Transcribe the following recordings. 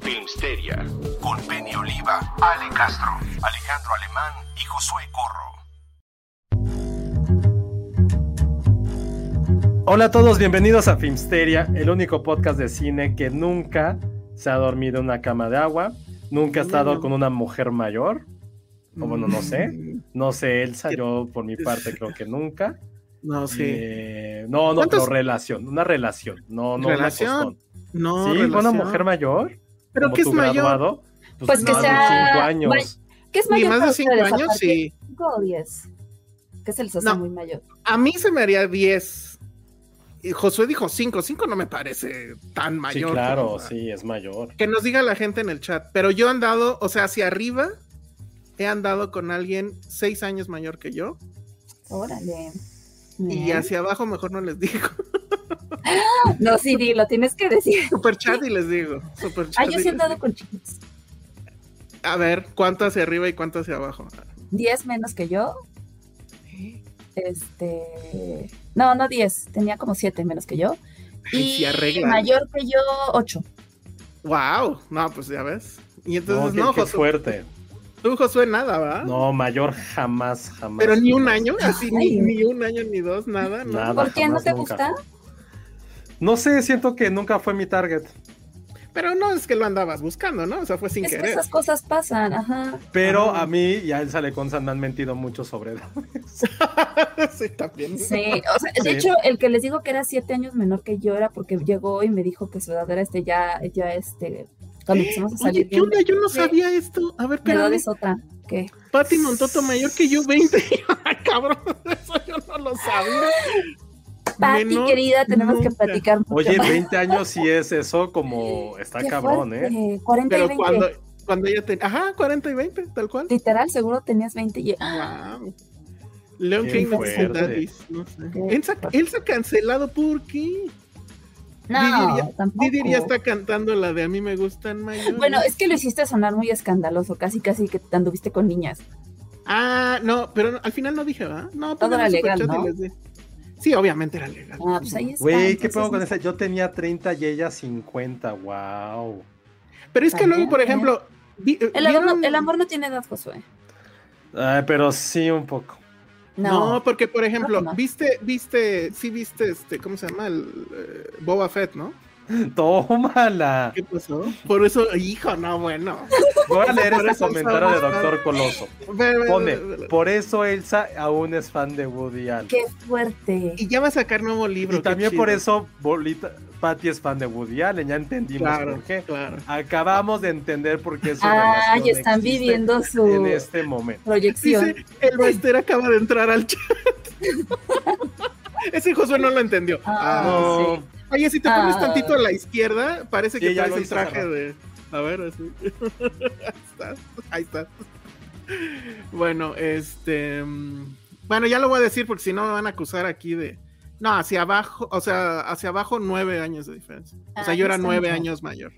Filmsteria con Penny Oliva, Ale Castro, Alejandro Alemán y Josué Corro. Hola a todos, bienvenidos a Filmsteria, el único podcast de cine que nunca se ha dormido en una cama de agua, nunca ha estado con una mujer mayor, o bueno, no sé, no sé, Elsa, yo por mi parte creo que nunca. No, sí. Eh, no, no, pero relación, una relación, no, no ¿Relación? No, sí, con una mujer mayor. ¿Pero qué es mayor? Graduado, pues, pues que más sea. de cinco años. ¿Qué es mayor? Ni más de cinco años, sí. ¿Cinco o diez? Que se les hace No. muy mayor. A mí se me haría 10. Y Josué dijo 5. 5 no me parece tan Sí, mayor. claro, o sea, sí, es mayor. Que nos diga la gente en el chat. Pero yo he andado, o sea, hacia arriba, he andado con alguien 6 años mayor que yo. Órale. Y hacia abajo mejor no les digo. No, sí, di, lo tienes que decir. Super chat y les digo. Super Ah, chat yo y sí he andado con chiquitos. A ver, ¿cuánto hacia arriba y cuánto hacia abajo? Diez menos que yo. Este. No, no diez. Tenía como siete menos que yo. Ay, Y sí mayor que yo, ocho. Wow. No, pues ya ves. Y No, entonces qué, no, qué fuerte. Tú, Josué, nada, ¿va? No, mayor jamás, jamás. Pero ni un año, así, ni, un año, ni dos, nada, ¿no? Nada. ¿Por qué no te nunca. gusta? No sé, siento que nunca fue mi target. Pero no es que lo andabas buscando, ¿no? O sea, fue sin Es que esas cosas pasan, ajá. Pero a mí y a Elsa Leconza me han mentido mucho sobre él. sí, también. Sí, o sea, de Sí. hecho, el que les digo que era siete años menor que yo era porque llegó y me dijo que su edad era este, ya, ya este, cuando empezamos a salir. Oye, ¿qué onda? Yo no sabía esto. A ver, espérame. es otra. ¿Qué? Pati Montoto mayor que yo, 20. Ay, cabrón, eso yo no lo sabía. Pati, Menor querida, tenemos que nunca. platicar mucho Oye, más. 20 años sí es eso, como está Qué cabrón, ¿eh? fuerte, 40 y Pero 20. cuando, cuando ella tenía. Ajá, 40 y 20, tal cual. Literal, seguro tenías 20 y... Wow. Leon King no sé. Elsa. Elsa cancelado, ¿por qué? No, Didier- tampoco. Didier ya está cantando la de A mí me gustan mayores. Bueno, es que lo hiciste sonar muy escandaloso, casi casi que te anduviste con niñas. Ah, no, pero al final no dije, ¿verdad? No, Todo era legal, ¿no? les di. Sí, obviamente era legal. Ah, pues ahí está. Güey, ¿qué pedo con esa? Yo tenía 30 y ella 50, wow. Pero es que También, luego, por ¿eh? ejemplo, vi- El amor, ¿vieron- no, el amor no tiene edad, Josué. Ay, pero sí un poco. No, No, porque por ejemplo, no. viste, viste, sí viste este, ¿cómo se llama? El eh, Boba Fett, ¿no? Tómala. ¿Qué pasó? Por eso, hijo, no, bueno. Voy a leer este comentario de Doctor Coloso. Ve, ve, Pone, ve, ve. por eso Elsa aún es fan de Woody Allen. qué fuerte. Y ya va a sacar nuevo libro. Y también por eso Bolita, Patty es fan de Woody Allen, ya entendimos Claro, por qué. claro. Acabamos de entender por qué su Ah, y están viviendo su en este momento. proyección. Dice, el Bester acaba de entrar al chat. Ese Josué no lo entendió. Ah, Ah. sí. Oye, si te pones Ah. tantito a la izquierda, parece que Sí, ya traes el traje de. A ver, así. Ahí está. Ahí está. Bueno, este. mm, Bueno, ya lo voy a decir porque si no me van a acusar aquí de. No, hacia abajo, o sea, hacia abajo nueve años de diferencia. O sea, Ah, yo no era nueve años mayor.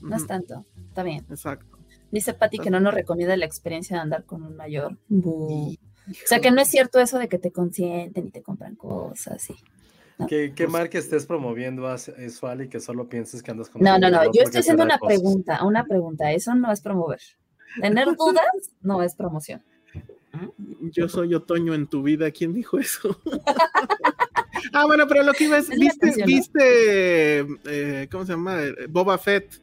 No es tanto. Está bien. Exacto. Dice Patti que no nos recomienda la experiencia de andar con un mayor. O sea que no es cierto eso de que te consienten y te compran cosas. y- Que, Pues que marca estés promoviendo a eso, Ali, que solo pienses que andas con No, no, no. Yo estoy haciendo una cosas. pregunta, una pregunta. Eso no es promover. Tener dudas no es promoción. Yo soy otoño en tu vida. ¿Quién dijo eso? Ah, bueno, pero lo que iba es, viste, canción, ¿no? viste, eh, ¿cómo se llama? Boba Fett.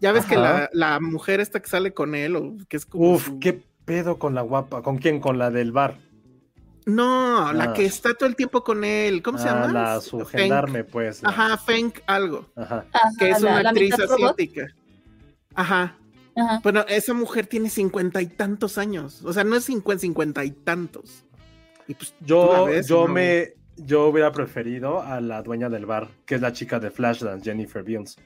Ya ves que la, la mujer esta que sale con él, o que es como. Uf, su- qué pedo con la guapa. ¿Con quién? Con la del bar. No, la Ah. que está todo el tiempo con él. ¿Cómo se Ah, llama? La su gendarme, pues. la- Ajá, Fenk algo. Ajá. Ajá, Que es la- una la actriz robot. asiática. Ajá. Ajá. Bueno, esa mujer tiene cincuenta y tantos años. O sea, no es cincuenta, cincuenta y tantos. Y pues Yo, ves, yo ¿no? me. Yo hubiera preferido a la dueña del bar, que es la chica de Flashdance, Jennifer Beals.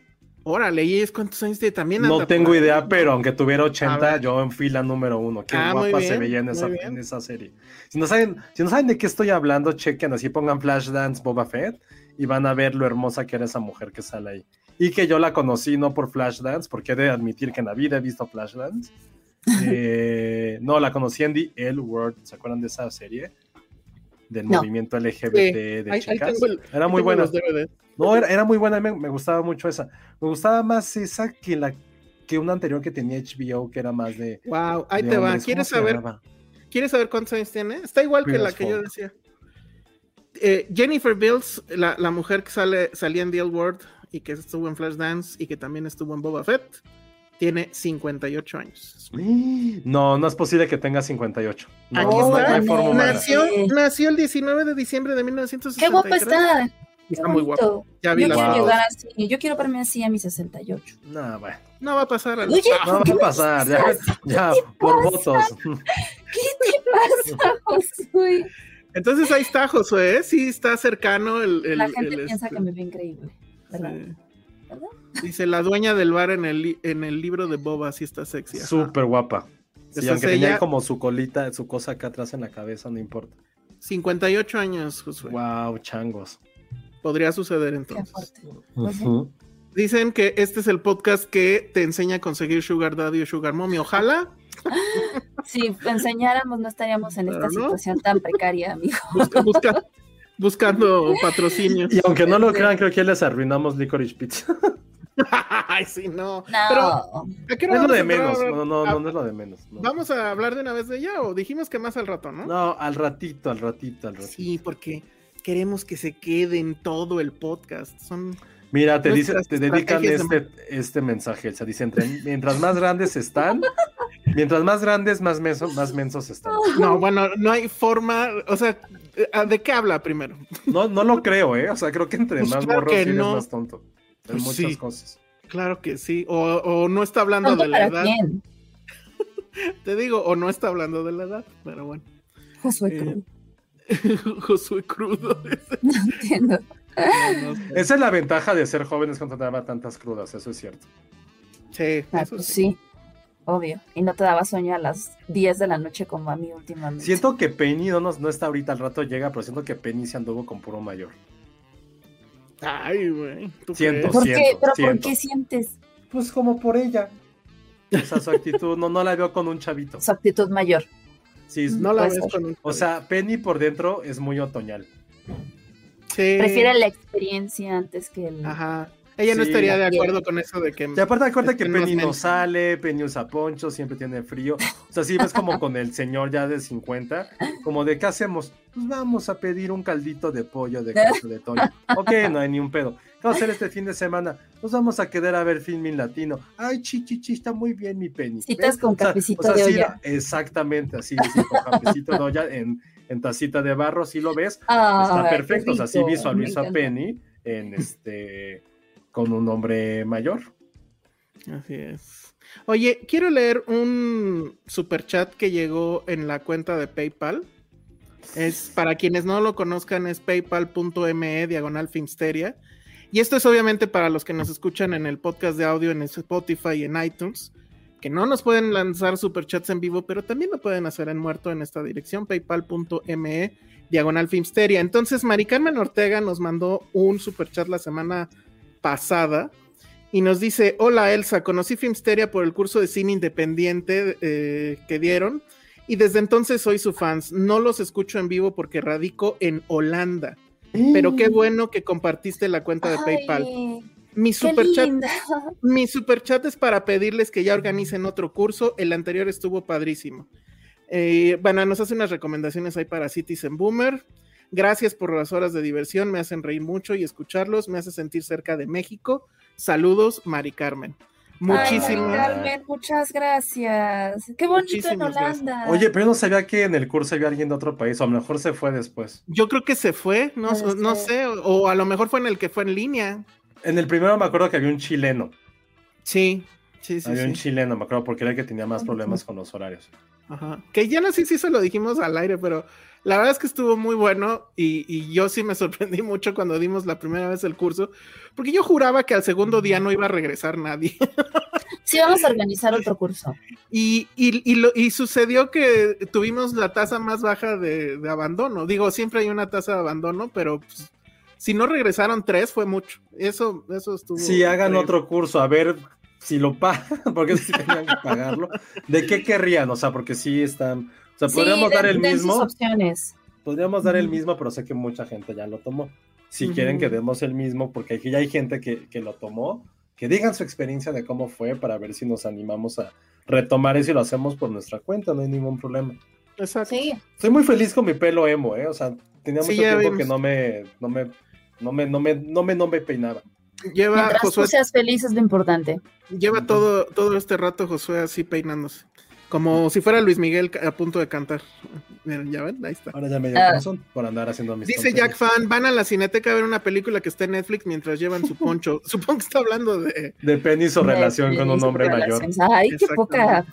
Órale, ¿y es cuántos años tiene? También No tengo idea, pero aunque tuviera A 80, ver. yo en fila número uno. Qué Ah, guapa se bien, veía en esa, en esa serie. Si no, saben, si no saben de qué estoy hablando, chequen así, pongan Flashdance Boba Fett y van a ver lo hermosa que era esa mujer que sale ahí. Y que yo la conocí no por Flashdance, porque he de admitir que en la vida he visto Flashdance. Eh, no, la conocí en The L Word. ¿Se acuerdan de esa serie? Del No. movimiento LGBT Sí, de chicas. tengo era muy buena. No, era, era muy buena, me, me gustaba mucho esa. Me gustaba más esa que la que una anterior que tenía HBO, que era más de. Wow, ahí de te va. ¿Quieres ¿Cómo se saber, llamaba? ¿Quieres saber cuántos años tiene? Está igual que la que yo decía. Eh, Jennifer Bills, la, la mujer que sale, salía en The L Word y que estuvo en Flashdance y que también estuvo en Boba Fett, tiene 58 años. No, no es posible que tenga 58. No, Aquí está. no hay forma humana. Nació, nació el 19 de diciembre de 1963. Qué guapa está. Está muy. Ya vi Yo la quiero llegar así. Yo quiero verme así a mis 68. No, bueno. No va a pasar. a Oye, No va a pasar, ya, ya, por votos. ¿Qué te pasa, Josué? Entonces ahí está, Josué. Sí, está cercano el. el- La gente el, piensa este, que me ve increíble. ¿verdad? sí. ¿Verdad? Dice la dueña del bar en el, li- en el libro de Boba, sí está sexy. ajá. Súper guapa. Sí, aunque es tenía ella. como su colita, su cosa acá atrás en la cabeza, no importa. 58 años, Josué. Wow, changos. Podría suceder entonces. Pues Ujú. Dicen que este es el podcast que te enseña a conseguir Sugar Daddy o Sugar Mommy. Ojalá Si enseñáramos, no estaríamos en esta no. situación tan precaria, amigo. busca- busca- buscando patrocinio. Y aunque no lo crean, creo que ya les arruinamos Licorice Pizza. Ay, sí, no. No. Pero, ¿a qué hora No es lo de menos. No, no, no, no es lo de menos. no. ¿Vamos a hablar de una vez de ella o dijimos que más al rato, no? No, al ratito, al ratito, al ratito. Sí, porque queremos que se quede en todo el podcast. Son Mira, te, dice, te dedican este, este mensaje, Elsa. Dice, entre- mientras más grandes están, mientras más grandes, más, menso- más mensos están. No, bueno, no hay forma, o sea, ¿de qué habla primero? No, no lo creo, ¿eh? O sea, creo que entre Pues más claro eres no. más tonto. En Pues muchas sí. cosas. Claro que sí, o, o no está hablando ¿Tonto de la para edad, quién? te digo, o no está hablando de la edad, pero bueno. Josué Eh, Cruz. Josué Crudo. No entiendo. No, no sé. Esa es la ventaja de ser jóvenes cuando te daba tantas crudas, eso es cierto. Sí, Ah, eso pues sí. sí, obvio. Y no te daba sueño a las 10 de la noche como a mí últimamente. Siento que Penny no, no está ahorita, al rato llega, pero siento que Penny se anduvo con puro mayor. Ay, güey. ¿tú Siento. ¿Por qué? ¿Pero siento. por qué sientes Pues como por ella. O sea, su actitud, no, no la veo con un chavito. su actitud mayor? Sí, es- No la ves ser. con un- o sea, Penny por dentro es muy otoñal. Sí. Prefiere la experiencia antes que el... Ajá. Ella no estaría de acuerdo con eso de que. Y aparte acuérdate que que no es Penny no sale, Penny usa poncho, siempre tiene frío. O sea, sí ves como con el señor ya de 50, como de ¿qué hacemos? Pues vamos a pedir un caldito de pollo de queso de Toño. Ok, no hay ni un pedo. ¿Qué vamos a hacer este fin de semana? Nos vamos a quedar a ver filming latino. Ay, chi, chi, chi, está muy bien mi Penny. Citas con cafecito o sea, de sí, olla. exactamente, así, sí, con cafecito de olla en, en tacita de barro, si lo ves, está perfecto. O sea, sí me a. Penny en este con un hombre mayor. Así es. Oye, quiero leer un super chat que llegó en la cuenta de PayPal. Es para quienes no lo conozcan, es paypal.me diagonal Filmsteria. Y esto es obviamente para los que nos escuchan en el podcast de audio en Spotify y en iTunes, que no nos pueden lanzar superchats en vivo, pero también lo pueden hacer en muerto en esta dirección, paypal.me diagonal Filmsteria. Entonces, Mari Carmen Ortega nos mandó un superchat la semana y nos dice, hola Elsa, conocí Filmsteria por el curso de cine independiente eh, que dieron y desde entonces soy su fans. No los escucho en vivo porque radico en Holanda, pero qué bueno que compartiste la cuenta de Ay, PayPal. Mi superchat, mi superchat es para pedirles que ya organicen otro curso. El anterior estuvo padrísimo. Eh, bueno, nos hace unas recomendaciones ahí para Citizen Boomer. Gracias por las horas de diversión, me hacen reír mucho y escucharlos me hace sentir cerca de México. Saludos, Mari Carmen. Muchísimas. Carmen, muchas gracias. Qué bonito en Holanda. Oye, pero yo no sabía que en el curso había alguien de otro país, o a lo mejor se fue después. Yo creo que se fue, no, no sé, o a lo mejor fue en el que fue en línea. En el primero me acuerdo que había un chileno. Sí, sí, sí. Había un chileno, me acuerdo, porque era el que tenía más problemas con los horarios. Ajá. Que ya no sé si se lo dijimos al aire, pero la verdad es que estuvo muy bueno y, yo sí me sorprendí mucho cuando dimos la primera vez el curso, porque yo juraba que al segundo día no iba a regresar nadie. Sí, vamos a organizar otro curso. Y, y, lo, y sucedió que tuvimos la tasa más baja de, abandono. Digo, siempre hay una tasa de abandono, pero pues, si no regresaron tres fue mucho. Eso, eso estuvo. Sí, hagan otro curso, a ver si lo pagan, porque si tenían que pagarlo. ¿De qué querrían? O sea, porque sí están. O sea, podríamos dar el mismo. opciones. Podríamos dar el mismo, pero sé que mucha gente ya lo tomó. Si quieren que demos el mismo, porque aquí ya hay gente que, que lo tomó, que digan su experiencia de cómo fue para ver si nos animamos a retomar eso y lo hacemos por nuestra cuenta, no hay ningún problema. Exacto. Sí. Estoy muy feliz con mi pelo emo, ¿eh? O sea, tenía mucho tiempo que no me, no me no me, no me, no me, no me peinaba. Lleva Mientras Josué, tú seas feliz es lo importante. Lleva todo, todo este rato Josué así peinándose. Como si fuera Luis Miguel a punto de cantar. Miren, ya ven, ahí está. Ahora ya me dio uh, razón por andar haciendo mis Dice Jack Fan, van a la cineteca a ver una película que está en Netflix mientras llevan su poncho. Supongo que está hablando de... De penis o relación con un hombre mayor. Ay, qué poca...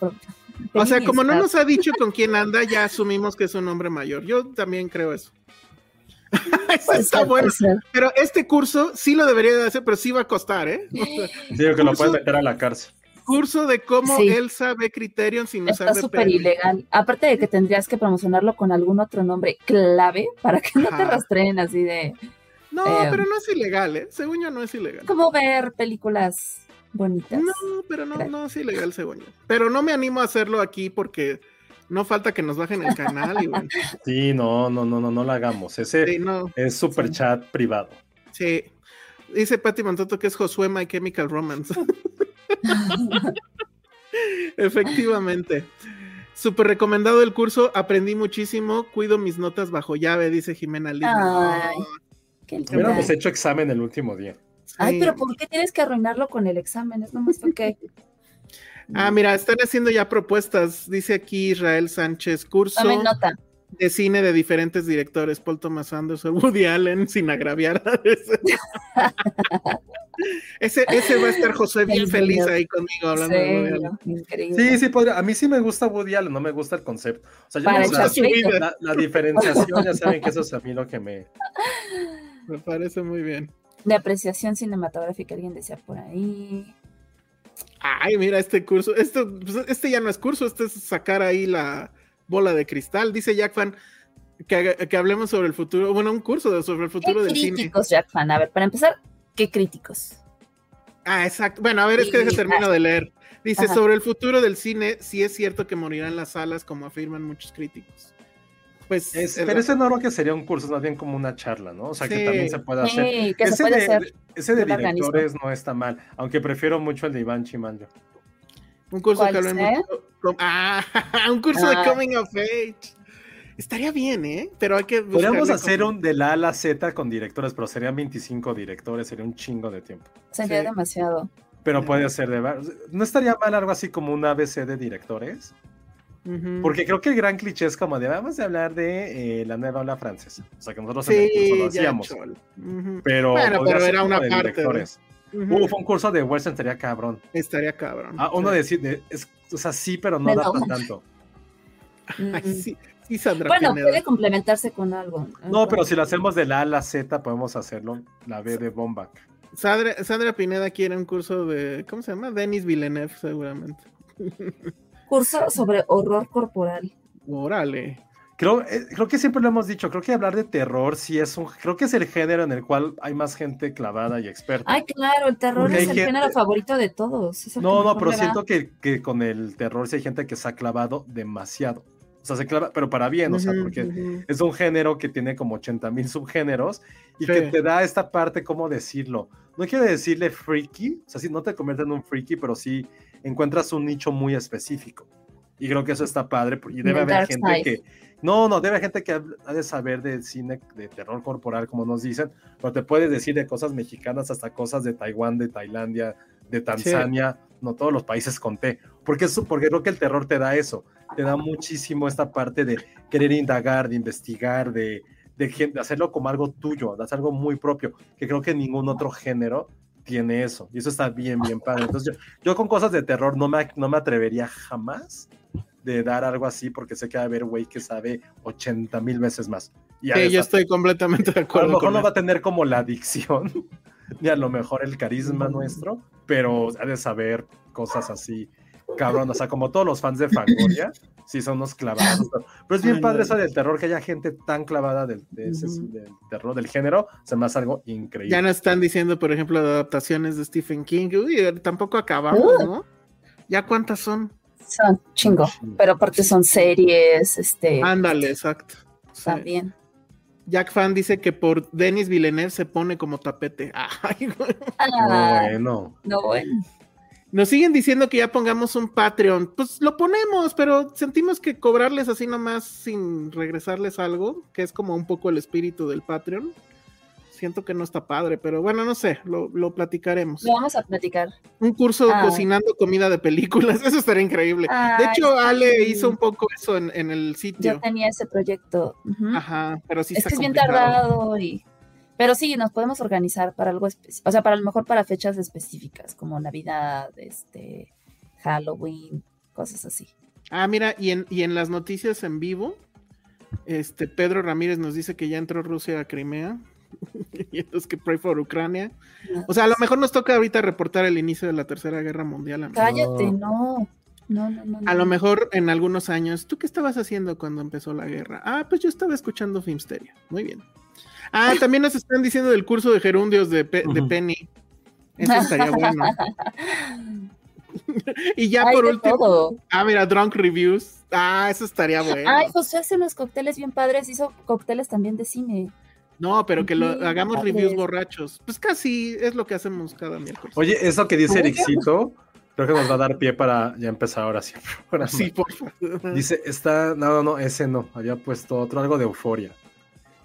O sea, como no nos ha dicho con quién anda, ya asumimos que es un hombre mayor. Yo también creo eso. está bueno. Pero este curso sí lo debería de hacer, pero sí va a costar, ¿eh? Digo que lo puedes meter a la cárcel. Curso de cómo Elsa ve Criterion sin usar Está súper ilegal. Aparte de que tendrías que promocionarlo con algún otro nombre clave para que no te rastreen así de. No, eh, pero no es ilegal, ¿eh? Según yo no es ilegal. Como ver películas bonitas. No, pero no, no es ilegal, según yo. Pero no me animo a hacerlo aquí porque no falta que nos bajen el canal. Y Sí, no, no, no, no, no lo hagamos. Ese es super chat privado. Sí. Dice Patti Mantoto que es Josué My Chemical Romance. Efectivamente. Súper recomendado el curso, aprendí muchísimo, cuido mis notas bajo llave, dice Jimena Lima. Hubiéramos hecho examen el último día. Ay, pero ¿por qué tienes que arruinarlo con el examen? Es nomás porque Ah, mira, están haciendo ya propuestas. Dice aquí Israel Sánchez, curso de cine de diferentes directores, Paul Thomas Anderson, Woody Allen, sin agraviar a ese. ese, va a estar José bien feliz ahí conmigo hablando de Woody Allen. Sí, sí, podría. A mí sí me gusta Woody Allen, no me gusta el concepto. O sea, yo Para me la, la, diferenciación, ya saben que eso es a mí lo que me... Me parece muy bien. De apreciación cinematográfica, alguien decía por ahí. Ay, mira este curso. Esto, pues, este ya no es curso, este es sacar ahí la bola de cristal. Dice Jack Fan que, hablemos sobre el futuro. Bueno, un curso sobre el futuro del cine. Críticos, Jack Fan. A ver, para empezar, ¿qué críticos? Ah, exacto. Bueno, a ver, es que deje termino de leer. Dice, sobre el futuro del cine, sí es cierto que morirán las salas, como afirman muchos críticos. Pues, pero ese no creo que sería un curso, más bien como una charla, ¿no? O sea, que también se puede hacer. Sí, que ese se puede de, hacer ese de directores no está mal, aunque prefiero mucho el de Iván Chimanjo. Un curso que Ah, un curso de ah. Coming of Age. Estaría bien, ¿eh? Pero hay que. Podríamos hacer un de la A a la Z con directores, pero serían 25 directores, sería un chingo de tiempo. Sería demasiado. Pero puede ser de. ¿No estaría mal algo así como un ABC de directores? Porque creo que el gran cliché es como de vamos a hablar de eh, la nueva ola francesa. O sea que nosotros sí, en el curso lo hacíamos. Pero, bueno, pero era una parte. Uf, un curso de Western estaría cabrón. Estaría cabrón. Ah, uno decir, es, o sea, sí, pero no da tanto. sí, sí, Sandra bueno, puede complementarse con algo. No, pero si lo hacemos de la A a la Z, podemos hacerlo, la B de Bombac. Sandra, Sandra Pineda quiere un curso de, ¿cómo se llama? Denis Villeneuve, seguramente. curso sobre horror corporal. Órale. Creo, eh, creo que siempre lo hemos dicho, creo que hablar de terror sí es un, creo que es el género en el cual hay más gente clavada y experta. Ay, claro, el terror es el género favorito de todos. no, no, pero siento que, que, con el terror sí hay gente que se ha clavado demasiado. O sea, se clava, pero para bien, o sea, porque es un género que tiene como 80 mil subgéneros y que te da esta parte, ¿cómo decirlo? No quiero decirle freaky, o sea, si no te convierte en un freaky, pero sí encuentras un nicho muy específico. Y creo que eso está padre. Y debe haber gente que. No, no, debe haber gente que ha de saber de cine de terror corporal, como nos dicen, pero te puedes decir de cosas mexicanas hasta cosas de Taiwán, de Tailandia, de Tanzania, no todos los países conté. Porque, eso, porque creo que el terror te da eso, te da muchísimo esta parte de querer indagar, de investigar, de, de, de hacerlo como algo tuyo, de hacer algo muy propio, que creo que ningún otro género tiene eso. Y eso está bien, bien padre. Entonces yo, yo con cosas de terror no me, no me atrevería jamás de dar algo así porque sé que va a haber güey que sabe 80 mil veces más. Y Sí, yo estoy completamente de a lo acuerdo. mejor con no va eso. a tener como la adicción, ni a lo mejor el carisma nuestro, pero ha de saber cosas así, cabrón. O sea, como todos los fans de Fangoria, sí son unos clavados. Pero, pero es bien padre no. eso del terror, que haya gente tan clavada del, de ese- Ujú. del terror, del género, se me hace algo increíble. Ya no están diciendo, por ejemplo, de adaptaciones de Stephen King. Uy, tampoco acabamos, Uh. ¿no? ¿Ya cuántas son? Son chingo, pero aparte son series, este, Ándale, exacto. Sí. también. Jack Fan dice que por Denis Villeneuve se pone como tapete. Ay, güey. Ah, Bueno, no, bueno. Nos siguen diciendo que ya pongamos un Patreon. Pues lo ponemos, pero sentimos que cobrarles así nomás sin regresarles algo, que es como un poco el espíritu del Patreon. Siento que no está padre, pero bueno, no sé, lo, lo platicaremos. Lo vamos a platicar. Un curso Ah. cocinando comida de películas, eso estaría increíble. de hecho, Ale sí. hizo un poco eso en, en el Yo sitio. tenía ese proyecto. Ajá, pero sí es está que es bien tardado y... Pero sí, nos podemos organizar para algo específico, o sea, para a lo mejor para fechas específicas, como Navidad, este, Halloween, cosas así. Ah, mira, y en, y en las noticias en vivo, este Pedro Ramírez nos dice que ya entró Rusia a Crimea. y entonces que pray for Ucrania. O sea, a lo mejor nos toca ahorita reportar el inicio de la Tercera Guerra Mundial. amigo. Cállate, no. No, no, no. A lo mejor en algunos años, ¿tú qué estabas haciendo cuando empezó la guerra? Ah, pues yo estaba escuchando Filmsteria. Muy bien. Ah, también nos están diciendo del curso de gerundios de, Pe- de. Penny. Eso estaría bueno. y ya por último, todo. ah, mira, Drunk Reviews. Ah, eso estaría bueno. Ay, José hace unos cócteles bien padres, hizo cócteles también de cine. No, pero que lo hagamos padres. reviews borrachos. Pues casi es lo que hacemos cada miércoles. oye, eso que dice. Ericito, creo que nos va a dar pie para ya empezar ahora sí. sí, por favor. Dice, está, no, no, no, ese no, había puesto otro, algo de euforia.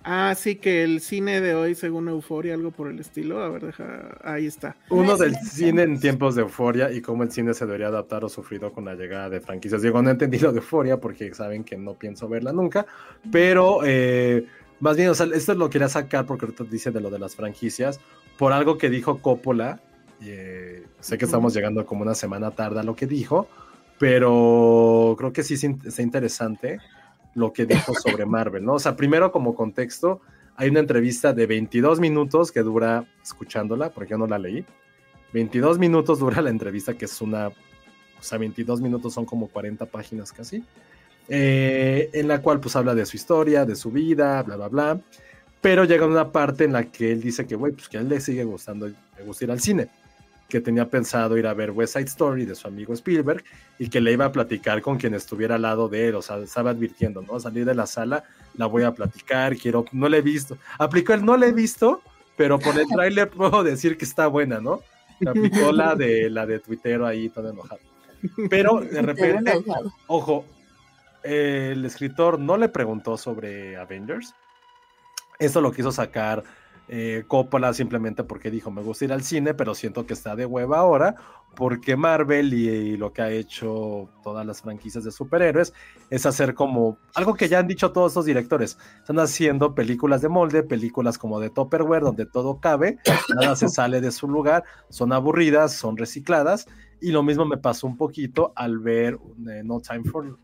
Ah, sí, que el cine de hoy, según Euforia, algo por el estilo. A ver, deja. Ahí está. Uno del cine en tiempos de euforia y cómo el cine se debería adaptar o sufrido con la llegada de franquicias. Digo, no he entendido de euforia porque saben que no pienso verla nunca, pero eh, más bien, o sea, esto lo quería sacar porque ahorita dice de lo de las franquicias, por algo que dijo Coppola. y, eh, sé que estamos llegando como una semana tarde a lo que dijo, pero creo que sí es interesante lo que dijo sobre Marvel, ¿no? O sea, primero como contexto, hay una entrevista de 22 minutos que dura escuchándola, porque yo no la leí. 22 minutos dura la entrevista, que es una, o sea, 22 minutos son como 40 páginas casi, eh, en la cual pues habla de su historia, de su vida, bla, bla, bla. Pero llega una parte en la que él dice que, güey, pues que a él le sigue gustando, le gusta ir al cine, que tenía pensado ir a ver West Side Story de su amigo Spielberg y que le iba a platicar con quien estuviera al lado de él, o sea, estaba advirtiendo, ¿no? Salir de la sala, la voy a platicar, quiero, no la he visto. Aplicó el no la he visto, pero por el tráiler puedo decir que está buena, ¿no? Aplicó la de la de Twitter ahí todo enojado. Pero de Te repente, ojo, el escritor no le preguntó sobre Avengers. Esto lo quiso sacar eh, Coppola simplemente porque dijo, me gusta ir al cine, pero siento que está de hueva ahora, porque Marvel y, y lo que ha hecho todas las franquicias de superhéroes es hacer como algo que ya han dicho todos estos directores. Están haciendo películas de molde, películas como de Tupperware, donde todo cabe, nada se sale de su lugar, son aburridas, son recicladas, y lo mismo me pasó un poquito al ver eh, No Time for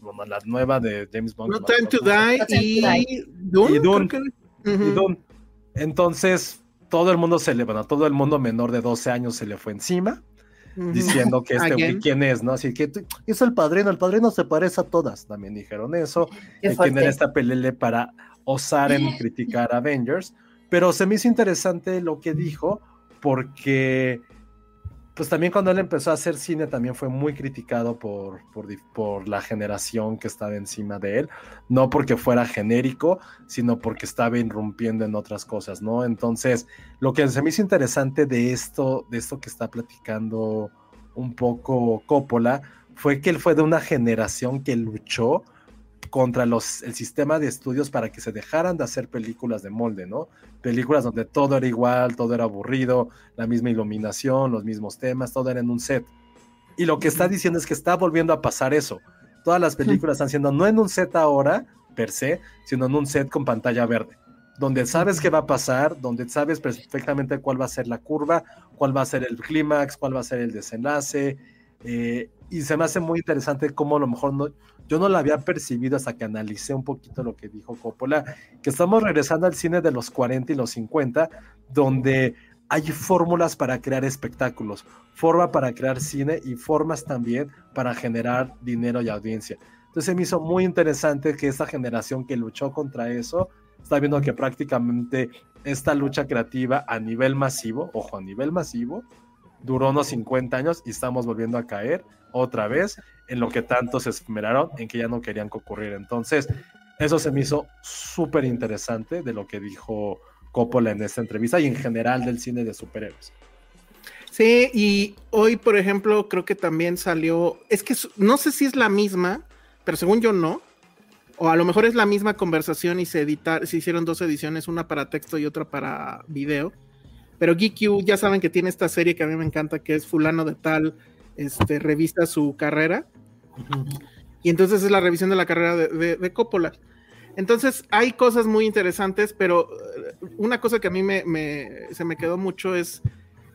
bueno, la nueva de James Bond. No me Time to. Die y Die. Dune. Y Dune. creo que- Y Ujú. Dune. Entonces, todo el mundo se le, bueno, todo el mundo menor de 12 años se le fue encima, diciendo que este güey. ¿quién es? ¿No? Así que es el padrino, el padrino se parece a todas. También dijeron eso. Y quién era esta pelele para osar en criticar a Avengers. Pero se me hizo interesante lo que dijo, porque pues también cuando él empezó a hacer cine también fue muy criticado por, por, la generación que estaba encima de él, no porque fuera genérico, sino porque estaba irrumpiendo en otras cosas, ¿no? Entonces, lo que se me hizo interesante de esto, de esto que está platicando un poco Coppola, fue que él fue de una generación que luchó contra los, el sistema de estudios para que se dejaran de hacer películas de molde, ¿no? Películas donde todo era igual, todo era aburrido, la misma iluminación, los mismos temas, todo era en un set. Y lo que está diciendo es que está volviendo a pasar eso. Todas las películas están siendo no en un set ahora, per se, sino en un set con pantalla verde, donde sabes qué va a pasar, donde sabes perfectamente cuál va a ser la curva, cuál va a ser el clímax, cuál va a ser el desenlace. Eh, y se me hace muy interesante cómo a lo mejor no, yo no la había percibido hasta que analicé un poquito lo que dijo Coppola, que estamos regresando al cine de los 40 y los 50, donde hay fórmulas para crear espectáculos, forma para crear cine y formas también para generar dinero y audiencia. Entonces me hizo muy interesante que esta generación que luchó contra eso está viendo que prácticamente esta lucha creativa a nivel masivo, ojo, a nivel masivo, duró unos 50 años y estamos volviendo a caer otra vez en lo que tanto se esmeraron en que ya no querían que ocurriera. Entonces, eso se me hizo súper interesante de lo que dijo Coppola en esta entrevista y en general del cine de superhéroes. Sí, y hoy, por ejemplo, creo que también salió, es que no sé si es la misma, pero según yo no, o a lo mejor es la misma conversación y se editar, se hicieron dos ediciones, una para texto y otra para video. Pero GQ ya saben que tiene esta serie que a mí me encanta, que es fulano de tal, este, revista su carrera. Y entonces es la revisión de la carrera de, de Coppola. Entonces, hay cosas muy interesantes, pero eh, una cosa que a mí me, se me quedó mucho es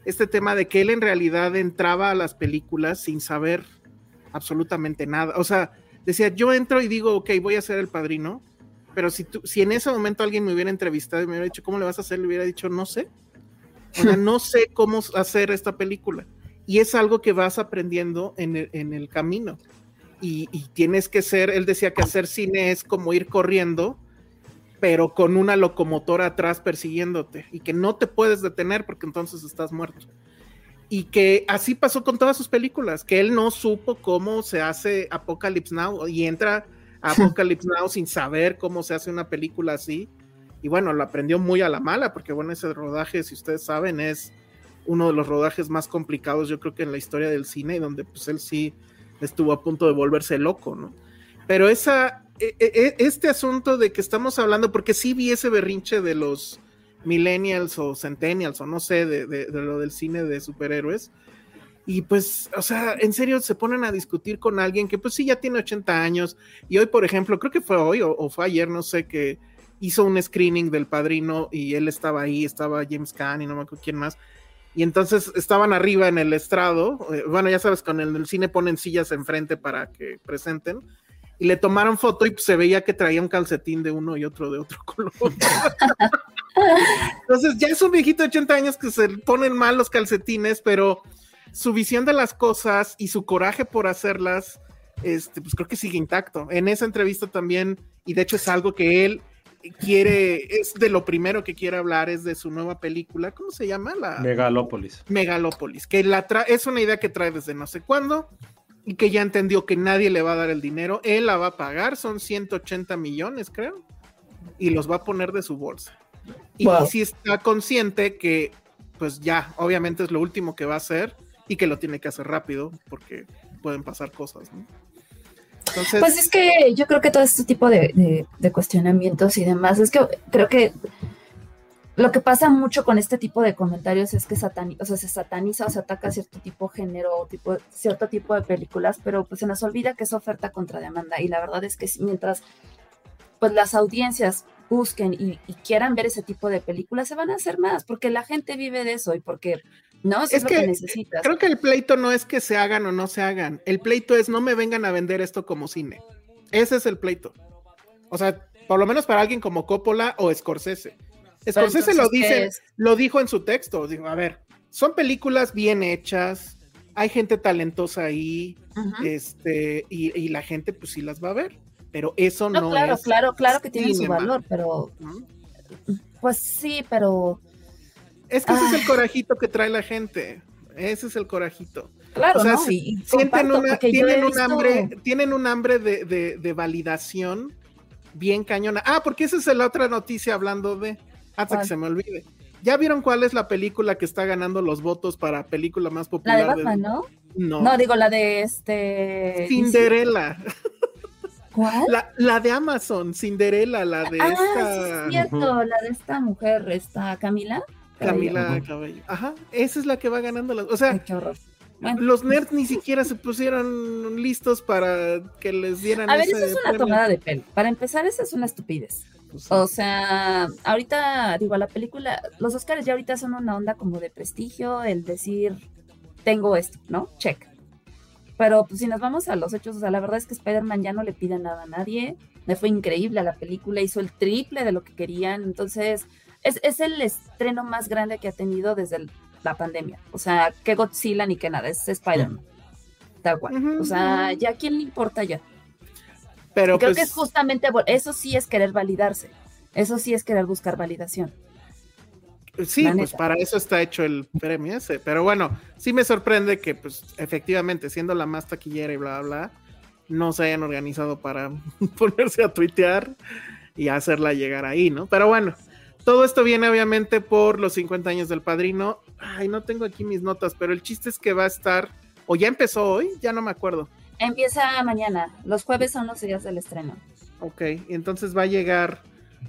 este tema de que él en realidad entraba a las películas sin saber absolutamente nada. O sea, decía, yo entro y digo, ok, voy a ser el padrino, pero si, tú, si en ese momento alguien me hubiera entrevistado y me hubiera dicho, ¿cómo le vas a hacer? Le hubiera dicho, no sé. O sea, no sé cómo hacer esta película. Y es algo que vas aprendiendo en el, en el camino y, tienes que ser, él decía que hacer cine es como ir corriendo, pero con una locomotora atrás persiguiéndote y que no te puedes detener porque entonces estás muerto. Y que así pasó con todas sus películas, que él no supo cómo se hace Apocalypse Now y entra a Apocalypse Now sin saber cómo se hace una película así. Y bueno, lo aprendió muy a la mala, porque bueno, ese rodaje, si ustedes saben, es uno de los rodajes más complicados, yo creo que en la historia del cine, donde pues él sí estuvo a punto de volverse loco, ¿no? Pero esa, e, e, e, este asunto de que estamos hablando, porque sí vi ese berrinche de los millennials o centennials o no sé, de, lo del cine de superhéroes. Y pues, o sea, en serio se ponen a discutir con alguien que pues sí ya tiene 80 años. Y hoy, por ejemplo, creo que fue hoy o, o fue ayer, no sé, que hizo un screening del padrino y él estaba ahí, estaba James Caan y no me acuerdo quién más y entonces estaban arriba en el estrado, eh, bueno, ya sabes, con el, cine ponen sillas enfrente para que presenten, y le tomaron foto y se veía que traía un calcetín de uno y otro de otro color. entonces ya es un viejito de 80 años que se ponen mal los calcetines, pero su visión de las cosas y su coraje por hacerlas, este, pues creo que sigue intacto. En esa entrevista también, y de hecho es algo que él quiere, es de lo primero que quiere hablar, es de su nueva película, ¿cómo se llama? La Megalópolis. Megalópolis, que la es una idea que trae desde no sé cuándo y que ya entendió que nadie le va a dar el dinero, él la va a pagar, son 180 millones creo, y los va a poner de su bolsa. Y si está consciente que pues ya, obviamente es lo último que va a hacer y que lo tiene que hacer rápido porque pueden pasar cosas, ¿no? Pues es que yo creo que todo este tipo de, cuestionamientos y demás, es que creo que lo que pasa mucho con este tipo de comentarios es que o sea, se sataniza o se ataca cierto tipo de género, tipo, cierto tipo de películas, pero pues se nos olvida que es oferta contra demanda y la verdad es que mientras pues las audiencias busquen y, quieran ver ese tipo de películas, se van a hacer más, porque la gente vive de eso y porque no es, lo que, necesitas. Creo que el pleito no es que se hagan o no se hagan, el pleito es no me vengan a vender esto como cine. Ese es el pleito. O sea, por lo menos para alguien como Coppola o Scorsese. Scorsese lo dice, lo dijo en su texto, dijo, a ver, son películas bien hechas, hay gente talentosa ahí, este, y, la gente pues sí las va a ver pero eso no, claro, Claro, claro que tiene su valor, pero... Pues sí, pero... Es que ese es el corajito que trae la gente. Ese es el corajito. Claro, o sienten una, tienen, un hambre, tienen un hambre de, de, validación bien cañona. Ah, porque esa es la otra noticia hablando de, hasta que se me olvide. ¿Ya vieron cuál es la película que está ganando los votos para película más popular? La de Batman, ¿no? No. digo la de este. Cinderella. ¿Cuál? La, de Amazon, Cinderella, la de ah, esta. Sí, cierto, la de esta mujer, esta Camila. Camila Cabello. Ajá, esa es la que va ganando las. O sea, los nerds ni siquiera se pusieron listos para que les dieran. A ver, eso es una tomada de pelo. Para empezar, esa es una estupidez. Pues o sea, ahorita, digo, la película, los Oscars ya ahorita son una onda como de prestigio, el decir, tengo esto, ¿no? Check. Pero pues si nos vamos a los hechos, o sea, la verdad es que Spider-Man ya no le pide nada a nadie. Me fue increíble la película, hizo el triple de lo que querían. Entonces, es, es el estreno más grande que ha tenido desde la pandemia. O sea, que Godzilla ni que nada, es Spider-Man. Da igual. O sea, ya a quién le importa ya. Pero creo que pues es justamente eso sí es querer validarse. Eso sí es querer buscar validación. Sí, pues para eso está hecho el premio ese. Pero bueno, sí me sorprende que, pues, efectivamente, siendo la más taquillera y bla, bla, bla, no se hayan organizado para ponerse a tuitear y hacerla llegar ahí, ¿no? Pero bueno, todo esto viene obviamente por los 50 años del padrino. Ay, no tengo aquí mis notas, pero el chiste es que va a estar, o ya empezó hoy, ya no me acuerdo. Empieza mañana. Los jueves son los días del estreno. Ok, entonces va a llegar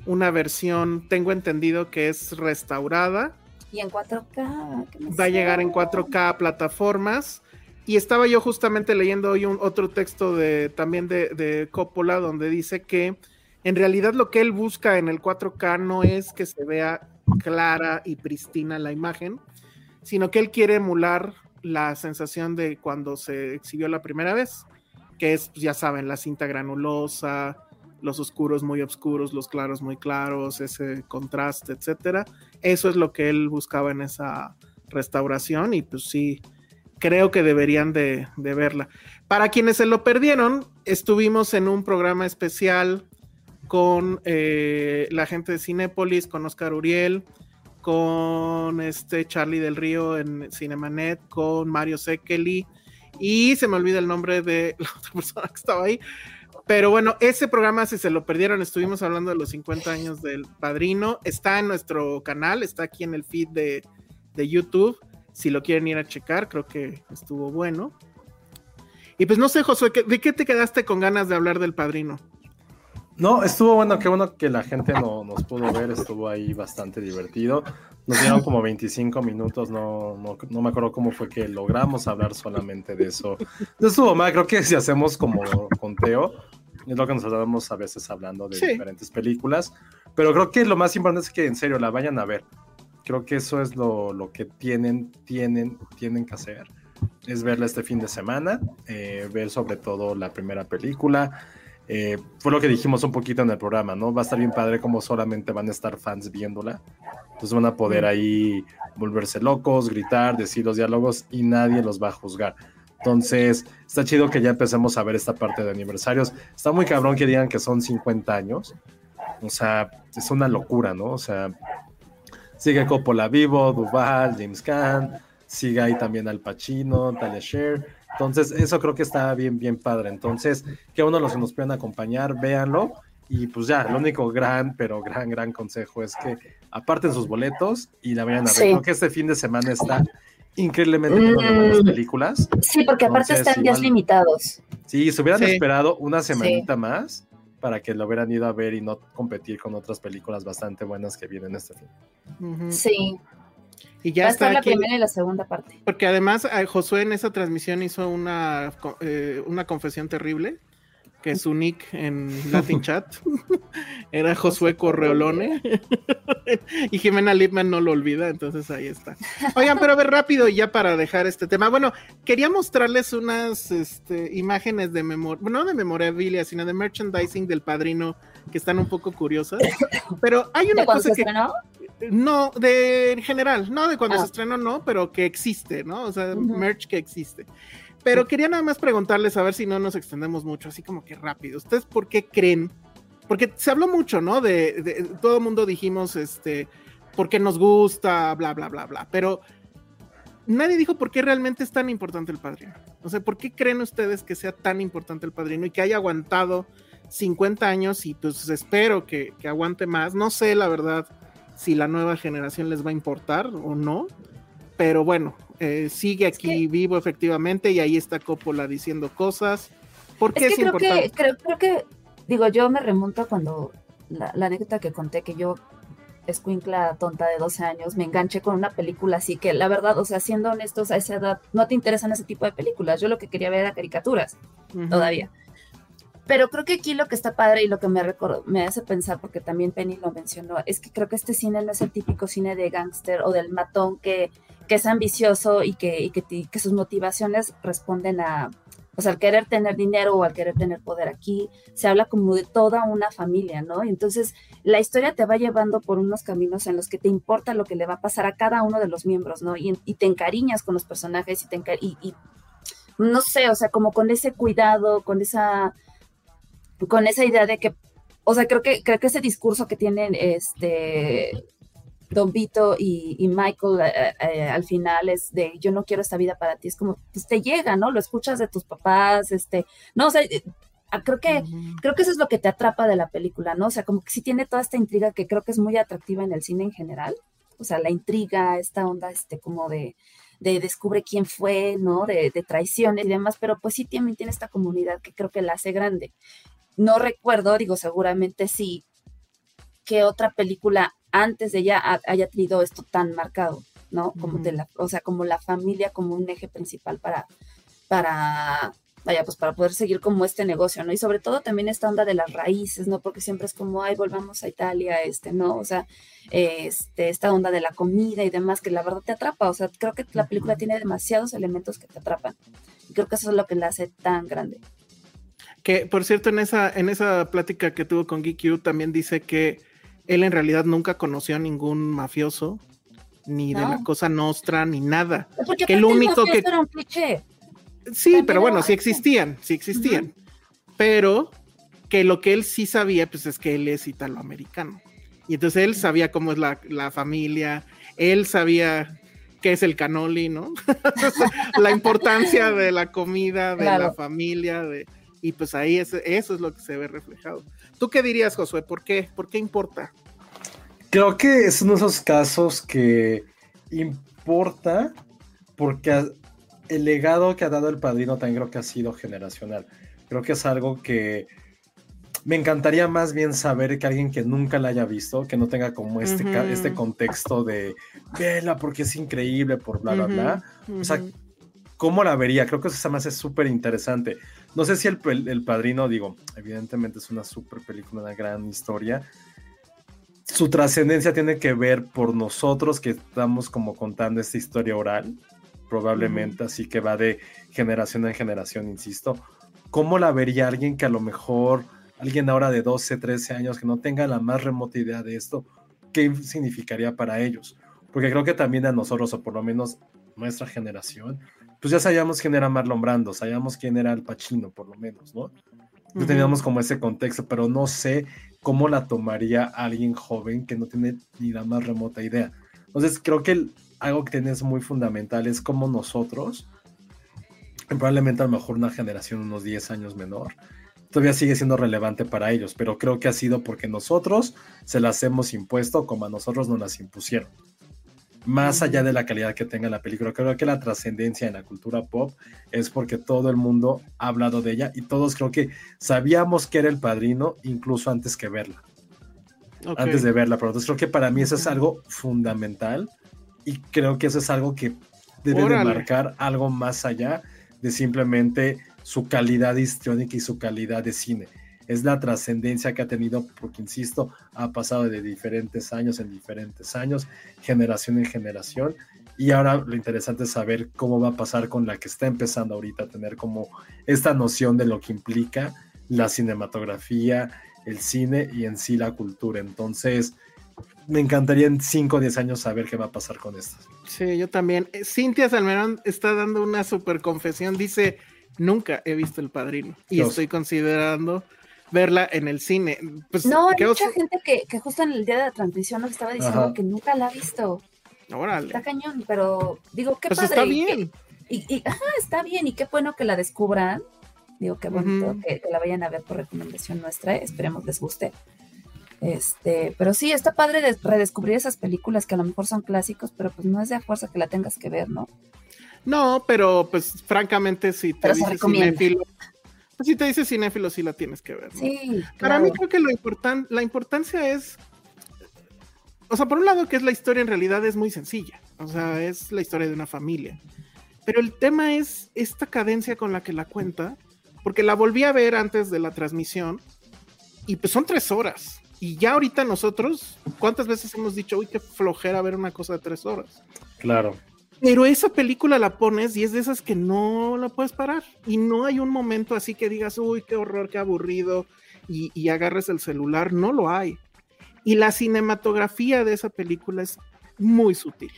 una versión, tengo entendido que es restaurada. Y en 4K. Va a llegar en 4K a plataformas. Y estaba yo justamente leyendo hoy un otro texto de también de, de Coppola donde dice que en realidad lo que él busca en el 4K no es que se vea clara y pristina la imagen, sino que él quiere emular la sensación de cuando se exhibió la primera vez, que es, pues, ya saben, la cinta granulosa, los oscuros muy oscuros, los claros muy claros, ese contraste, etcétera. Eso es lo que él buscaba en esa restauración y pues sí, creo que deberían de, verla. Para quienes se lo perdieron, estuvimos en un programa especial con eh, la gente de Cinépolis, con Oscar Uriel, con este Charlie del Río en Cinemanet, con Mario Sekeli, y se me olvida el nombre de la otra persona que estaba ahí. Pero bueno, ese programa, si se lo perdieron, estuvimos hablando de los 50 años del padrino. Está en nuestro canal, está aquí en el feed de, de YouTube. Si lo quieren ir a checar, creo que estuvo bueno. Y pues no sé, Josué, ¿de qué te quedaste con ganas de hablar del padrino? No, estuvo bueno, qué bueno que la gente no, nos pudo ver, estuvo ahí bastante divertido. Nos dieron como 25 minutos, no, no, me acuerdo cómo fue que logramos hablar solamente de eso. No estuvo mal, creo que si hacemos como conteo, es lo que nos tratamos a veces hablando de diferentes películas, pero creo que lo más importante es que en serio la vayan a ver. Creo que eso es lo, lo que tienen, tienen, tienen que hacer, es verla este fin de semana, eh, ver sobre todo la primera película eh, fue lo que dijimos un poquito en el programa, ¿no? Va a estar bien padre como solamente van a estar fans viéndola. Entonces van a poder ahí volverse locos, gritar, decir los diálogos y nadie los va a juzgar. Entonces, está chido que ya empecemos a ver esta parte de aniversarios. Está muy cabrón que digan que son 50 años. O sea, es una locura, ¿no? O sea, sigue Coppola vivo, Duval, James Caan, sigue ahí también Al Pacino, Talia Share entonces, eso creo que está bien, bien padre. Entonces, que uno los que nos pueden acompañar, véanlo. Y pues ya, el único gran, pero gran, gran consejo es que aparten sus boletos y la vayan a ver. Creo que este fin de semana está increíblemente mm. las películas. Sí, porque aparte están días limitados. Sí, se hubieran esperado una semanita más para que lo hubieran ido a ver y no competir con otras películas bastante buenas que vienen este fin. Sí. Y ya está la primera y la segunda parte. Porque además eh, Josué en esa transmisión hizo una, eh, una confesión terrible, que su nick en Latin Chat era Josué Correolone. y Jimena Lipman no lo olvida, entonces ahí está. Oigan, pero a ver rápido ya para dejar este tema. Bueno, quería mostrarles unas este, imágenes de memoria, no de memorabilia, sino de merchandising del padrino que están un poco curiosas. Pero hay una cosa que... No, de en general, no de cuando se ah. estrenó, no, pero que existe, ¿no? O sea, merch que existe. Pero quería nada más preguntarles, a ver si no nos extendemos mucho, así como que rápido. ¿Ustedes por qué creen? Porque se habló mucho, ¿no? De, todo el mundo dijimos, este, por qué nos gusta, bla, bla, bla, bla. Pero nadie dijo por qué realmente es tan importante el padrino. O sea, ¿por qué creen ustedes que sea tan importante el padrino y que haya aguantado 50 años y pues espero que, que aguante más? No sé, la verdad si la nueva generación les va a importar o no. Pero bueno, eh, sigue aquí vivo efectivamente y ahí está Coppola diciendo cosas. ¿Por qué es, creo importante? Que, creo, creo, que, digo, yo me remonto cuando la, la anécdota que conté que yo escuincla tonta de 12 años, me enganché con una película así que la verdad, o sea, siendo honestos, a esa edad no te interesan ese tipo de películas. Yo lo que quería ver era caricaturas, todavía. Pero creo que aquí lo que está padre y lo que me, me hace pensar, porque también Penny lo mencionó, es que creo que este cine no es el típico cine de gángster o del matón que, que es ambicioso y que, y que, sus motivaciones responden a, sea, al querer tener dinero o al querer tener poder aquí, se habla como de toda una familia, ¿no? Y entonces la historia te va llevando por unos caminos en los que te importa lo que le va a pasar a cada uno de los miembros, ¿no? Y, te encariñas con los personajes y te y, y, no sé, o sea, como con ese cuidado, con esa, con esa idea de que, o sea, creo que, creo que ese discurso que tienen este Don Vito y, Michael eh, eh, eh, al final es de yo no quiero esta vida para ti, es como, pues te llega, ¿no? Lo escuchas de tus papás, este, no, o sea, ah, creo que, creo que eso es lo que te atrapa de la película, ¿no? O sea, como que sí tiene toda esta intriga que creo que es muy atractiva en el cine en general, o sea, la intriga, esta onda, este, como de, de descubre quién fue, ¿no? De, de traiciones y demás, pero pues sí también tiene esta comunidad que creo que la hace grande. No recuerdo, digo, seguramente sí, que otra película antes de ella haya tenido esto tan marcado, ¿no? Como de la, o sea, como la familia como un eje principal para, para, vaya, pues para poder seguir como este negocio, ¿no? Y sobre todo también esta onda de las raíces, ¿no? Porque siempre es como, ay, volvamos a Italia, este, ¿no? O sea, este, esta onda de la comida y demás, que la verdad te atrapa, o sea, creo que la película tiene demasiados elementos que te atrapan. Y creo que eso es lo que la hace tan grande. Que, por cierto, en esa, en esa plática que tuvo con GQ también dice que él en realidad nunca conoció a ningún mafioso, ni de la cosa nostra, ni nada. que el único que. Era un cliché. Sí, pero bueno, sí existían, sí existían. Pero que lo que él sí sabía, pues es que él es italoamericano. Y entonces él sabía cómo es la, la familia, él sabía qué es el canoli, ¿no? la importancia de la comida, de la familia, de, y pues ahí eso es lo que se ve reflejado. ¿Tú qué dirías, Josué? ¿Por qué? ¿Por qué importa? Creo que es uno de esos casos que importa porque el legado que ha dado el padrino también creo que ha sido generacional. Creo que es algo que me encantaría más bien saber que alguien que nunca la haya visto, que no tenga como este, este contexto de vela porque es increíble, por bla, bla, bla. O sea, ¿cómo la vería? Creo que eso se me hace súper interesante. No sé si el, el, Padrino, digo, evidentemente es una súper película, una gran historia. Su trascendencia tiene que ver por nosotros que estamos como contando esta historia oral, probablemente, así que va de generación en generación, insisto. ¿Cómo la vería alguien que a lo mejor, alguien ahora de 12, 13 años, que no tenga la más remota idea de esto, qué significaría para ellos? Porque creo que también a nosotros, o por lo menos nuestra generación, pues ya sabíamos quién era Marlon Brando, sabíamos quién era el Pacino, por lo menos, ¿no? Teníamos como ese contexto, pero no sé cómo la tomaría alguien joven que no tiene ni la más remota idea. Entonces, creo que algo que tienes muy fundamental es como nosotros, probablemente a lo mejor una generación unos 10 años menor, todavía sigue siendo relevante para ellos, pero creo que ha sido porque nosotros se las hemos impuesto como a nosotros nos las impusieron más allá de la calidad que tenga la película. Creo que la trascendencia en la cultura pop es porque todo el mundo ha hablado de ella y todos creo que sabíamos que era el padrino incluso antes que verla. Antes de verla, pero entonces creo que para mí eso es algo fundamental y creo que eso es algo que debe de marcar algo más allá de simplemente su calidad histriónica y su calidad de cine es la trascendencia que ha tenido, porque insisto, ha pasado de diferentes años en diferentes años, generación en generación, y ahora lo interesante es saber cómo va a pasar con la que está empezando ahorita a tener como esta noción de lo que implica la cinematografía, el cine y en sí la cultura. Entonces, me encantaría en 5 o 10 años saber qué va a pasar con esto. Sí, yo también. Eh, Cintia Salmerón está dando una super confesión. Dice, nunca he visto El Padrino y estoy considerando verla en el cine. Pues, no, hay mucha gente que, que, justo en el día de la transmisión nos estaba diciendo que nunca la ha visto. Órale. Está cañón, pero digo, qué pues padre. Está bien. Y, ajá, está bien, y qué bueno que la descubran. Digo, qué bonito que, la vayan a ver por recomendación nuestra. Esperemos les guste. Este, pero sí, está padre de redescubrir esas películas que a lo mejor son clásicos, pero pues no es de a fuerza que la tengas que ver, ¿no? No, pero pues francamente si te dices cinéfilo, si te dices cinéfilo sí la tienes que ver. ¿no? Sí. Para mí creo que lo importante, la importancia es, o sea, por un lado que es la historia en realidad es muy sencilla, o sea, es la historia de una familia, pero el tema es esta cadencia con la que la cuenta, porque la volví a ver antes de la transmisión y pues son tres horas. Y ya ahorita nosotros, ¿cuántas veces hemos dicho, uy, qué flojera ver una cosa de tres horas? Claro. Pero esa película la pones y es de esas que no la puedes parar. Y no hay un momento así que digas, uy, qué horror, qué aburrido, y, y agarres el celular. No lo hay. Y la cinematografía de esa película es muy sutil.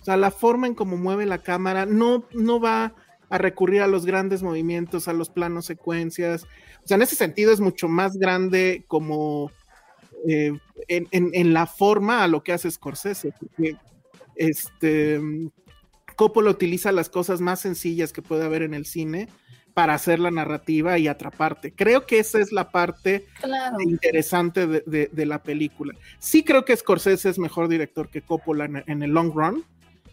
O sea, la forma en cómo mueve la cámara no, no va a recurrir a los grandes movimientos, a los planos secuencias. O sea, en ese sentido es mucho más grande como eh, en, en, en, la forma a lo que hace Scorsese. Porque este, Coppola utiliza las cosas más sencillas que puede haber en el cine para hacer la narrativa y atraparte. Creo que esa es la parte claro. interesante de, de, de, la película. Sí creo que Scorsese es mejor director que Coppola en, en, el long run,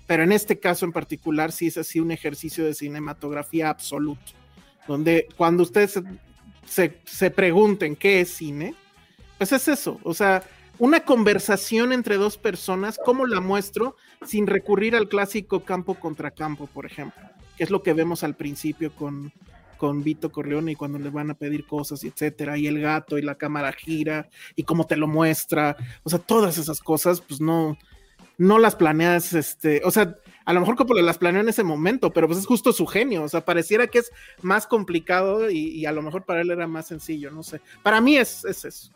pero en este caso en particular sí es así un ejercicio de cinematografía absoluto, donde cuando ustedes se, se, se pregunten qué es cine, pues es eso, o sea, una conversación entre dos personas, ¿cómo la muestro? Sin recurrir al clásico campo contra campo, por ejemplo, que es lo que vemos al principio con, con Vito Corleone y cuando le van a pedir cosas, etcétera, y el gato y la cámara gira y cómo te lo muestra, o sea, todas esas cosas, pues no, no las planeas, este, o sea, a lo mejor como las planeó en ese momento, pero pues es justo su genio, o sea, pareciera que es más complicado y, y a lo mejor para él era más sencillo, no sé, para mí es, es eso.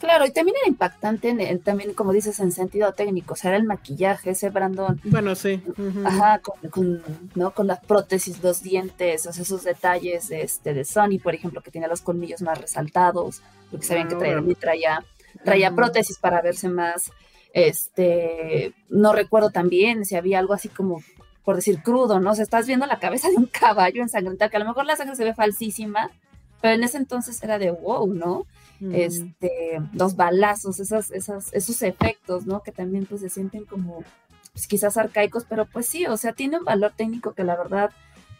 Claro, y también era impactante en el, también, como dices, en sentido técnico, o sea, era el maquillaje, ese Brandon. Bueno, sí. Uh -huh. Ajá, con, con, ¿no? con las prótesis, los dientes, o sea, esos detalles de, este, de Sony, por ejemplo, que tenía los colmillos más resaltados, porque sabían que traía, traía, traía -huh. prótesis para verse más, este, no recuerdo también si había algo así como, por decir, crudo, ¿no? O sea, estás viendo la cabeza de un caballo ensangrentada, que a lo mejor la sangre se ve falsísima, pero en ese entonces era de wow, ¿no? Mm. Este, los balazos, esas, esas, esos efectos, ¿no? Que también pues se sienten como pues, quizás arcaicos, pero pues sí, o sea, tiene un valor técnico que la verdad,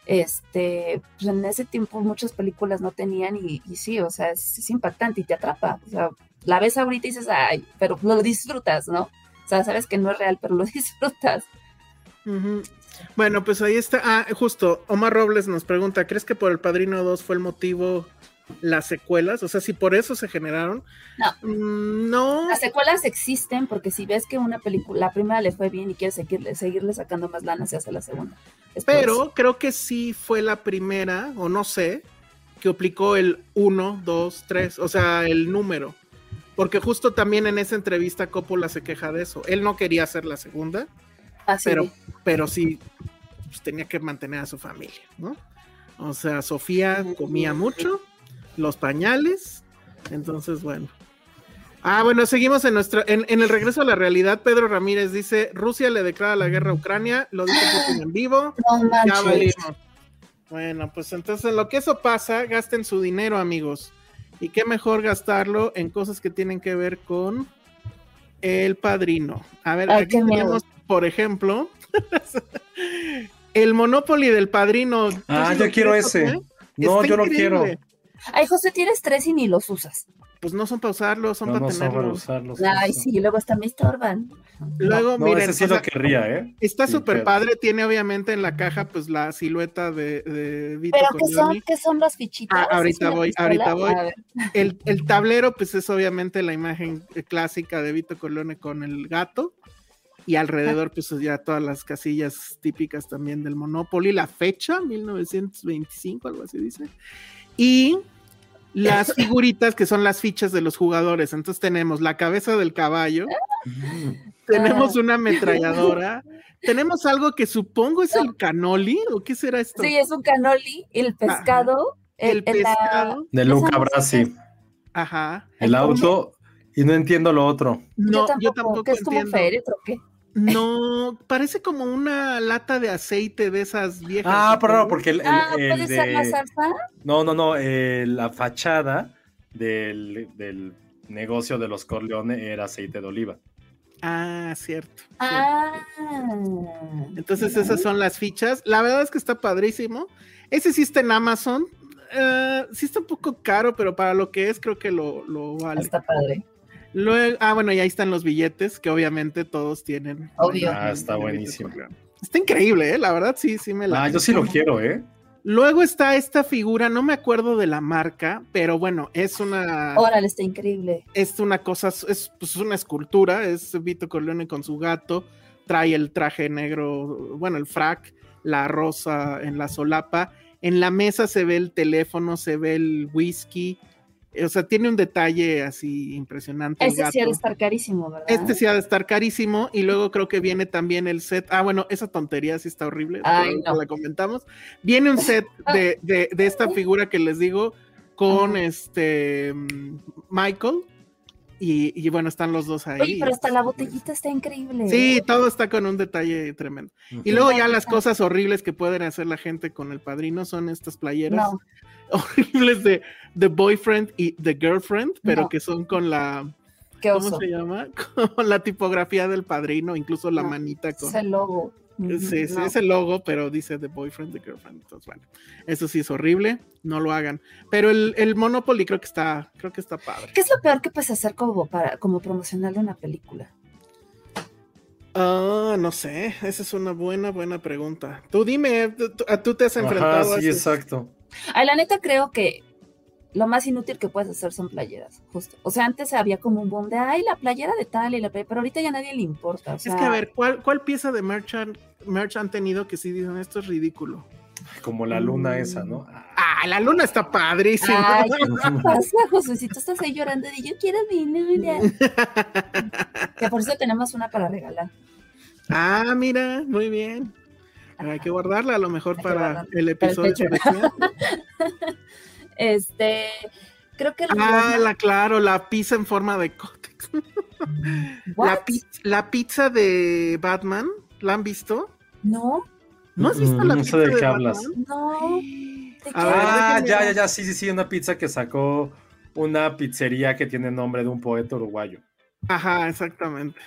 este, pues en ese tiempo muchas películas no tenían y, y sí, o sea, es, es, impactante y te atrapa, o sea, la ves ahorita y dices, ay, pero lo disfrutas, ¿no? O sea, sabes que no es real, pero lo disfrutas. Uh -huh. Bueno, pues ahí está. Ah, justo, Omar Robles nos pregunta, ¿crees que por El Padrino 2 fue el motivo las secuelas? O sea, si por eso se generaron. No. Mm, no. Las secuelas existen porque si ves que una película, la primera le fue bien y quieres seguirle, seguirle sacando más lana, se hace la segunda. Pero creo que sí fue la primera, o no sé, que aplicó el 1, 2, 3, o sea, el número. Porque justo también en esa entrevista Coppola se queja de eso. Él no quería hacer la segunda, Así pero, pero sí pues, tenía que mantener a su familia, ¿no? O sea, Sofía comía mucho, los pañales. Entonces, bueno. Ah, bueno, seguimos en nuestro, en, en, el regreso a la realidad. Pedro Ramírez dice: Rusia le declara la guerra a Ucrania, lo dice Putin en vivo. No ya valimos. Bueno, pues entonces en lo que eso pasa, gasten su dinero, amigos. Y qué mejor gastarlo en cosas que tienen que ver con el padrino. A ver, Ay, aquí tenemos, por ejemplo, el Monopoly del padrino. Ah, yo quiero ese. ¿eh? No, Está yo no quiero. Ay, José, tienes tres y ni los usas. Pues no son para usarlos, son no, para no tenerlos. Son para usarlos. Ay, sí, luego hasta me estorban. Luego, no, miren, ese sí o sea, lo querría, ¿eh? Está súper sí, padre, tiene obviamente en la caja pues la silueta de, de Vito Pero ¿qué son, ¿qué son las fichitas? Ah, ahorita voy, ahorita voy. El, el, tablero pues es obviamente la imagen clásica de Vito Corleone con el gato y alrededor pues ya todas las casillas típicas también del Monopoly, la fecha, 1925, algo así dice. Y las figuritas que son las fichas de los jugadores. Entonces tenemos la cabeza del caballo, tenemos una ametralladora, tenemos algo que supongo es el canoli, ¿o qué será esto? Sí, es un canoli, el pescado. El, el, pescado. De Luca Brasi. Ajá. El auto, y no entiendo lo otro. No, yo tampoco, yo tampoco ¿qué es como entiendo. féretro qué? No, parece como una lata de aceite de esas viejas. Ah, pero no, porque el, el, ah, el ¿puede de... ser la salsa? No, no, no, eh, la fachada del, del negocio de los Corleone era aceite de oliva. Ah, cierto. Ah. Entonces esas son las fichas. La verdad es que está padrísimo. Ese sí está en Amazon. Eh, sí está un poco caro, pero para lo que es creo que lo, lo vale. Está padre. Luego, ah, bueno, y ahí están los billetes, que obviamente todos tienen. Obvio. Ah, está buenísimo. Está increíble, ¿eh? La verdad, sí, sí me la. Ah, yo sí lo quiero, ¿eh? Luego está esta figura, no me acuerdo de la marca, pero bueno, es una. Órale, está increíble. Es una cosa, es pues, una escultura, es Vito Corleone con su gato, trae el traje negro, bueno, el frac, la rosa en la solapa. En la mesa se ve el teléfono, se ve el whisky, o sea, tiene un detalle así impresionante. Este sí ha de estar carísimo, ¿verdad? Este sí ha de estar carísimo. Y luego creo que viene también el set. Ah, bueno, esa tontería sí está horrible. Ay, no. La comentamos. Viene un set de, de, de esta figura que les digo con Ajá. este Michael. Y, y, bueno, están los dos ahí. Oye, pero hasta la botellita está increíble. Sí, todo está con un detalle tremendo. Y luego ya las cosas horribles que pueden hacer la gente con el padrino son estas playeras No. horribles de The Boyfriend y The Girlfriend, pero No. que son con la, Qué ¿cómo oso. se llama? Con la tipografía del padrino, incluso la No, manita con... Es el logo. Sí, sí, no. es el logo, pero dice The Boyfriend, The Girlfriend. Entonces, bueno, eso sí es horrible, no lo hagan. Pero el, el Monopoly creo que está, creo que está padre. ¿Qué es lo peor que puedes hacer como para como promocionarle una película? Ah, no sé, esa es una buena, buena pregunta. Tú dime, tú, tú- tú te has Ajá, enfrentado a sí, exacto. Ay, la neta creo que lo más inútil que puedes hacer son playeras, justo. O sea, antes había como un boom de, ay, la playera de tal y la playera, pero ahorita ya a nadie le importa. O sea, Es que a ver, ¿cuál, cuál pieza de merch han, merch han tenido que sí dicen esto es ridículo? Como la luna esa, ¿no? Ah, la luna está padrísima. Ay, ¿qué pasa, Josuecito? Estás ahí llorando de yo quiero mi luna. que por eso tenemos una para regalar. Ah, mira, muy bien. Hay que guardarla a lo mejor Hay para el Para el episodio especial. Este, creo que Ah, la, claro, la pizza en forma de cótex. La, pi- la pizza de Batman, ¿la han visto? No, ¿No has visto Mm, la no pizza sé de de, qué Batman? hablas. no. ¿De qué A ver, Ah, déjenme ya, ya, ya, sí, sí, sí, una pizza que sacó una pizzería que tiene nombre de un poeta uruguayo. Ajá, exactamente.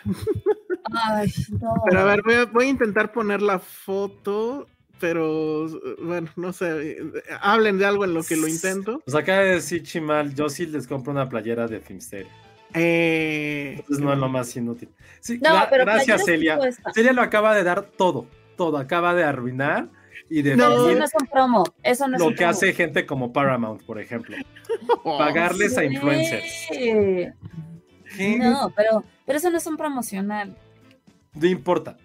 Ay, no. Pero a ver, voy a, voy a intentar poner la foto, pero bueno, no sé. Hablen de algo en lo que lo intento. Pues acaba de decir Chimal, yo sí les compro una playera de Filmsteria. Eh, Entonces no es lo más inútil. Sí, No, gra- pero gracias, Celia. Celia lo acaba de dar todo, todo. Acaba de arruinar y de No. Eso no es un promo. Eso no es lo un que promo. hace gente como Paramount, por ejemplo. oh, Pagarles a influencers. ¿Qué? No, pero, pero eso no es un promocional. No importa.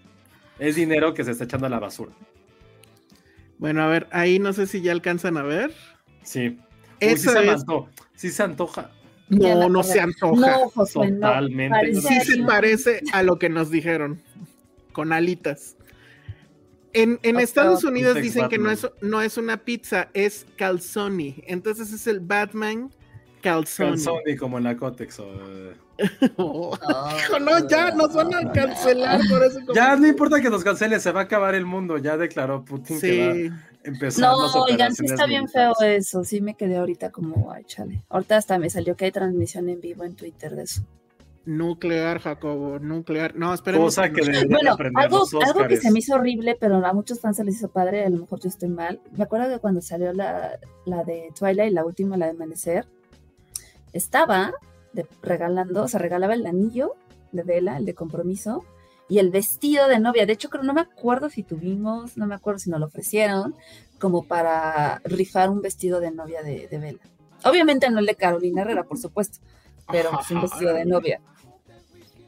Es dinero que se está echando a la basura. Bueno, a ver, ahí no sé si ya alcanzan a ver. Sí. Uy, sí se. Sí se antoja. No, no se antoja. No. Totalmente. Parece Sí se parece a lo que nos dijeron, con alitas. En, en Estados Unidos dicen que no es, no es una pizza, es calzoni. Entonces es el Batman calzoni. Calzoni como en la Cotex. o, eh. Oh, hijo, no, ya nos van a cancelar por eso. Ya no importa que nos cancele, se va a acabar el mundo. Ya declaró Putin que va Sí, a empezar las No, oigan, sí está bien feo eso. Sí me quedé ahorita como, ay, chale. Ahorita hasta me salió que hay transmisión en vivo en Twitter de eso. nuclear, Jacobo, nuclear. No, esperemos. Cosa que Bueno, algo, algo que se me hizo horrible, pero a muchos fans se les hizo padre, a lo mejor yo estoy mal. Me acuerdo que cuando salió la, la de Twilight, la última, la de Amanecer, estaba regalando, o sea, regalaba el anillo de vela, el de compromiso, y el vestido de novia. De hecho, creo, no me acuerdo si tuvimos, no me acuerdo si nos lo ofrecieron, como para rifar un vestido de novia de, vela. Obviamente no el de Carolina Herrera, por supuesto, pero pues, un vestido de novia.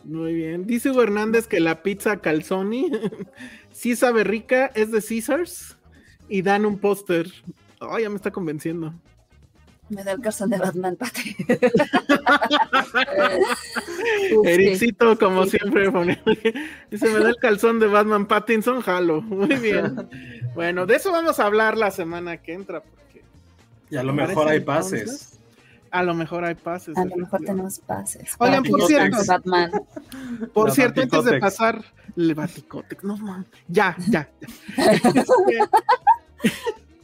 Muy bien. Dice Hugo Hernández que la pizza calzoni sí sabe rica, es de Caesars y dan un póster. Ay, ya me está convenciendo. Me da el calzón de Batman, sí. Ericito, como Sí. siempre, dice, me da el calzón de Batman Pattinson, jalo. Muy bien. Bueno, de eso vamos a hablar la semana que entra, porque Y a lo mejor hay pases. entonces, a lo mejor hay pases. A lo mejor tenemos pases. Oigan, por cierto. Batman. Por La cierto, antes de pasar, el Baticotex, no man, ya, ya. ya.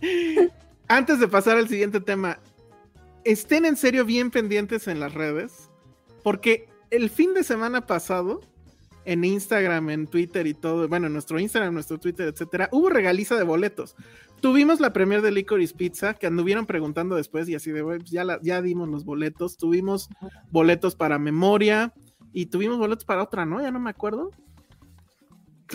Este, antes de pasar al siguiente tema, estén en serio bien pendientes en las redes, porque el fin de semana pasado, en Instagram, en Twitter y todo, bueno, en nuestro Instagram, nuestro Twitter, etcétera, hubo regaliza de boletos. Tuvimos la premier de Licorice Pizza, que anduvieron preguntando después y así de, pues ya, ya dimos los boletos. Tuvimos boletos para memoria y tuvimos boletos para otra, ¿no? Ya no me acuerdo.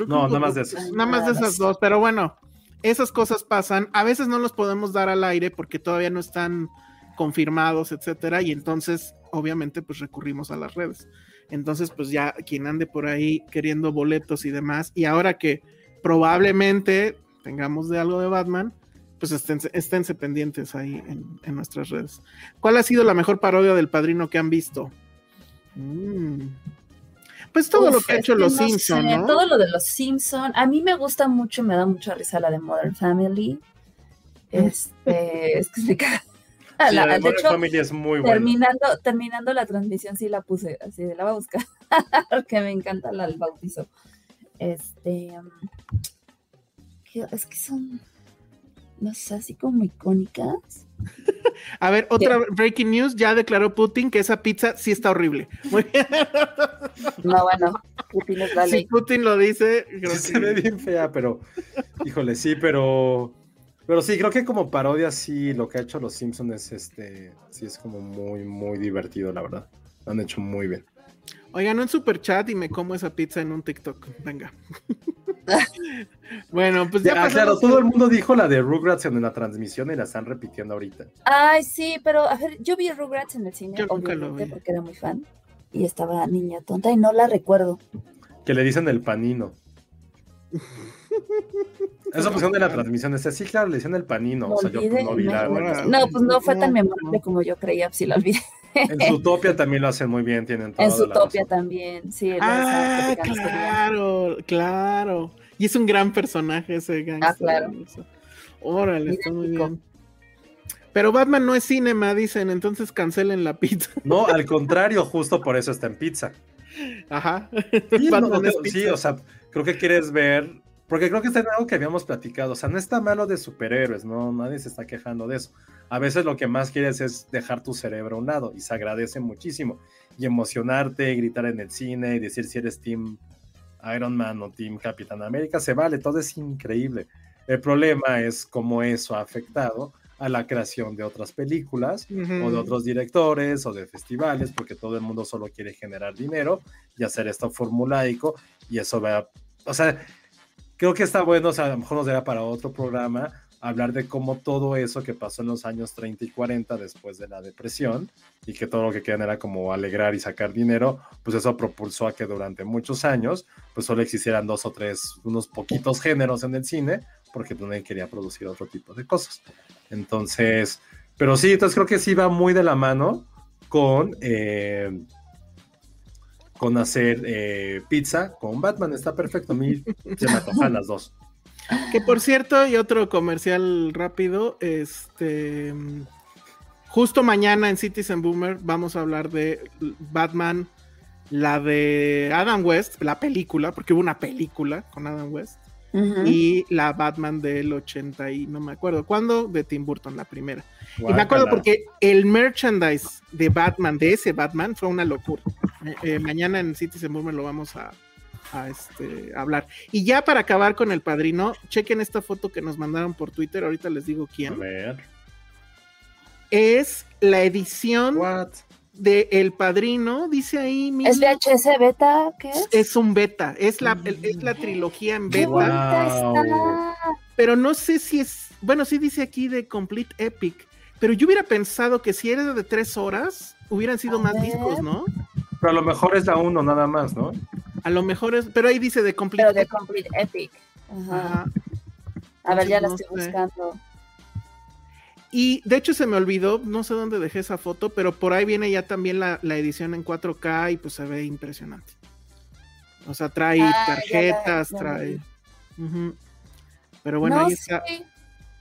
no, nada más de esas. Nada más de esas dos, pero bueno, esas cosas pasan. A veces no los podemos dar al aire porque todavía no están confirmados, etcétera, y entonces obviamente pues recurrimos a las redes. Entonces pues ya quien ande por ahí queriendo boletos y demás, y ahora que probablemente tengamos de algo de Batman, pues esténse, pendientes ahí en, nuestras redes. ¿Cuál ha sido la mejor parodia del padrino que han visto? Mm. Pues todo lo que ha hecho los Simpson, ¿no? Todo lo de los Simpson. A mí me gusta mucho, me da mucha risa la de Modern Family. Este, es que la, de hecho, Family es muy buena. Terminando, terminando la transmisión, sí la puse, así de la voy a buscar, porque me encanta la del bautizo. Este, es que son, no sé, así como icónicas. A ver, otra breaking news, ya declaró Putin que esa pizza sí está horrible. Muy bien. No, bueno, Putin es la Si Putin lo dice, se ve bien fea, pero híjole, sí, pero pero sí, creo que como parodia sí lo que ha hecho los Simpsons es este, sí es como muy muy divertido, la verdad. Lo han hecho muy bien. Oigan, un super chat y me como esa pizza en un TikTok. Venga. bueno, pues ya. Ah, claro, todo el mundo dijo la de Rugrats en la transmisión y la están repitiendo ahorita. Ay, sí, pero a ver, yo vi Rugrats en el cine, yo nunca lo vi. porque era muy fan. Y estaba niña tonta y no la recuerdo. Que le dicen el panino. Esa opción de la transmisión, este sí, claro, le decían el panino. o sea, yo pues, no vi la, No, pues no fue tan memorable como yo creía, si lo olvidé. En Zootopia también lo hacen muy bien, tienen En Zootopia también, sí. Ah, claro, claro. Y es un gran personaje ese gangster. Ah, claro. Órale, está muy bien. Pero Batman no es cinema, dicen, entonces cancelen la pizza. No, al contrario, justo por eso está en pizza. Ajá. sí o sea, creo que quieres ver porque creo que es algo que habíamos platicado. O sea, no está malo de superhéroes, ¿no? Nadie se está quejando de eso. A veces lo que más quieres es dejar tu cerebro a un lado y se agradece muchísimo. Y emocionarte, gritar en el cine y decir si eres Team Iron Man o Team Capitán América, se vale, todo es increíble. El problema es cómo eso ha afectado a la creación de otras películas o de otros directores o de festivales, porque todo el mundo solo quiere generar dinero y hacer esto formulaico y eso va, o sea, creo que está bueno, o sea, a lo mejor nos dará para otro programa hablar de cómo todo eso que pasó en los años 30 y 40 después de la depresión y que todo lo que querían era como alegrar y sacar dinero, pues eso propulsó a que durante muchos años pues solo existieran dos o tres, unos poquitos géneros en el cine, porque pues nadie quería producir otro tipo de cosas. Entonces, pero sí, entonces creo que sí va muy de la mano con... Eh, con hacer eh, pizza con Batman. Está perfecto. A mí se me antojan las dos. Que por cierto, y otro comercial rápido, este justo mañana en Citizen Boomer vamos a hablar de Batman, la de Adam West, la película, porque hubo una película con Adam West, y la Batman del 80 y no me acuerdo cuándo, de Tim Burton, la primera. Y me acuerdo porque el merchandise de Batman, de ese Batman, fue una locura. Eh, mañana en Citizen Boomer lo vamos a, este, hablar. Y ya para acabar con el padrino, chequen esta foto que nos mandaron por Twitter, ahorita les digo quién. A ver. Es la edición de El Padrino, dice ahí. ¿Es VHS beta? ¿Qué es? Es un beta, es la, es la trilogía en beta. Pero no sé si es, bueno, sí dice aquí de Complete Epic, pero yo hubiera pensado que si era de tres horas, hubieran sido más discos, ¿no? Pero a lo mejor es la uno nada más, ¿no? A lo mejor es, pero ahí dice de Complete Pero de Complete Epic. Ajá. A ver, ya la estoy buscando. Y de hecho se me olvidó, no sé dónde dejé esa foto, pero por ahí viene ya también la, edición en 4K y pues se ve impresionante. O sea, trae ah, tarjetas, trae... Pero bueno, ahí está.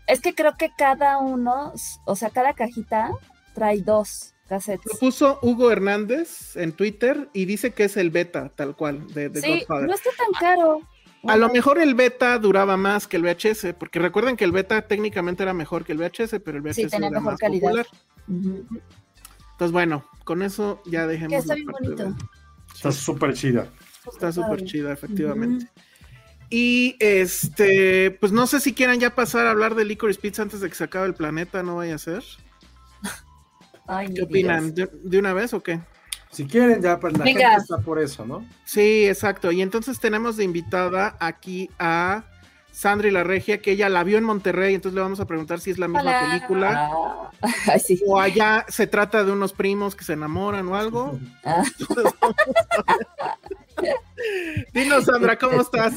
Es que creo que cada uno, o sea, cada cajita trae dos. Lo puso Hugo Hernández en Twitter y dice que es el beta, tal cual, de, de sí, No está tan caro. A lo mejor el beta duraba más que el VHS, porque recuerden que el beta técnicamente era mejor que el VHS, pero el VHS sí, tenía era mejor más calidad. popular. Entonces, bueno, con eso ya dejemos. está bien bonito. Está súper chida. Está súper chida, efectivamente. Y este, pues no sé si quieran ya pasar a hablar de Licorice Pizza antes de que se acabe el planeta, no vaya a ser. ¿Qué opinan? ¿De, una vez o qué? Si quieren, ya pues la gente está por eso, ¿no? Sí, exacto. Y entonces tenemos de invitada aquí a Sandri La Regia, que ella la vio en Monterrey, entonces le vamos a preguntar si es la misma película. O allá se trata de unos primos que se enamoran o algo. Ah. Dinos, Sandra, ¿cómo estás?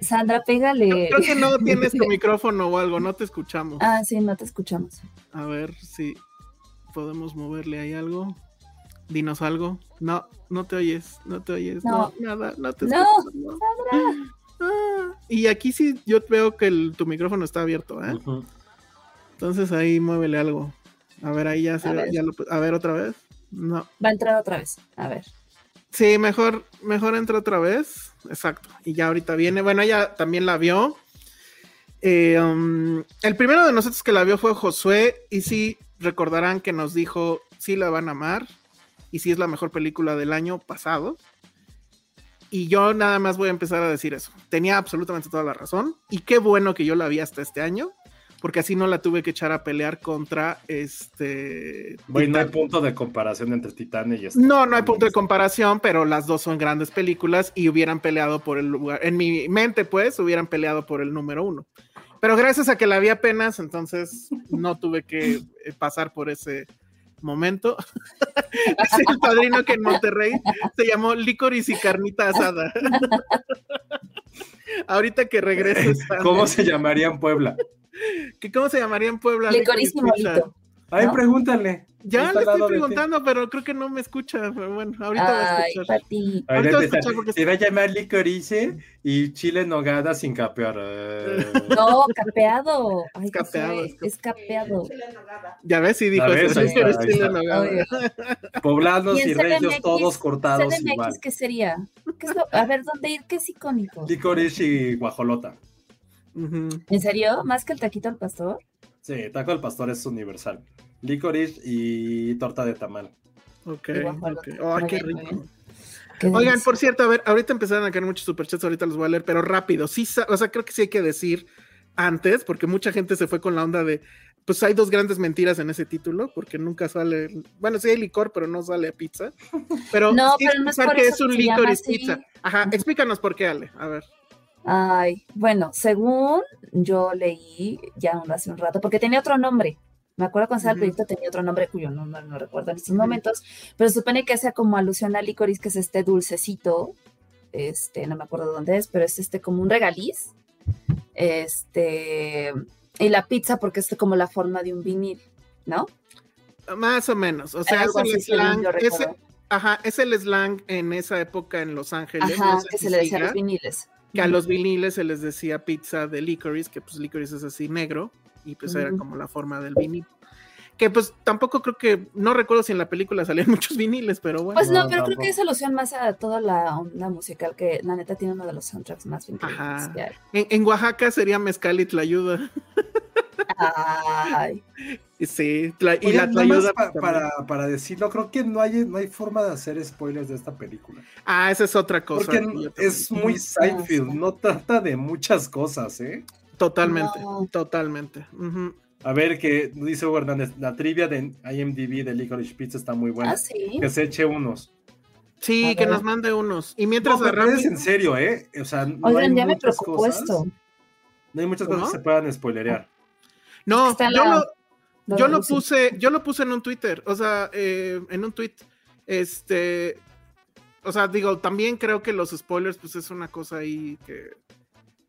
Sandra, pégale. Creo que no tienes tu micrófono o algo, no te escuchamos. Ah, sí, no te escuchamos. A ver si podemos moverle ahí algo. Dinos algo. No, no te oyes, no te oyes. No, nada, no te. No, Sandra. Ah, y aquí sí yo veo que tu micrófono está abierto, ¿eh? Entonces ahí muévele algo. A ver, ahí ya se a ver. Ya lo, a ver otra vez. No. Va a entrar otra vez. A ver. Sí, mejor, mejor entra otra vez. Exacto. Y ya ahorita viene. Bueno, ella también la vio. Eh, um, el primero de nosotros que la vio fue Josué. Y sí, recordarán que nos dijo, sí la van a amar. Y sí es la mejor película del año pasado. Y yo nada más voy a empezar a decir eso. Tenía absolutamente toda la razón. Y qué bueno que yo la vi hasta este año porque así no la tuve que echar a pelear contra este. Bueno, no hay punto de comparación entre Titán y este. No, no hay punto de comparación, pero las dos son grandes películas y hubieran peleado por el lugar. En mi mente, pues, hubieran peleado por el número uno. Pero gracias a que la vi apenas, entonces no tuve que eh, pasar por ese momento. es el padrino que en Monterrey se llamó Licorice y Carnita Asada. Ahorita que regreses. ¿Cómo se llamaría en Puebla? ¿Qué, ¿Cómo se llamaría en Puebla? Ay, pregúntale. Ya le estoy preguntando, pero creo que no me escucha. Pero bueno, ahorita va a escuchar. Ahorita va a escuchar porque... Te va a llamar licorice y chile nogada sin capear. No, capeado. Ay, capeado. Es capeado. Ya ves, sí dijo eso. Es chile nogada. Poblanos y, y reyes todos cortados CDMX, igual. ¿Qué sería? ¿Qué es lo... A ver, ¿dónde ir? ¿Qué es icónico? Licorice y guajolota. ¿En serio? ¿Más que el taquito al pastor? Sí, taco al pastor es universal. Licorice y torta de tamal. Ok, Oh, qué rico. Oigan, por cierto, a ver, ahorita empezaron a caer muchos superchats, ahorita los voy a leer, pero rápido. Sí, o sea, creo que sí hay que decir antes, porque mucha gente se fue con la onda de, pues hay dos grandes mentiras en ese título, porque nunca sale, bueno, sí hay licor, pero no sale pizza. Pero no, pero no es por que es un licorice pizza. Ajá, explícanos por qué, Ale, a ver. Ay, bueno, según yo leí ya hace un rato, porque tenía otro nombre. Me acuerdo cuando estaba el proyecto tenía otro nombre cuyo no, no, recuerdo en estos momentos, pero se supone que hace como alusión a licorice, que es este dulcecito, este, no me acuerdo dónde es, pero es este como un regaliz, este, y la pizza porque es como la forma de un vinil, ¿no? Más o menos, o sea, es el slang, ajá, es el slang en esa época en Los Ángeles. Ajá, que se le decía a los viniles que a los viniles se les decía pizza de licorice, que pues licorice es así negro, y pues era como la forma del vinil. Que pues tampoco creo que, no recuerdo si en la película salían muchos viniles, pero bueno. Pues no, pero creo que es alusión más a toda la onda musical, que la neta tiene uno de los soundtracks más Ajá. En, en, Oaxaca sería Mezcal y Tlayuda. Ay. Sí, y la Tlayuda. Pues, para, para, decirlo, creo que no hay, no hay forma de hacer spoilers de esta película. Ah, esa es otra cosa. Porque es muy Seinfeld, no trata de muchas cosas, ¿eh? Totalmente, totalmente. A ver, que dice Hugo Hernández, la trivia de IMDb de Licorice Pizza está muy buena. ¿Ah, que se eche unos. Sí, que nos mande unos. Y mientras no, pero es en serio, ¿eh? O sea, no Oigan, hay ya me preocupó esto. No hay muchas cosas que se puedan spoilerear. No, yo, lo, yo lo puse, yo lo puse en un Twitter, o sea, eh, en un tweet. Este, o sea, digo, también creo que los spoilers, pues es una cosa ahí que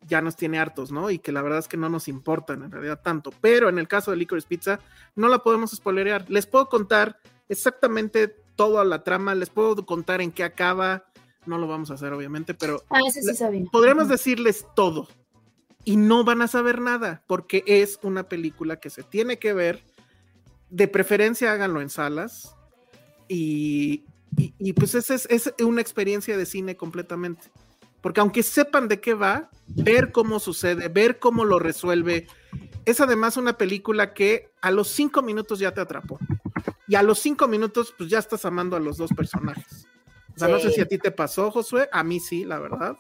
ya nos tiene hartos, ¿no? Y que la verdad es que no nos importan en realidad tanto. Pero en el caso de Licorice Pizza, no la podemos spoilerear. Les puedo contar exactamente toda la trama, les puedo contar en qué acaba. No lo vamos a hacer, obviamente, pero ah, sí podremos decirles todo y no van a saber nada, porque es una película que se tiene que ver. De preferencia háganlo en salas. Y, y, pues es, es, una experiencia de cine completamente. Porque aunque sepan de qué va, ver cómo sucede, ver cómo lo resuelve, es además una película que a los cinco minutos ya te atrapó. y a los cinco minutos, pues ya estás amando a los dos personajes. O sea, no sé si a ti te pasó, Josué, a mí sí, la verdad.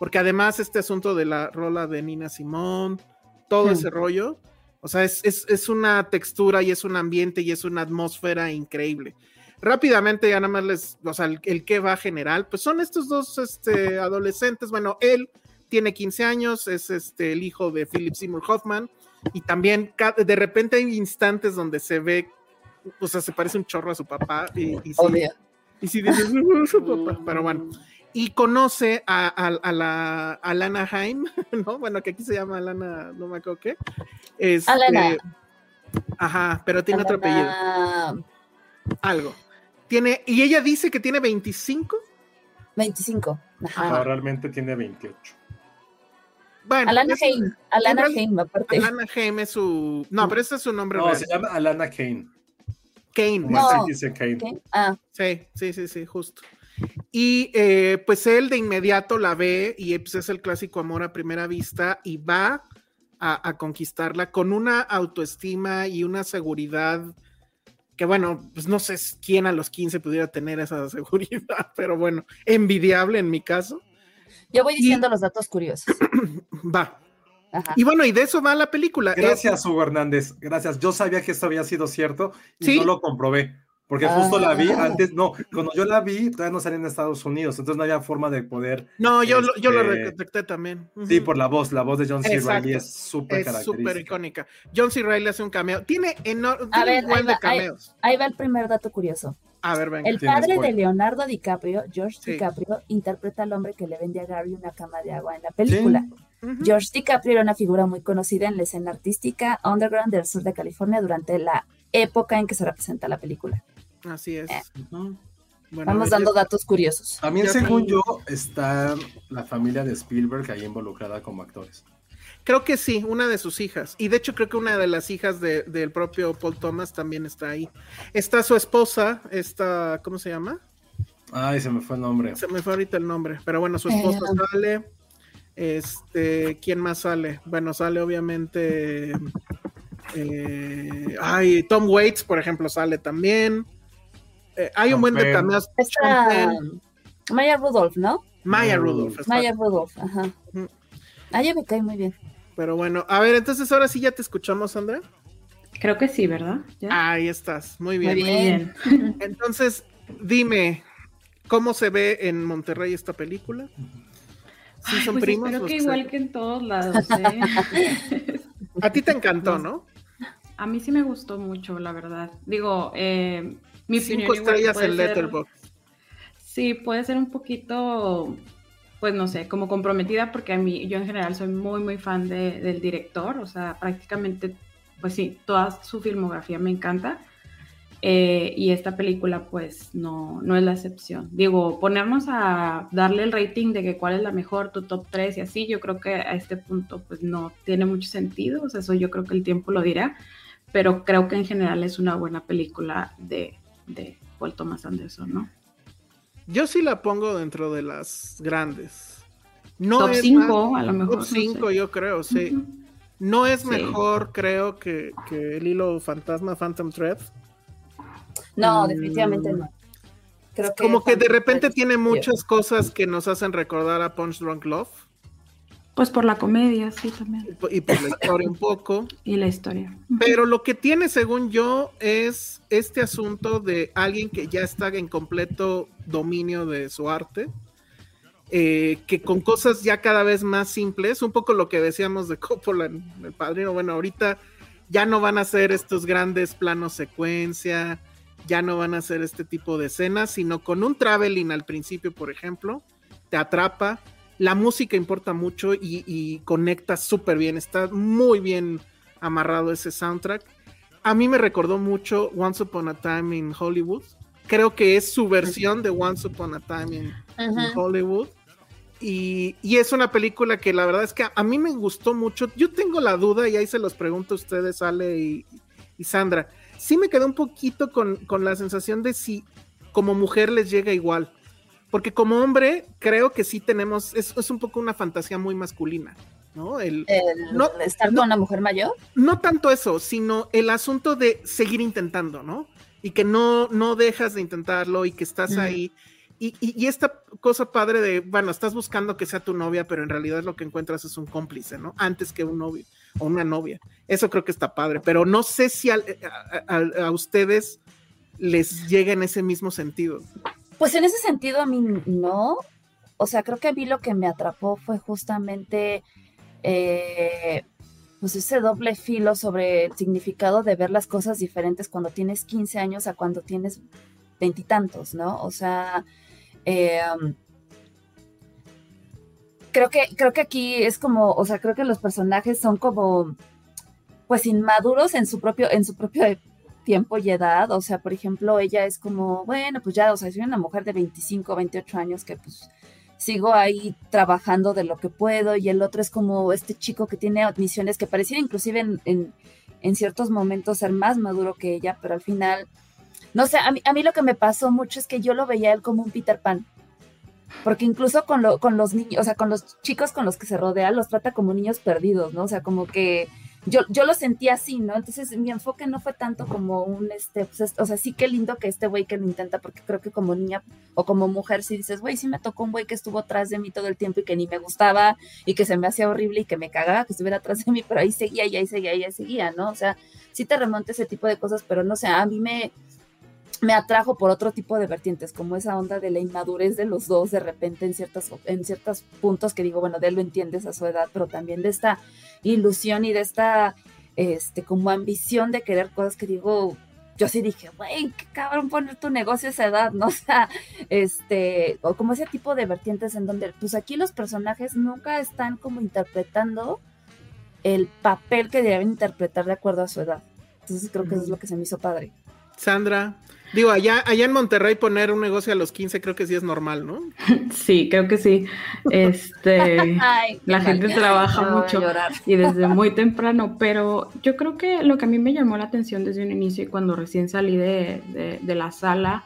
Porque además este asunto de la rola de Nina Simón, todo ese rollo, o sea, es, es, una textura y es un ambiente y es una atmósfera increíble. Rápidamente, ya nada más les, o sea, el, que va general, pues son estos dos este, adolescentes. Bueno, él tiene 15 años, es este, el hijo de Philip Seymour Hoffman, y también de repente hay instantes donde se ve, o sea, se parece un chorro a su papá. Y, y sí, y sí dices, su papá, pero bueno y conoce a, a, la Alana Haim, ¿no? Bueno, que aquí se llama Alana, no me acuerdo qué. Este, Alana. Ajá, pero tiene otro apellido. Algo. Tiene, y ella dice que tiene 25. 25. Ajá. realmente tiene 28. Bueno, Alana Haim. Alana Haim, aparte. Alana Haim es su. No, pero ese es su nombre. No, se llama Alana Kane. Kane. No. Dice Kane. Ah. Sí, sí, sí, sí, justo. Y eh, pues él de inmediato la ve y pues es el clásico amor a primera vista y va a, conquistarla con una autoestima y una seguridad que bueno, pues no sé quién a los 15 pudiera tener esa seguridad, pero bueno, envidiable en mi caso. Yo voy diciendo los datos curiosos. va. Y bueno, y de eso va la película. Gracias, Hugo Hernández. Gracias. Yo sabía que esto había sido cierto y no lo comprobé. Porque justo la vi ah. antes, no, cuando yo la vi, todavía no salía en Estados Unidos, entonces no había forma de poder. No, yo, yo lo este, detecté también. Sí, por la voz, la voz de John C. Reilly es súper característica. Es súper icónica. John C. Reilly hace un cameo. Tiene enorme de cameos. Ahí, va el primer dato curioso. A ver, venga. El padre de Leonardo DiCaprio, George DiCaprio, interpreta al hombre que le vende a Gary una cama de agua en la película. George DiCaprio era una figura muy conocida en la escena artística underground del sur de California durante la época en que se representa la película. Así es. Eh. Vamos dando datos curiosos. También, según yo, está la familia de Spielberg ahí involucrada como actores. Creo que sí, una de sus hijas. Y de hecho creo que una de las hijas del propio Paul Thomas también está ahí. Está su esposa, esta, ¿cómo se llama? Ay, se me fue el nombre. Se me fue ahorita el nombre. Pero bueno, su esposa eh. sale. Este, ¿quién más sale? Bueno, sale obviamente. Eh, ay, Tom Waits, por ejemplo, sale también. Eh, hay un buen de cameos. Maya Rudolph, ¿no? Maya Rudolph. Maya Rudolph, ajá. Ah, ya me cae muy bien. Pero bueno, a ver, entonces ahora sí ya te escuchamos, Andrea. Creo que sí, ¿verdad? Ahí estás, muy bien. Muy bien. Entonces, dime, ¿cómo se ve en Monterrey esta película? ¿Sí son pues primos? Creo que igual que en todos lados. ¿eh? A ti te encantó, ¿no? A mí sí me gustó mucho, la verdad. Digo, eh, mi Cinco estrellas en Letterboxd. Sí, puede ser un poquito, pues no sé, como comprometida porque a mí, yo en general soy muy, muy fan de, del director, o sea, prácticamente, pues sí, toda su filmografía me encanta. Eh, y esta película, pues, no, no es la excepción. Digo, ponernos a darle el rating de que cuál es la mejor, tu top 3 y así, yo creo que a este punto, pues, no tiene mucho sentido. O sea, eso yo creo que el tiempo lo dirá. Pero creo que en general es una buena película de, de Paul Thomas Anderson, ¿no? Yo sí la pongo dentro de las grandes. No top 5, a lo mejor. Top 5, yo creo, sí. No es mejor, creo, que, el hilo fantasma Phantom Thread. No, mm. definitivamente no. Creo que Como que de repente tiene muchas cosas que nos hacen recordar a Punch Drunk Love. Pues por la comedia, sí, también. Y por la historia un poco. Y la historia. Pero lo que tiene, según yo, es este asunto de alguien que ya está en completo dominio de su arte, eh, que con cosas ya cada vez más simples, un poco lo que decíamos de Coppola en El Padrino, bueno, ahorita ya no van a ser estos grandes planos secuencia, ya no van a ser este tipo de escenas, sino con un traveling al principio, por ejemplo, te atrapa la música importa mucho y, conecta súper bien. Está muy bien amarrado ese soundtrack. A mí me recordó mucho Once Upon a Time in Hollywood. Creo que es su versión de Once Upon a Time in, Hollywood. Y, es una película que la verdad es que a, mí me gustó mucho. Yo tengo la duda y ahí se los pregunto a ustedes, Ale y, Sandra. Sí me quedé un poquito con, con la sensación de si como mujer les llega igual. Porque como hombre, creo que sí tenemos, es, es un poco una fantasía muy masculina, ¿no? El, no, estar con una mujer mayor. No tanto eso, sino el asunto de seguir intentando, ¿no? y que no, no dejas de intentarlo y que estás ahí. Y, y, esta cosa padre de, bueno, estás buscando que sea tu novia, pero en realidad lo que encuentras es un cómplice, ¿no? Antes que un novio o una novia. Eso creo que está padre, pero no sé si a, a, ustedes les llega en ese mismo sentido. Pues en ese sentido a mí no. O sea, creo que a mí lo que me atrapó fue justamente eh, pues ese doble filo sobre el significado de ver las cosas diferentes cuando tienes 15 años a cuando tienes veintitantos, ¿no? O sea, eh, creo que, creo que aquí es como, o sea, creo que los personajes son como, pues inmaduros en su propio, en su propio tiempo y edad. O sea, por ejemplo, ella es como, bueno, pues ya, o sea, soy una mujer de 25, 28 años que pues sigo ahí trabajando de lo que puedo y el otro es como este chico que tiene admisiones que pareciera inclusive en, en, ciertos momentos ser más maduro que ella, pero al final, no sé, a mí, a mí lo que me pasó mucho es que yo lo veía él como un Peter Pan. Porque incluso con, lo, con los niños, o sea, con los chicos con los que se rodea, los trata como niños perdidos, ¿no? O sea, como que yo, yo lo sentí así, ¿no? Entonces mi enfoque no fue tanto como un, este, pues, o sea, sí que lindo que este güey que lo intenta, porque creo que como niña o como mujer, si dices, güey, sí me tocó un güey que estuvo atrás de mí todo el tiempo y que ni me gustaba y que se me hacía horrible y que me cagaba que estuviera atrás de mí, pero ahí seguía y ahí seguía y ahí seguía, ¿no? O sea, sí te remonta ese tipo de cosas, pero no sé, a mí me, me atrajo por otro tipo de vertientes, como esa onda de la inmadurez de los dos de repente en ciertas en ciertos puntos que digo, bueno, de él lo entiendes a su edad, pero también de esta ilusión y de esta este como ambición de querer cosas que digo, yo sí dije, güey, qué cabrón poner tu negocio a esa edad, ¿no? O sea, este, o como ese tipo de vertientes en donde, pues aquí los personajes nunca están como interpretando el papel que deben interpretar de acuerdo a su edad. Entonces creo que eso es lo que se me hizo padre. Sandra, Digo, allá, allá en Monterrey poner un negocio a los 15 creo que sí es normal, ¿no? Sí, creo que sí. Este, la gente trabaja mucho y desde muy temprano, pero yo creo que lo que a mí me llamó la atención desde un inicio y cuando recién salí de, de la sala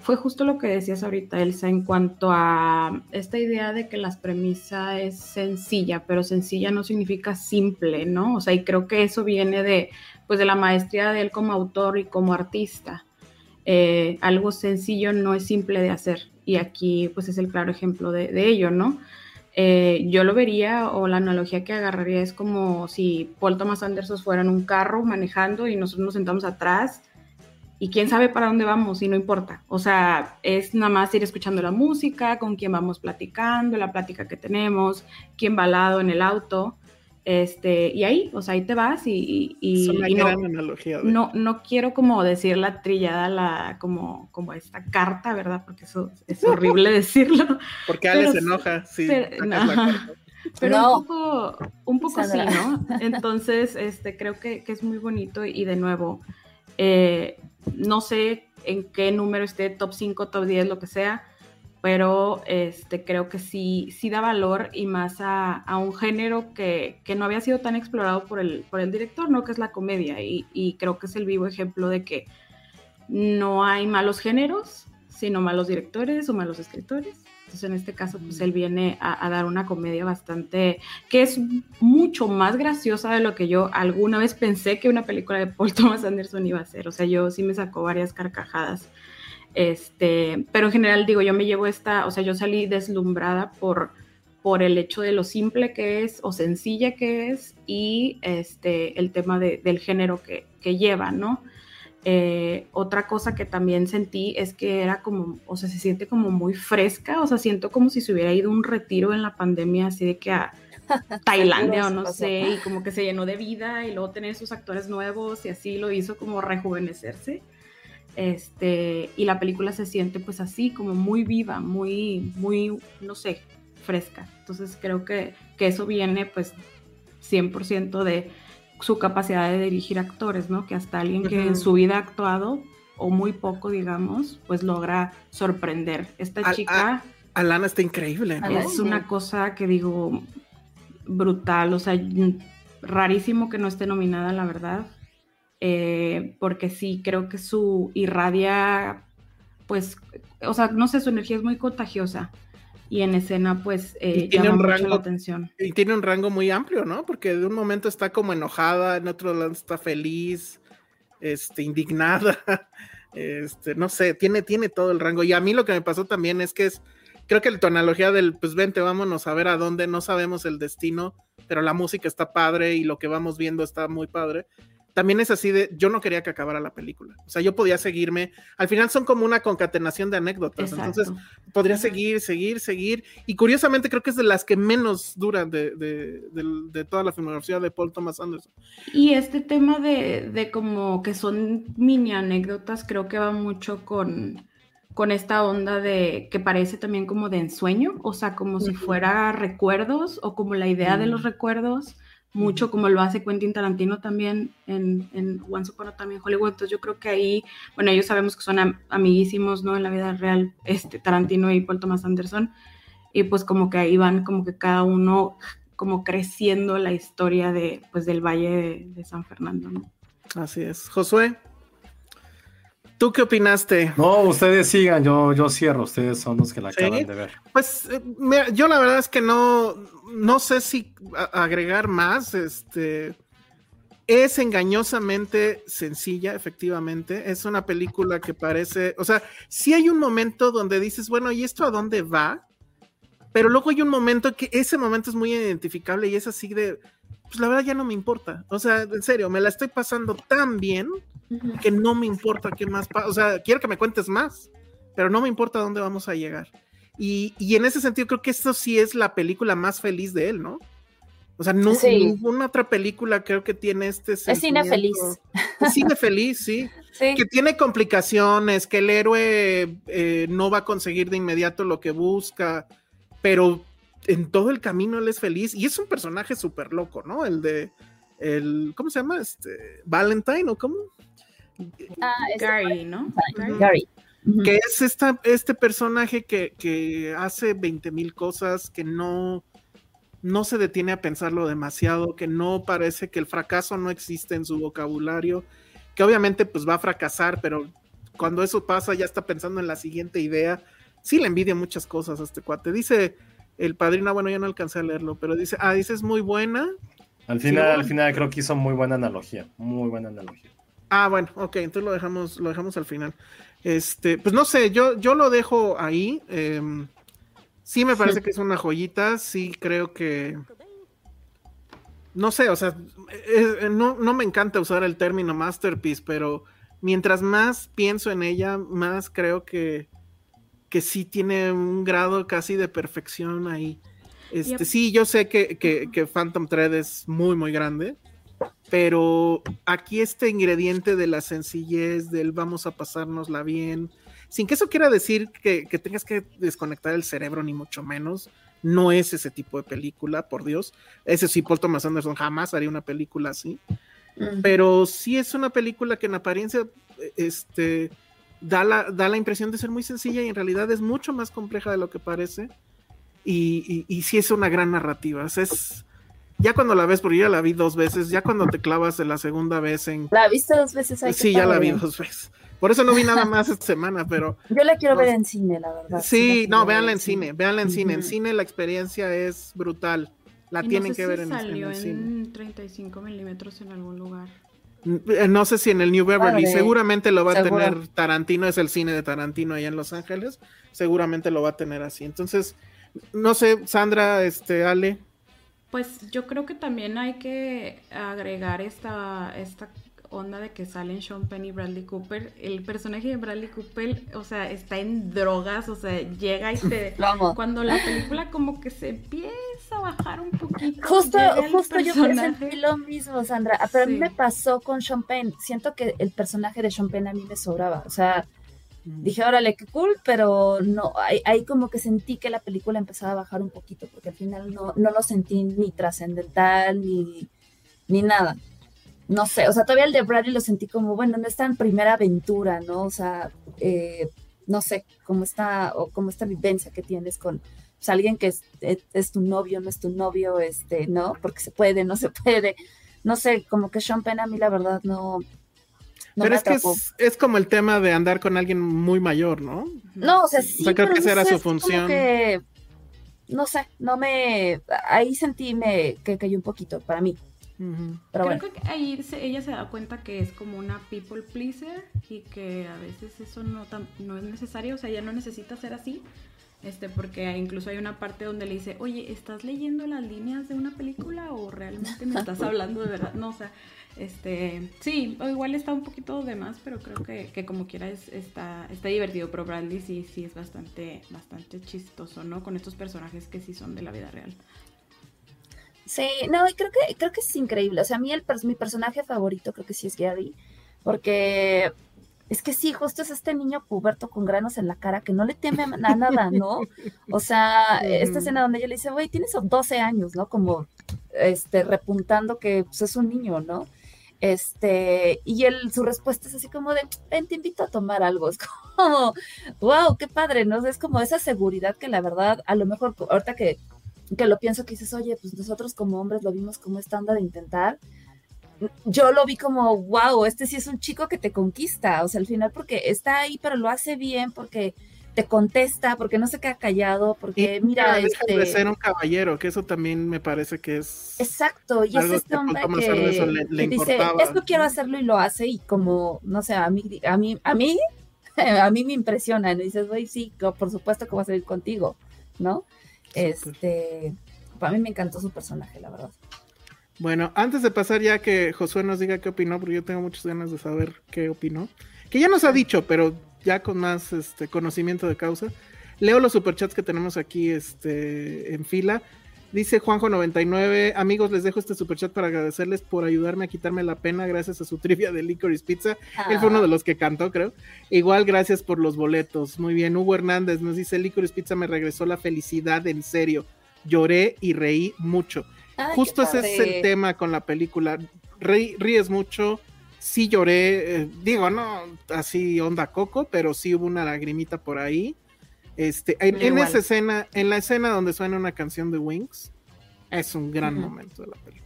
fue justo lo que decías ahorita, Elsa, en cuanto a esta idea de que la premisa es sencilla, pero sencilla no significa simple, ¿no? O sea, y creo que eso viene de, pues, de la maestría de él como autor y como artista eh, algo sencillo no es simple de hacer. Y aquí pues es el claro ejemplo de, ello, ¿no? Eh, yo lo vería o la analogía que agarraría es como si Paul Thomas Anderson fuera en un carro manejando y nosotros nos sentamos atrás y quién sabe para dónde vamos y no importa. O sea, es nada más ir escuchando la música, con quién vamos platicando, la plática que tenemos, quién va al lado en el auto. Este, y ahí, o sea, ahí te vas y, no, no, quiero como decir la trillada, la, como, como esta carta, ¿verdad? Porque eso es horrible decirlo. Porque Ale se enoja, sí. Pero, un poco, un poco sí, ¿no? Entonces, este, creo que, que, es muy bonito y de nuevo, eh, no sé en qué número esté, top 5, top 10, lo que sea, pero este, creo que sí, sí da valor y más a, un género que, no había sido tan explorado por el, por el director, ¿no? Que es la comedia. Y, creo que es el vivo ejemplo de que no hay malos géneros, sino malos directores o malos escritores. Entonces, en este caso, pues él viene a, dar una comedia bastante, que es mucho más graciosa de lo que yo alguna vez pensé que una película de Paul Thomas Anderson iba a ser. O sea, yo sí me sacó varias carcajadas este, pero en general digo, yo me llevo esta, o sea, yo salí deslumbrada por, por el hecho de lo simple que es o sencilla que es y este, el tema del género que, que lleva, ¿no? Eh, otra cosa que también sentí es que era como, o sea, se siente como muy fresca, o sea, siento como si se hubiera ido un retiro en la pandemia, así de que a Tailandia o no sé, y como que se llenó de vida y luego tener sus actores nuevos y así lo hizo como rejuvenecerse. Este, y la película se siente pues así, como muy viva, muy, muy, no sé, fresca. Entonces creo que, que eso viene pues 100% de su capacidad de dirigir actores, ¿no? Que hasta alguien que en su vida ha actuado, o muy poco, digamos, pues logra sorprender. Esta chica... Alana está increíble. Es una cosa que digo brutal, o sea, rarísimo que no esté nominada, la verdad. Eh, porque sí, creo que su irradia, pues, o sea, no sé, su energía es muy contagiosa y en escena, pues, eh, tiene llama un rango, la atención. Y tiene un rango muy amplio, ¿no? Porque de un momento está como enojada, en otro lado está feliz, este, indignada. Este, no sé, tiene, tiene todo el rango. Y a mí lo que me pasó también es que es, creo que tu analogía del, pues vente, vámonos a ver a dónde, no sabemos el destino, pero la música está padre y lo que vamos viendo está muy padre también es así de, yo no quería que acabara la película. O sea, yo podía seguirme. Al final son como una concatenación de anécdotas. Entonces, podría seguir, seguir, seguir. Y curiosamente creo que es de las que menos duran de, de, toda la filmografía de Paul Thomas Anderson. Y este tema de, de como que son mini anécdotas, creo que va mucho con, con esta onda de que parece también como de ensueño, o sea, como si fuera recuerdos o como la idea de los recuerdos mucho como lo hace Quentin Tarantino también en, en Once Upon a Time Hollywood. Entonces yo creo que ahí, bueno, ellos sabemos que son amiguísimos, ¿no? En la vida real, este, Tarantino y Paul Thomas Anderson. Y pues como que ahí van como que cada uno como creciendo la historia de, pues, del Valle de, San Fernando, ¿no? Así es. Josué, ¿Tú qué opinaste? No, ustedes sigan, yo, yo cierro, ustedes son los que la acaban de ver. Pues eh, yo la verdad es que no, no sé si agregar más, este es engañosamente sencilla, efectivamente. Es una película que parece, o sea, sí hay un momento donde dices, bueno, ¿y esto a dónde va? Pero luego hay un momento que ese momento es muy identificable y es así de, pues la verdad ya no me importa. O sea, en serio, me la estoy pasando tan bien que no me importa qué más pasa. O sea, quiero que me cuentes más, pero no me importa dónde vamos a llegar. Y, en ese sentido creo que esto sí es la película más feliz de él, ¿no? O sea, no, ninguna otra película creo que tiene este Es cine feliz. Es cine feliz, sí. Que tiene complicaciones, que el héroe eh, no va a conseguir de inmediato lo que busca, pero en todo el camino él es feliz. Y es un personaje súper loco, ¿no? El de, el, ¿cómo se llama? Este, Valentine o cómo? Ah, Gary, ¿no? Gary. Que es esta, este personaje que, hace 20 mil cosas, que no, no se detiene a pensarlo demasiado, que no parece que el fracaso no existe en su vocabulario, que obviamente pues va a fracasar, pero cuando eso pasa ya está pensando en la siguiente idea. Sí le envidia muchas cosas a este cuate. Dice el padrino, bueno, ya no alcancé a leerlo, pero dice, ah, dice es muy buena. Al final, al final creo que hizo muy buena analogía, muy buena analogía. Ah, bueno, ok, entonces lo dejamos, lo dejamos al final. Este, pues no sé, yo, yo lo dejo ahí. Em, sí me parece que es una joyita, sí creo que. No sé, o sea, no, me encanta usar el término masterpiece, pero mientras más pienso en ella, más creo que, que sí tiene un grado casi de perfección ahí. Este, Sí, yo sé que, que, que Phantom Thread es muy, muy grande pero aquí este ingrediente de la sencillez, del vamos a pasárnosla bien, sin que eso quiera decir que, tengas que desconectar el cerebro, ni mucho menos, no es ese tipo de película, por Dios. Ese sí, Paul Thomas Anderson jamás haría una película así. Pero sí es una película que en apariencia este, da, la, da la impresión de ser muy sencilla y en realidad es mucho más compleja de lo que parece. Y, y, sí es una gran narrativa. es, ya cuando la ves, porque yo ya la vi dos veces, ya cuando te clavas en la segunda vez en... ¿La viste dos veces? sí, ya la vi dos veces. Por eso no vi nada más esta semana, pero... Yo la quiero ver en cine, la verdad. Sí, no, véanla en cine, véanla en cine. En cine la experiencia es brutal. La tienen que ver en, salió en, en 35 milímetros en algún lugar. Eh, no sé si en el New Beverly, seguramente lo va a tener Tarantino, es el cine de Tarantino allá en Los Ángeles, seguramente lo va a tener así. Entonces, no sé, Sandra, este, Ale, pues yo creo que también hay que agregar esta, esta onda de que salen Sean Penn y Bradley Cooper. El personaje de Bradley Cooper, o sea, está en drogas, o sea, llega y te... Cuando la película como que se empieza a bajar un poquito. Justo, justo yo sentí lo mismo, Sandra. Ah, pero a mí me pasó con Sean Penn. Siento que el personaje de Sean Penn a mí me sobraba. O sea, dije, órale, qué cool, pero no, ahí, como que sentí que la película empezaba a bajar un poquito, porque al final no, no lo sentí ni trascendental, ni, ni nada. No sé, o sea, todavía el de Bradley lo sentí como, bueno, no está en primera aventura, ¿no? O sea, eh, no sé, cómo está, o como esta vivencia que tienes con pues, alguien que es, es, tu novio, no es tu novio, este, ¿no? Porque se puede, no se puede. No sé, como que Sean Penn a mí la verdad no, pero es que es, como el tema de andar con alguien muy mayor, ¿no? No, o sea, sí. creo que esa era su función. no sé, no me. Ahí sentí me, que cayó un poquito para mí. Creo que ahí ella se da cuenta que es como una people pleaser y que a veces eso no, no es necesario, o sea, ella no necesita ser así, este, porque incluso hay una parte donde le dice, oye, ¿estás leyendo las líneas de una película o realmente me estás hablando de verdad? No, o sea, este, sí, o igual está un poquito de más, pero creo que, que como quiera es, está, está divertido, pero Bradley sí, sí es bastante, bastante chistoso, ¿no? Con estos personajes que sí son de la vida real. Sí, no, creo que, creo que es increíble. O sea, a mí el, mi personaje favorito creo que sí es Gary, porque es que sí, justo es este niño puberto con granos en la cara que no le teme a nada, ¿no? O sea, esta escena donde ella le dice, güey, tienes 12 años, ¿no? Como, este, repuntando que pues, es un niño, ¿no? Este, y él, su respuesta es así como de, ven, te invito a tomar algo. Es como, wow, qué padre, ¿no? Es como esa seguridad que la verdad, a lo mejor, ahorita que que lo pienso que dices, oye, pues nosotros como hombres lo vimos como estándar de intentar. Yo lo vi como, wow, este sí es un chico que te conquista, o sea, al final porque está ahí, pero lo hace bien, porque te contesta, porque no se queda callado, porque mira, este... de ser un caballero, que eso también me parece que es... Exacto, y es este hombre que, le, dice, esto quiero hacerlo y lo hace, y como, no sé, a mí, a mí, a mí, a mí me impresiona, ¿no? dices, güey, sí, por supuesto que va a salir contigo, ¿no? Este, para mí me encantó su personaje, la verdad. Bueno, antes de pasar ya que Josué nos diga qué opinó, porque yo tengo muchas ganas de saber qué opinó, que ya nos ha dicho, pero ya con más este, conocimiento de causa. Leo los superchats que tenemos aquí este, en fila. Dice Juanjo99, amigos, les dejo este superchat para agradecerles por ayudarme a quitarme la pena gracias a su trivia de Licorice Pizza. Él fue uno de los que cantó, creo. Igual, gracias por los boletos. Muy bien, Hugo Hernández nos dice, Licorice Pizza me regresó la felicidad, en serio. Lloré y reí mucho. Justo ese es el tema con la película. ríes mucho, sí lloré, eh, digo, no así onda coco, pero sí hubo una lagrimita por ahí. Este, en, esa escena, en la escena donde suena una canción de Wings, es un gran momento de la película.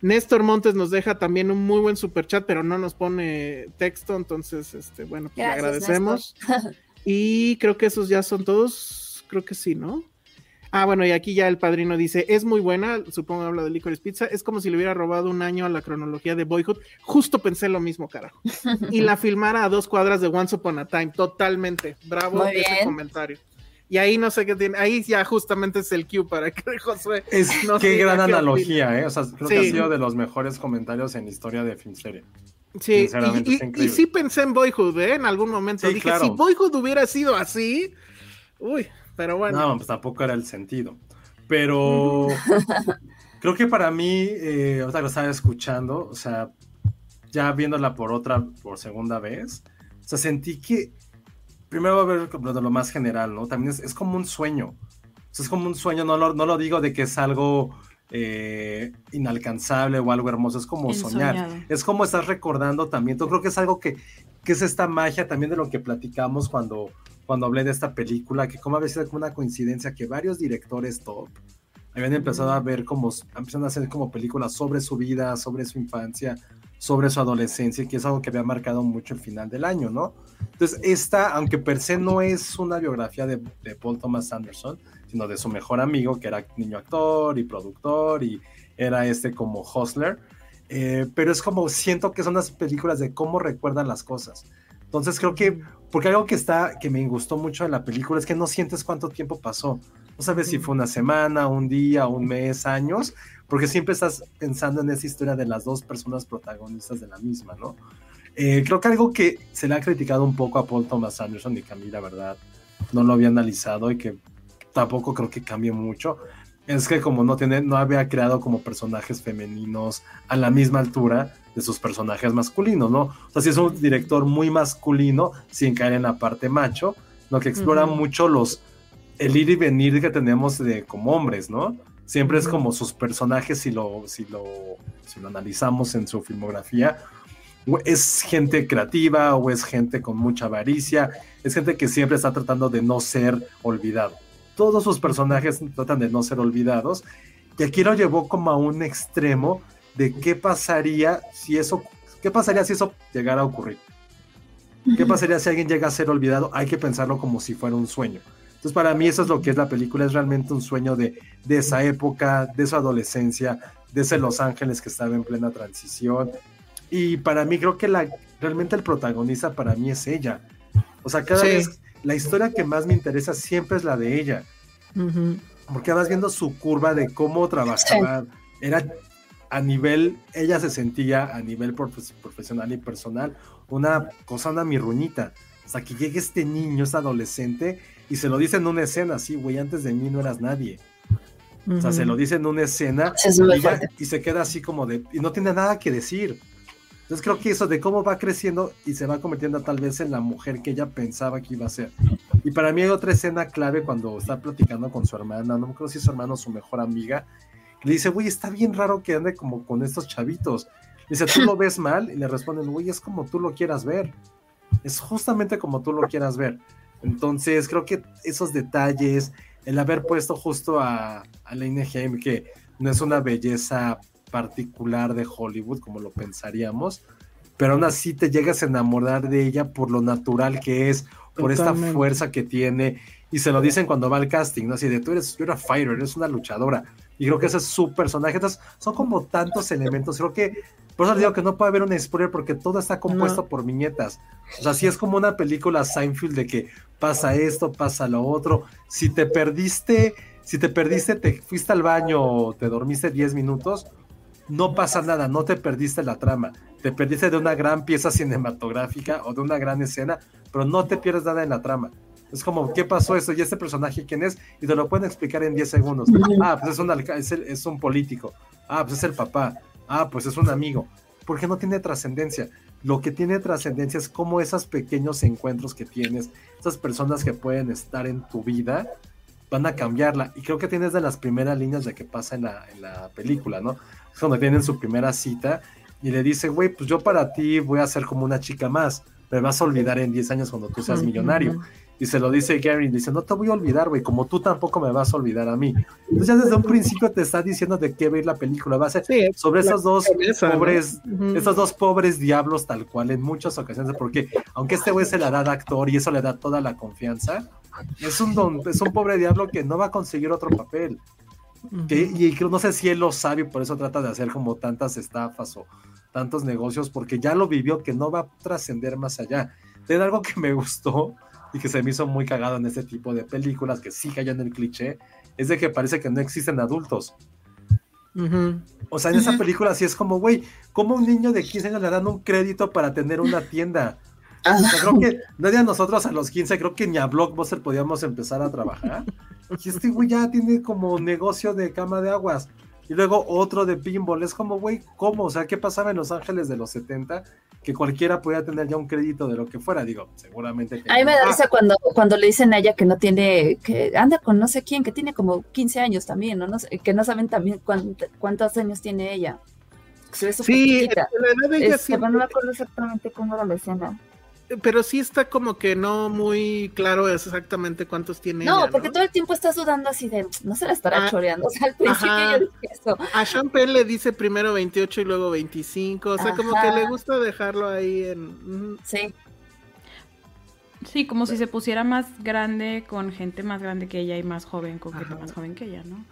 Néstor Montes nos deja también un muy buen super chat, pero no nos pone texto, entonces, este, bueno, pues le agradecemos. y creo que esos ya son todos, creo que sí, ¿no? Ah, bueno, y aquí ya el padrino dice, es muy buena, supongo habla de Licorice Pizza, es como si le hubiera robado un año a la cronología de Boyhood. Justo pensé lo mismo, carajo. y la filmara a dos cuadras de Once Upon a Time, totalmente. Bravo ese comentario. Y ahí no sé qué tiene, ahí ya justamente es el cue para que Josué. Es qué gran analogía, ¿eh? O sea, creo que ha sido de los mejores comentarios en historia de Filmserie. Sí, y, sí pensé en Boyhood, ¿eh? En algún momento. Dije, si Boyhood hubiera sido así, uy, pero bueno. No, pues tampoco era el sentido. Pero creo que para mí, eh, ahorita lo estaba escuchando, o sea, ya viéndola por otra, por segunda vez, o sea, sentí que primero va a ver lo, de lo más general, ¿no? También es, como un sueño. O sea, es como un sueño, no lo, no lo digo de que es algo eh, inalcanzable o algo hermoso, es como soñar. Es como estás recordando también. Yo creo que es algo que, que es esta magia también de lo que platicamos cuando cuando hablé de esta película, que como había sido como una coincidencia que varios directores top habían empezado a ver como, empezaron a hacer como películas sobre su vida, sobre su infancia, sobre su adolescencia, que es algo que había marcado mucho el final del año, ¿no? Entonces, esta, aunque per se no es una biografía de, Paul Thomas Anderson, sino de su mejor amigo, que era niño actor y productor, y era este como Hustler, eh, pero es como siento que son las películas de cómo recuerdan las cosas. Entonces creo que, porque algo que está, que me gustó mucho de la película es que no sientes cuánto tiempo pasó. No sabes si fue una semana, un día, un mes, años, porque siempre estás pensando en esa historia de las dos personas protagonistas de la misma, ¿no? Eh, creo que algo que se le ha criticado un poco a Paul Thomas Anderson y que a mí la verdad no lo había analizado y que tampoco creo que cambie mucho, es que como no tiene, no había creado como personajes femeninos a la misma altura, de sus personajes masculinos, ¿no? O sea, si es un director muy masculino, sin caer en la parte macho, lo que explora mucho los el ir y venir que tenemos de como hombres, ¿no? Siempre es como sus personajes, si lo, si lo, si lo analizamos en su filmografía, es gente creativa o es gente con mucha avaricia, es gente que siempre está tratando de no ser olvidado. Todos sus personajes tratan de no ser olvidados. Y aquí lo llevó como a un extremo de qué pasaría si eso, qué pasaría si eso llegara a ocurrir. ¿Qué pasaría si alguien llega a ser olvidado? Hay que pensarlo como si fuera un sueño. Entonces, para mí eso es lo que es la película, es realmente un sueño de, de esa época, de su adolescencia, de ese Los Ángeles que estaba en plena transición. Y para mí creo que la, realmente el protagonista para mí es ella. O sea, cada vez la historia que más me interesa siempre es la de ella. Porque vas viendo su curva de cómo trabajaba. Era a nivel, ella se sentía a nivel profesional y personal una cosa, una mirruñita. O sea, que llegue este niño, este adolescente, y se lo dice en una escena, así, güey, antes de mí no eras nadie. O sea, se lo dice en una escena y, se queda así como de, y no tiene nada que decir. Entonces creo que eso de cómo va creciendo y se va convirtiendo tal vez en la mujer que ella pensaba que iba a ser. Y para mí hay otra escena clave cuando está platicando con su hermana, no me acuerdo si es su hermano o su mejor amiga, le dice, güey, está bien raro que ande como con estos chavitos. dice, ¿tú lo ves mal? Y le responden, güey, es como tú lo quieras ver. Es justamente como tú lo quieras ver. Entonces, creo que esos detalles, el haber puesto justo a, a la INGM, que no es una belleza particular de Hollywood, como lo pensaríamos, pero aún así te llegas a enamorar de ella por lo natural que es, por esta fuerza que tiene, y se lo dicen cuando va al casting, ¿no? Así de tú eres, you're a fighter, eres una luchadora, y creo que ese es su personaje, entonces son como tantos elementos, creo que por eso digo que no puede haber un spoiler porque todo está compuesto por viñetas. O sea, si es como una película Seinfeld de que pasa esto, pasa lo otro. Si te perdiste, si te perdiste, te fuiste al baño o te dormiste 10 minutos, no pasa nada, no te perdiste la trama. Te perdiste de una gran pieza cinematográfica o de una gran escena, pero no te pierdes nada en la trama. Es como, ¿qué pasó eso? ¿Y este personaje quién es? Y te lo pueden explicar en 10 segundos. Ah, pues es un, es, es un político. Ah, pues es el papá. Ah, pues es un amigo. Porque no tiene trascendencia. Lo que tiene trascendencia es como esos pequeños encuentros que tienes, esas personas que pueden estar en tu vida, van a cambiarla. Y creo que tienes de las primeras líneas de que pasa en la, en la película, ¿no? Es cuando tienen su primera cita y le dice, güey, pues yo para ti voy a ser como una chica más. Me vas a olvidar en 10 años cuando tú seas millonario. Y se lo dice Gary, dice, no te voy a olvidar, güey, como tú tampoco me vas a olvidar a mí. Entonces ya desde un principio te está diciendo de qué va a ir la película. Va a ser sobre esos dos pobres, esos dos pobres diablos tal cual en muchas ocasiones, porque aunque este güey se la da de actor y eso le da toda la confianza, es un don, es un pobre diablo que no va a conseguir otro papel. Que, y no sé si él lo sabe y por eso trata de hacer como tantas estafas o tantos negocios, porque ya lo vivió que no va a trascender más allá. De algo que me gustó y que se me hizo muy cagado en este tipo de películas que sí en el cliché, es de que parece que no existen adultos. O sea, en esa película sí es como, güey, ¿cómo un niño de 15 años le dan un crédito para tener una tienda? O sea, creo que nadie a nosotros a los 15, creo que ni a Blockbuster podíamos empezar a trabajar. Y este güey ya tiene como negocio de cama de aguas. Y luego otro de pinball. Es como, güey, ¿cómo? O sea, ¿qué pasaba en Los Ángeles de los 70? Que cualquiera podía tener ya un crédito de lo que fuera. Digo, seguramente. a mí me da risa cuando, cuando le dicen a ella que no tiene, que anda con no sé quién, que tiene como 15 años también, ¿no? no sé, que no saben también cuántos años tiene ella. sí, la edad de ella sí. No me acuerdo exactamente cómo era la escena pero sí está como que no muy claro exactamente cuántos tiene. No, porque todo el tiempo estás dudando así de, no se la estará ah, choreando. O sea, al principio yo dije eso. A Champagne le dice primero 28 y luego 25. O sea, como que le gusta dejarlo ahí en. Sí. Sí, como si se pusiera más grande con gente más grande que ella y más joven con gente más joven que ella, ¿no?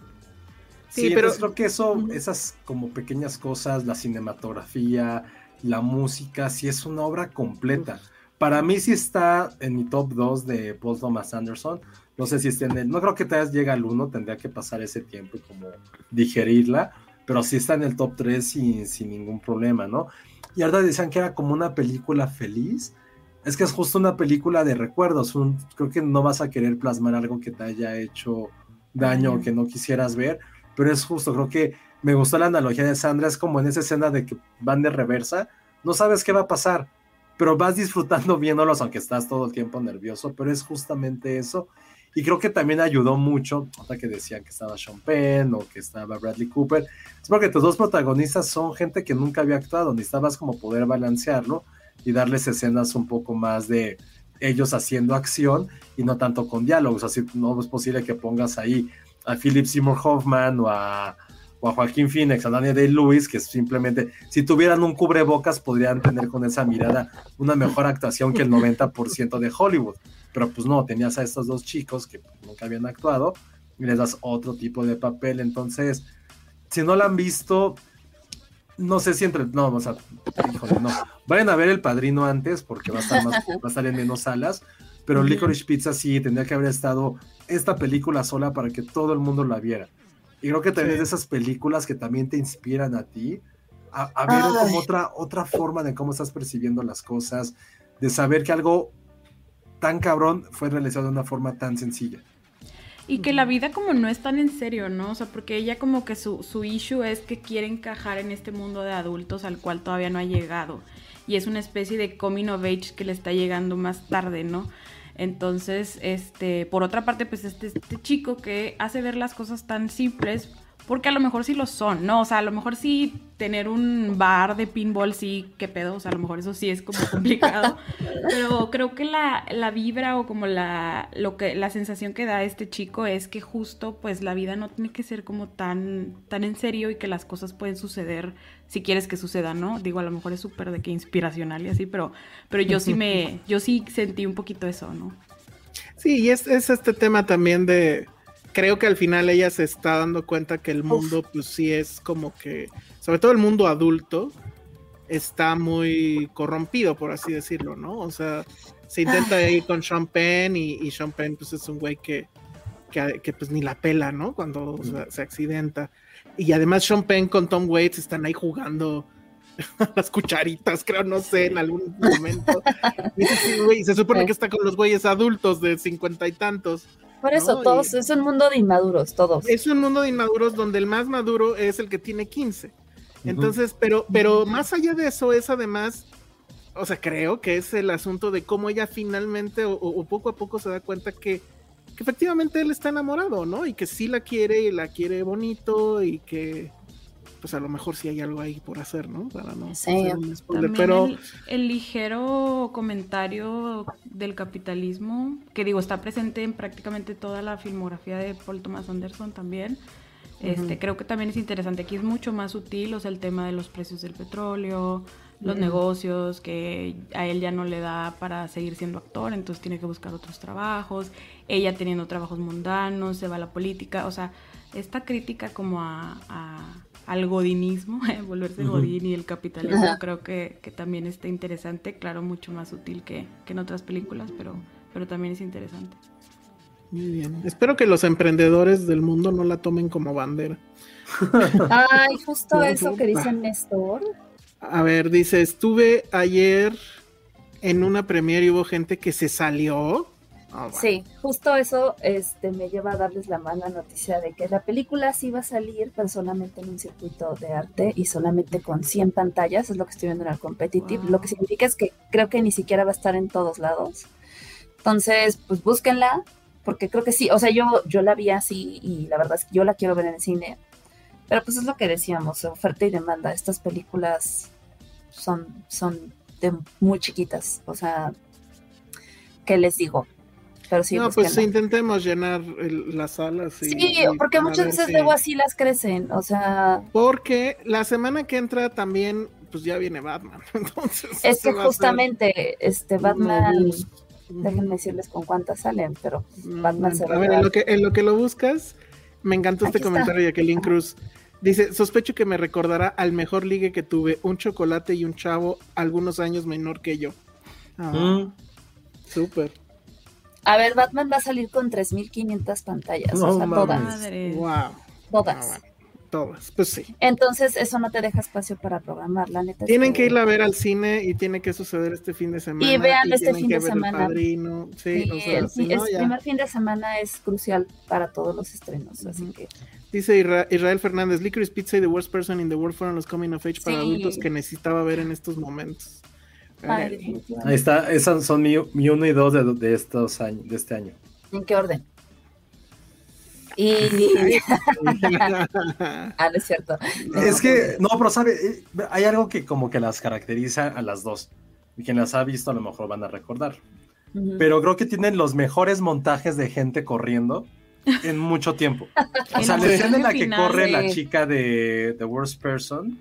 Sí, pero creo que eso, esas como pequeñas cosas, la cinematografía, la música, sí es una obra completa. Para mí sí está en mi top 2 de Paul Thomas Anderson. No sé si está en el. No creo que te llega al 1, tendría que pasar ese tiempo y como digerirla. Pero sí está en el top 3 sin, sin ningún problema, ¿no? Y ahora decían que era como una película feliz. Es que es justo una película de recuerdos. creo que no vas a querer plasmar algo que te haya hecho daño o que no quisieras ver. Pero es justo, creo que me gustó la analogía de Sandra. Es como en esa escena de que van de reversa. No sabes qué va a pasar pero vas disfrutando viéndolos, aunque estás todo el tiempo nervioso, pero es justamente eso. Y creo que también ayudó mucho, hasta que decían que estaba Sean Penn o que estaba Bradley Cooper, es porque tus dos protagonistas son gente que nunca había actuado, necesitabas como poder balancearlo y darles escenas un poco más de ellos haciendo acción y no tanto con diálogos, así no es posible que pongas ahí a Philip Seymour Hoffman o a o a Joaquín Phoenix, a Daniel Day-Lewis, que simplemente, si tuvieran un cubrebocas, podrían tener con esa mirada una mejor actuación que el 90% de Hollywood. pero pues no, tenías a estos dos chicos que nunca habían actuado y les das otro tipo de papel, entonces, si no la han visto, no sé si entre, no, o sea, híjole, no, vayan a ver El Padrino antes porque va a estar, más, va a estar en menos salas, pero Licorice Pizza sí tendría que haber estado esta película sola para que todo el mundo la viera. Y creo que también de esas películas que también te inspiran a ti, a, ver como otra, otra forma de cómo estás percibiendo las cosas, de saber que algo tan cabrón fue realizado de una forma tan sencilla. Y que la vida como no es tan en serio, ¿no? O sea, porque ella como que su, su issue es que quiere encajar en este mundo de adultos al cual todavía no ha llegado. Y es una especie de coming of age que le está llegando más tarde, ¿no? Entonces, este, por otra parte, pues este, este chico que hace ver las cosas tan simples, porque a lo mejor sí lo son, ¿no? O sea, a lo mejor sí tener un bar de pinball, sí, qué pedo, o sea, a lo mejor eso sí es como complicado, pero creo que la, la, vibra o como la, lo que, la sensación que da este chico es que justo, pues, la vida no tiene que ser como tan, tan en serio y que las cosas pueden suceder si quieres que suceda, ¿no? Digo, a lo mejor es súper de que inspiracional y así, pero, pero yo sí me, yo sí sentí un poquito eso, ¿no? Sí, y es, es este tema también de creo que al final ella se está dando cuenta que el mundo, pues sí es como que, sobre todo el mundo adulto, está muy corrompido, por así decirlo, ¿no? O sea, se intenta ir con Sean Penn y, y Sean Penn, pues es un güey que, que, pues ni la pela, ¿no? Cuando se accidenta. Y además Sean Penn con Tom Waits están ahí jugando las cucharitas, creo, no sé, en algún momento. y se supone que está con los güeyes adultos de cincuenta y tantos. Por eso, todos, es un mundo de inmaduros, todos. Es un mundo de inmaduros donde el más maduro es el que tiene 15. Entonces, pero, pero más allá de eso es además, o sea, creo que es el asunto de cómo ella finalmente o, poco a poco se da cuenta que, que, efectivamente él está enamorado, ¿no? Y que sí la quiere y la quiere bonito y que, pues a lo mejor sí hay algo ahí por hacer, ¿no? Para no sí. pero el, ligero comentario del capitalismo, que digo, está presente en prácticamente toda la filmografía de Paul Thomas Anderson también. Este, creo que también es interesante, aquí es mucho más sutil, o sea, el tema de los precios del petróleo, los negocios, que a él ya no le da para seguir siendo actor, entonces tiene que buscar otros trabajos, ella teniendo trabajos mundanos, se va a la política, o sea, esta crítica como a al godinismo, volverse godín y el capitalismo, creo que, también está interesante, claro, mucho más útil que, en otras películas, pero, pero también es interesante. Muy bien. Espero que los emprendedores del mundo no la tomen como bandera. Ay, justo eso que dice Néstor. A ver, dice, estuve ayer en una premiere y hubo gente que se salió. Ah, sí, justo eso este, me lleva a darles la mala noticia de que la película sí va a salir, pero solamente en un circuito de arte y solamente con 100 pantallas, es lo que estoy viendo en el competitive, lo que significa es que creo que ni siquiera va a estar en todos lados. Entonces, pues búsquenla, porque creo que sí, o sea, yo, yo la vi así y la verdad es que yo la quiero ver en el cine, pero pues es lo que decíamos, oferta y demanda, estas películas son, son de muy chiquitas, o sea, ¿qué les digo? No, pues intentemos llenar las salas. sí, porque muchas veces luego así las crecen, o sea. Porque la semana que entra también, pues ya viene Batman. Entonces. Es que justamente, este Batman. Déjenme decirles con cuántas salen, pero Batman se va a ver, en lo, que, en lo que lo buscas, me encantó este comentario de Jacqueline Cruz. Dice, sospecho que me recordará al mejor ligue que tuve, un chocolate y un chavo algunos años menor que yo. Ah, mm. Súper. A ver, Batman va a salir con 3.500 pantallas, o sea, todas. Wow. Todas. todas, pues sí. Entonces, eso no te deja espacio para programar, la neta. Tienen que, ir a ver al cine y tiene que suceder este fin de semana. Y vean este fin de semana. Sí, o sea, el, primer fin de semana es crucial para todos los estrenos, así que... Dice Israel Fernández, Licorice Pizza y The Worst Person in the World fueron los coming of age para adultos que necesitaba ver en estos momentos. Ahí está, esas son mi, uno y dos de, estos años, de este año. ¿En qué orden? Y... ah, no es cierto. Es que, no, pero sabe, eh, hay algo que como que las caracteriza a las dos. Y quien las ha visto a lo mejor van a recordar. Pero creo que tienen los mejores montajes de gente corriendo en mucho tiempo. O sea, la escena en la que corre la chica de The Worst Person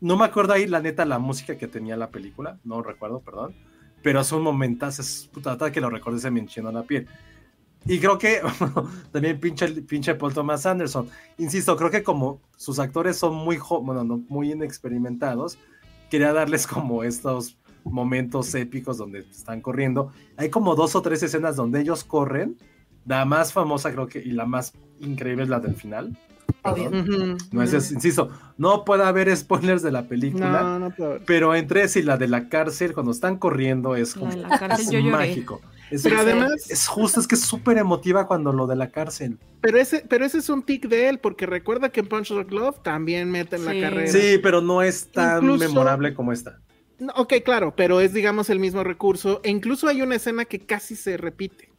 no me acuerdo ahí, la neta, la música que tenía la película, no recuerdo, perdón. pero son momentos, es puta, que lo recuerdes se me enchina la piel. Y creo que también pinche, pinche Paul Thomas Anderson. Insisto, creo que como sus actores son muy, bueno, no, muy inexperimentados, quería darles como estos momentos épicos donde están corriendo. Hay como dos o tres escenas donde ellos corren. La más famosa creo que y la más increíble es la del final. No es, insisto, no puede haber spoilers de la película, pero entre y la de la cárcel, cuando están corriendo, es como mágico. Es, pero además es justo, es que es súper emotiva cuando lo de la cárcel. Pero ese, pero ese es un tic de él, porque recuerda que en Punch Rock Love también meten la carrera. Sí, pero no es tan memorable como esta. ok, claro, pero es digamos el mismo recurso. E incluso hay una escena que casi se repite.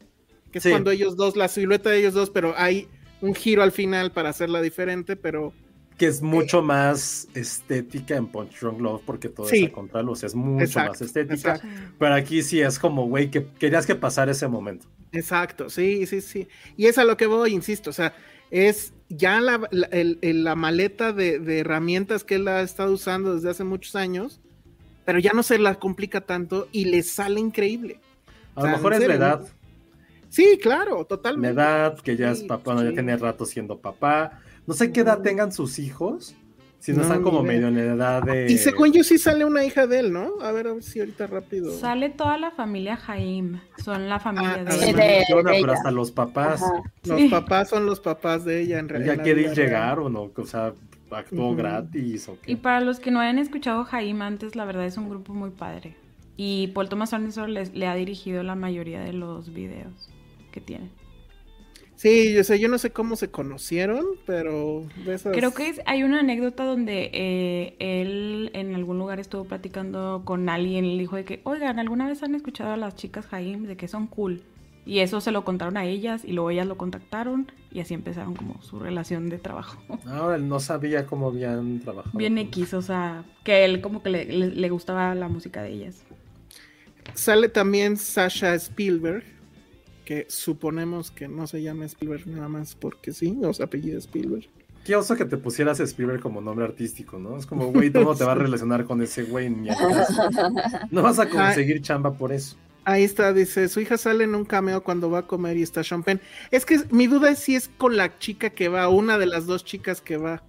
Que es cuando ellos dos, la silueta de ellos dos, pero hay un giro al final para hacerla diferente, pero que es mucho más estética en Punch Drunk Love porque todo es a contraluz, es mucho más estética. Pero aquí sí es como, güey, que querías que pasara ese momento. Exacto, sí, sí, sí. Y es a lo que voy, insisto, o sea, es ya la, la, maleta de, herramientas que él ha estado usando desde hace muchos años, pero ya no se la complica tanto y le sale increíble. A lo mejor es la edad. Sí, claro, totalmente. La edad, que ya es papá, no, ya tiene rato siendo papá no sé qué edad tengan sus hijos. Si no, están como medio en la edad de. Y según yo sí sale una hija de él, ¿no? A ver, a ver si ahorita rápido. Sale toda la familia Jaime. Son la familia ah, de, ella. pero hasta los papás. Los papás son los papás de ella en realidad. ¿Ya quiere llegar o no? O sea, actuó gratis o qué. Y para los que no hayan escuchado Jaime antes, la verdad es un grupo muy padre. Y Paul Thomas Anderson le ha dirigido la mayoría de los videos que tiene. Sí, yo sé, yo no sé cómo se conocieron, pero Creo que hay una anécdota donde eh, él en algún lugar estuvo platicando con alguien y le dijo de que, oigan, ¿alguna vez han escuchado a las chicas Jaim de que son cool? Y eso se lo contaron a ellas y luego ellas lo contactaron y así empezaron como su relación de trabajo. No, él no sabía cómo habían trabajado. Bien X, o sea, que él como que le, le gustaba la música de ellas. Sale también Sasha Spielberg que suponemos que no se llama Spielberg nada más porque sí, o sea, apellido Spielberg. Qué oso que te pusieras Spielberg como nombre artístico, ¿no? Es como, güey, ¿cómo te vas a relacionar con ese güey? No vas a conseguir chamba por eso. Ahí está, dice, su hija sale en un cameo cuando va a comer y está Sean Es que mi duda es si es con la chica que va, una de las dos chicas que va.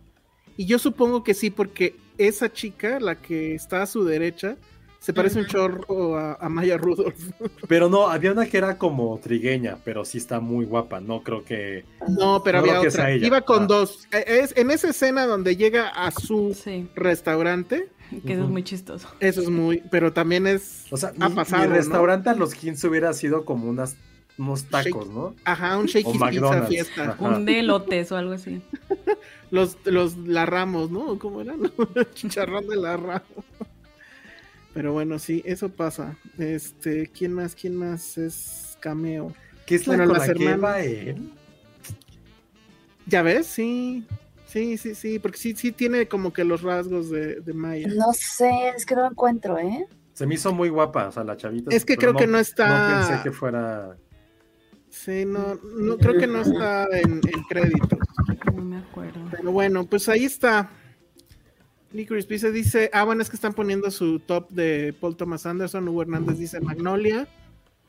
Y yo supongo que sí, porque esa chica, la que está a su derecha, se parece un chorro a, Maya Rudolph. Pero no, había una que era como trigueña, pero sí está muy guapa. No creo que. No, pero había otra. Iba con ah. dos. E, es, en esa escena donde llega a su restaurante. Que eso es muy chistoso. Eso es muy. Pero también es. O sea, ha pasado, mi restaurante a los 15 hubiera sido como unas unos tacos, ¿no? Ajá, un Shakey's Pizza Fiesta. Un de o algo así. los, los La Ramos, ¿no? ¿Cómo eran? Chicharrón de La Ramos. Pero bueno, sí, eso pasa. Este, ¿quién más? ¿Quién más es cameo? ¿Qué es la, bueno, con la él? Ya ves, sí. Sí, sí, sí, porque sí, sí tiene como que los rasgos de, de Maya. No sé, es que no lo encuentro, ¿eh? Se me hizo muy guapa, o sea, la chavita. Es que creo que no está. No pensé que fuera. Sí, no, no creo que no está en, en créditos. No me acuerdo. Pero bueno, pues ahí está. Licorice Pizza dice, ah, bueno, es que están poniendo su top de Paul Thomas Anderson. Hugo Hernández dice Magnolia,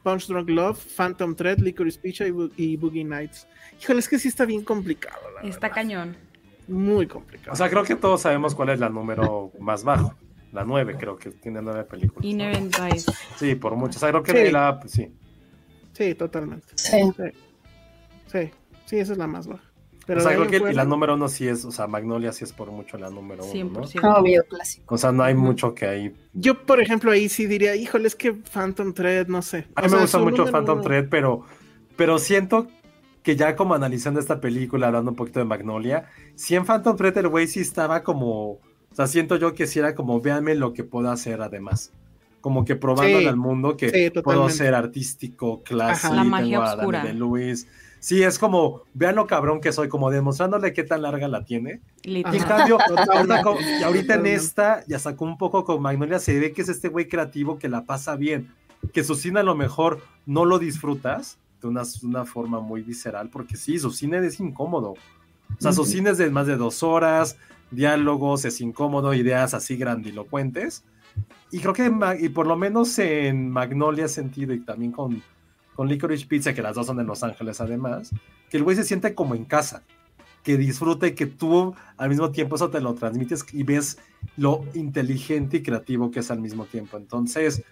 Punch Drunk Love, Phantom Thread, Licorice Pizza y, Boogie Nights. Híjole, es que sí está bien complicado. está cañón. Muy complicado. O sea, creo que todos sabemos cuál es la número más bajo. La 9, creo que tiene nueve películas. Inherent Sí, por mucho. O sea, creo que sí. la. Sí. sí, totalmente. Sí. sí. Sí, esa es la más baja. Pero o sea, creo que la número uno sí es, o sea, Magnolia sí es por mucho la número uno. 100%. ¿no? Obvio, clásico. O sea, no hay mucho que ahí. Yo, por ejemplo, ahí sí diría, híjole, es que Phantom Thread, no sé. A mí me gusta mucho Phantom Thread, pero, pero siento que ya como analizando esta película, hablando un poquito de Magnolia, si en Phantom Thread el güey sí estaba como. O sea, siento yo que sí era como, véanme lo que puedo hacer además. Como que probando al mundo que puedo ser artístico, clásico, la magia oscura. de Luis Sí, es como, vean lo cabrón que soy, como demostrándole qué tan larga la tiene. Y en cambio, ahorita, en esta, ya sacó un poco con Magnolia, se ve que es este güey creativo que la pasa bien, que su cine a lo mejor no lo disfrutas de una, una forma muy visceral, porque sí, su cine es incómodo. O sea, su cine es de más de dos horas, diálogos, es incómodo, ideas así grandilocuentes, Y creo que y por lo menos en Magnolia sentido y también con, con Licorice Pizza, que las dos son en Los Ángeles además, que el güey se siente como en casa, que disfruta y que tú al mismo tiempo eso te lo transmites y ves lo inteligente y creativo que es al mismo tiempo. Entonces,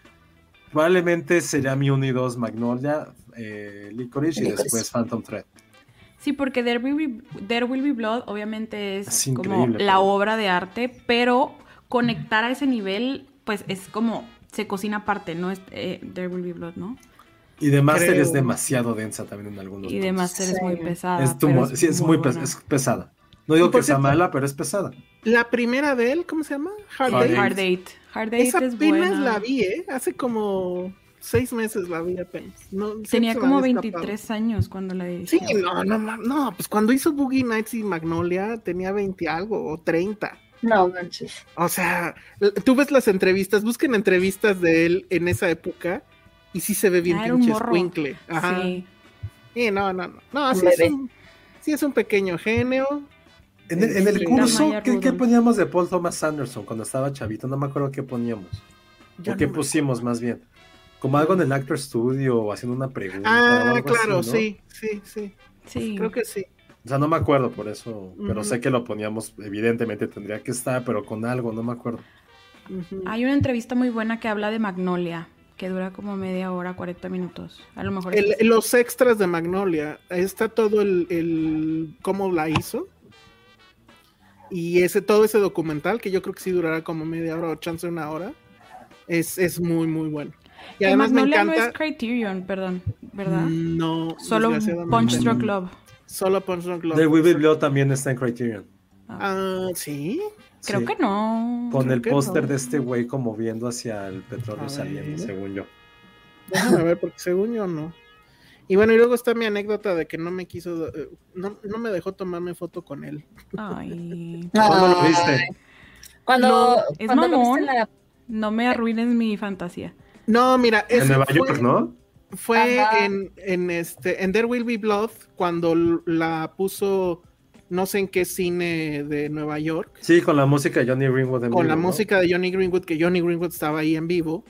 probablemente sería mi 1 y 2 Magnolia, eh, Licorice y después Phantom Thread. Sí, porque There Will Be, Blood obviamente es, como la obra de arte, pero conectar a ese nivel, pues es como se cocina aparte, ¿no? Es, eh, There Will Be Blood, ¿no? Y de Master es demasiado densa también en algunos Y de Master es muy pesada. Es sí, es muy, pesada. No digo que sea mala, pero es pesada. La primera de él, ¿cómo se llama? Hard, Date. Hard Date. Hard Date Esa es buena. la vi, ¿eh? Hace como seis meses la vi apenas. Tenía como 23 años cuando la vi. Sí, no, no, no, pues cuando hizo Boogie Nights y Magnolia tenía 20 algo o 30. No manches. O sea, tú ves las entrevistas, busquen entrevistas de él en esa época y sí se ve bien ah, pinche escuincle. Ajá. Sí. no, no, no. No, sí es, un, sí es un pequeño genio. En el, en el curso, ¿qué, poníamos de Paul Thomas Anderson cuando estaba chavito? No me acuerdo qué poníamos. ¿O qué pusimos más bien? Como algo en el Actor Studio o haciendo una pregunta. Ah, claro, sí, sí, sí. Sí. Creo que sí. O sea, no me acuerdo por eso, pero sé que lo poníamos, evidentemente tendría que estar, pero con algo, no me acuerdo. Hay una entrevista muy buena que habla de Magnolia, que dura como media hora, 40 minutos. A lo mejor. los extras de Magnolia, está todo el, el, cómo la hizo. Y ese, todo ese documental, que yo creo que sí durará como media hora o chance una hora, es, es muy, muy bueno. Y además me encanta. no es Criterion, perdón, ¿verdad? No. Solo Punch Drunk Love. Solo Punch Drunk Love. The We Blood también está en Criterion. Ah, ah sí. Creo que no. Con el póster de este güey como viendo hacia el petróleo saliendo, según yo. Déjame ver, porque según yo no. Y bueno, y luego está mi anécdota de que no me quiso, eh, no, no me dejó tomarme foto con él. Ay. ¿Cuándo lo viste? Cuando, es mamón. No me arruines mi fantasía. No, mira, en Nueva York, ¿no? Fue en, en, este, en There Will Be Blood cuando la puso no sé en qué cine de Nueva York. Sí, con la música de Johnny Greenwood en Con la música de Johnny Greenwood, que Johnny Greenwood estaba ahí en vivo.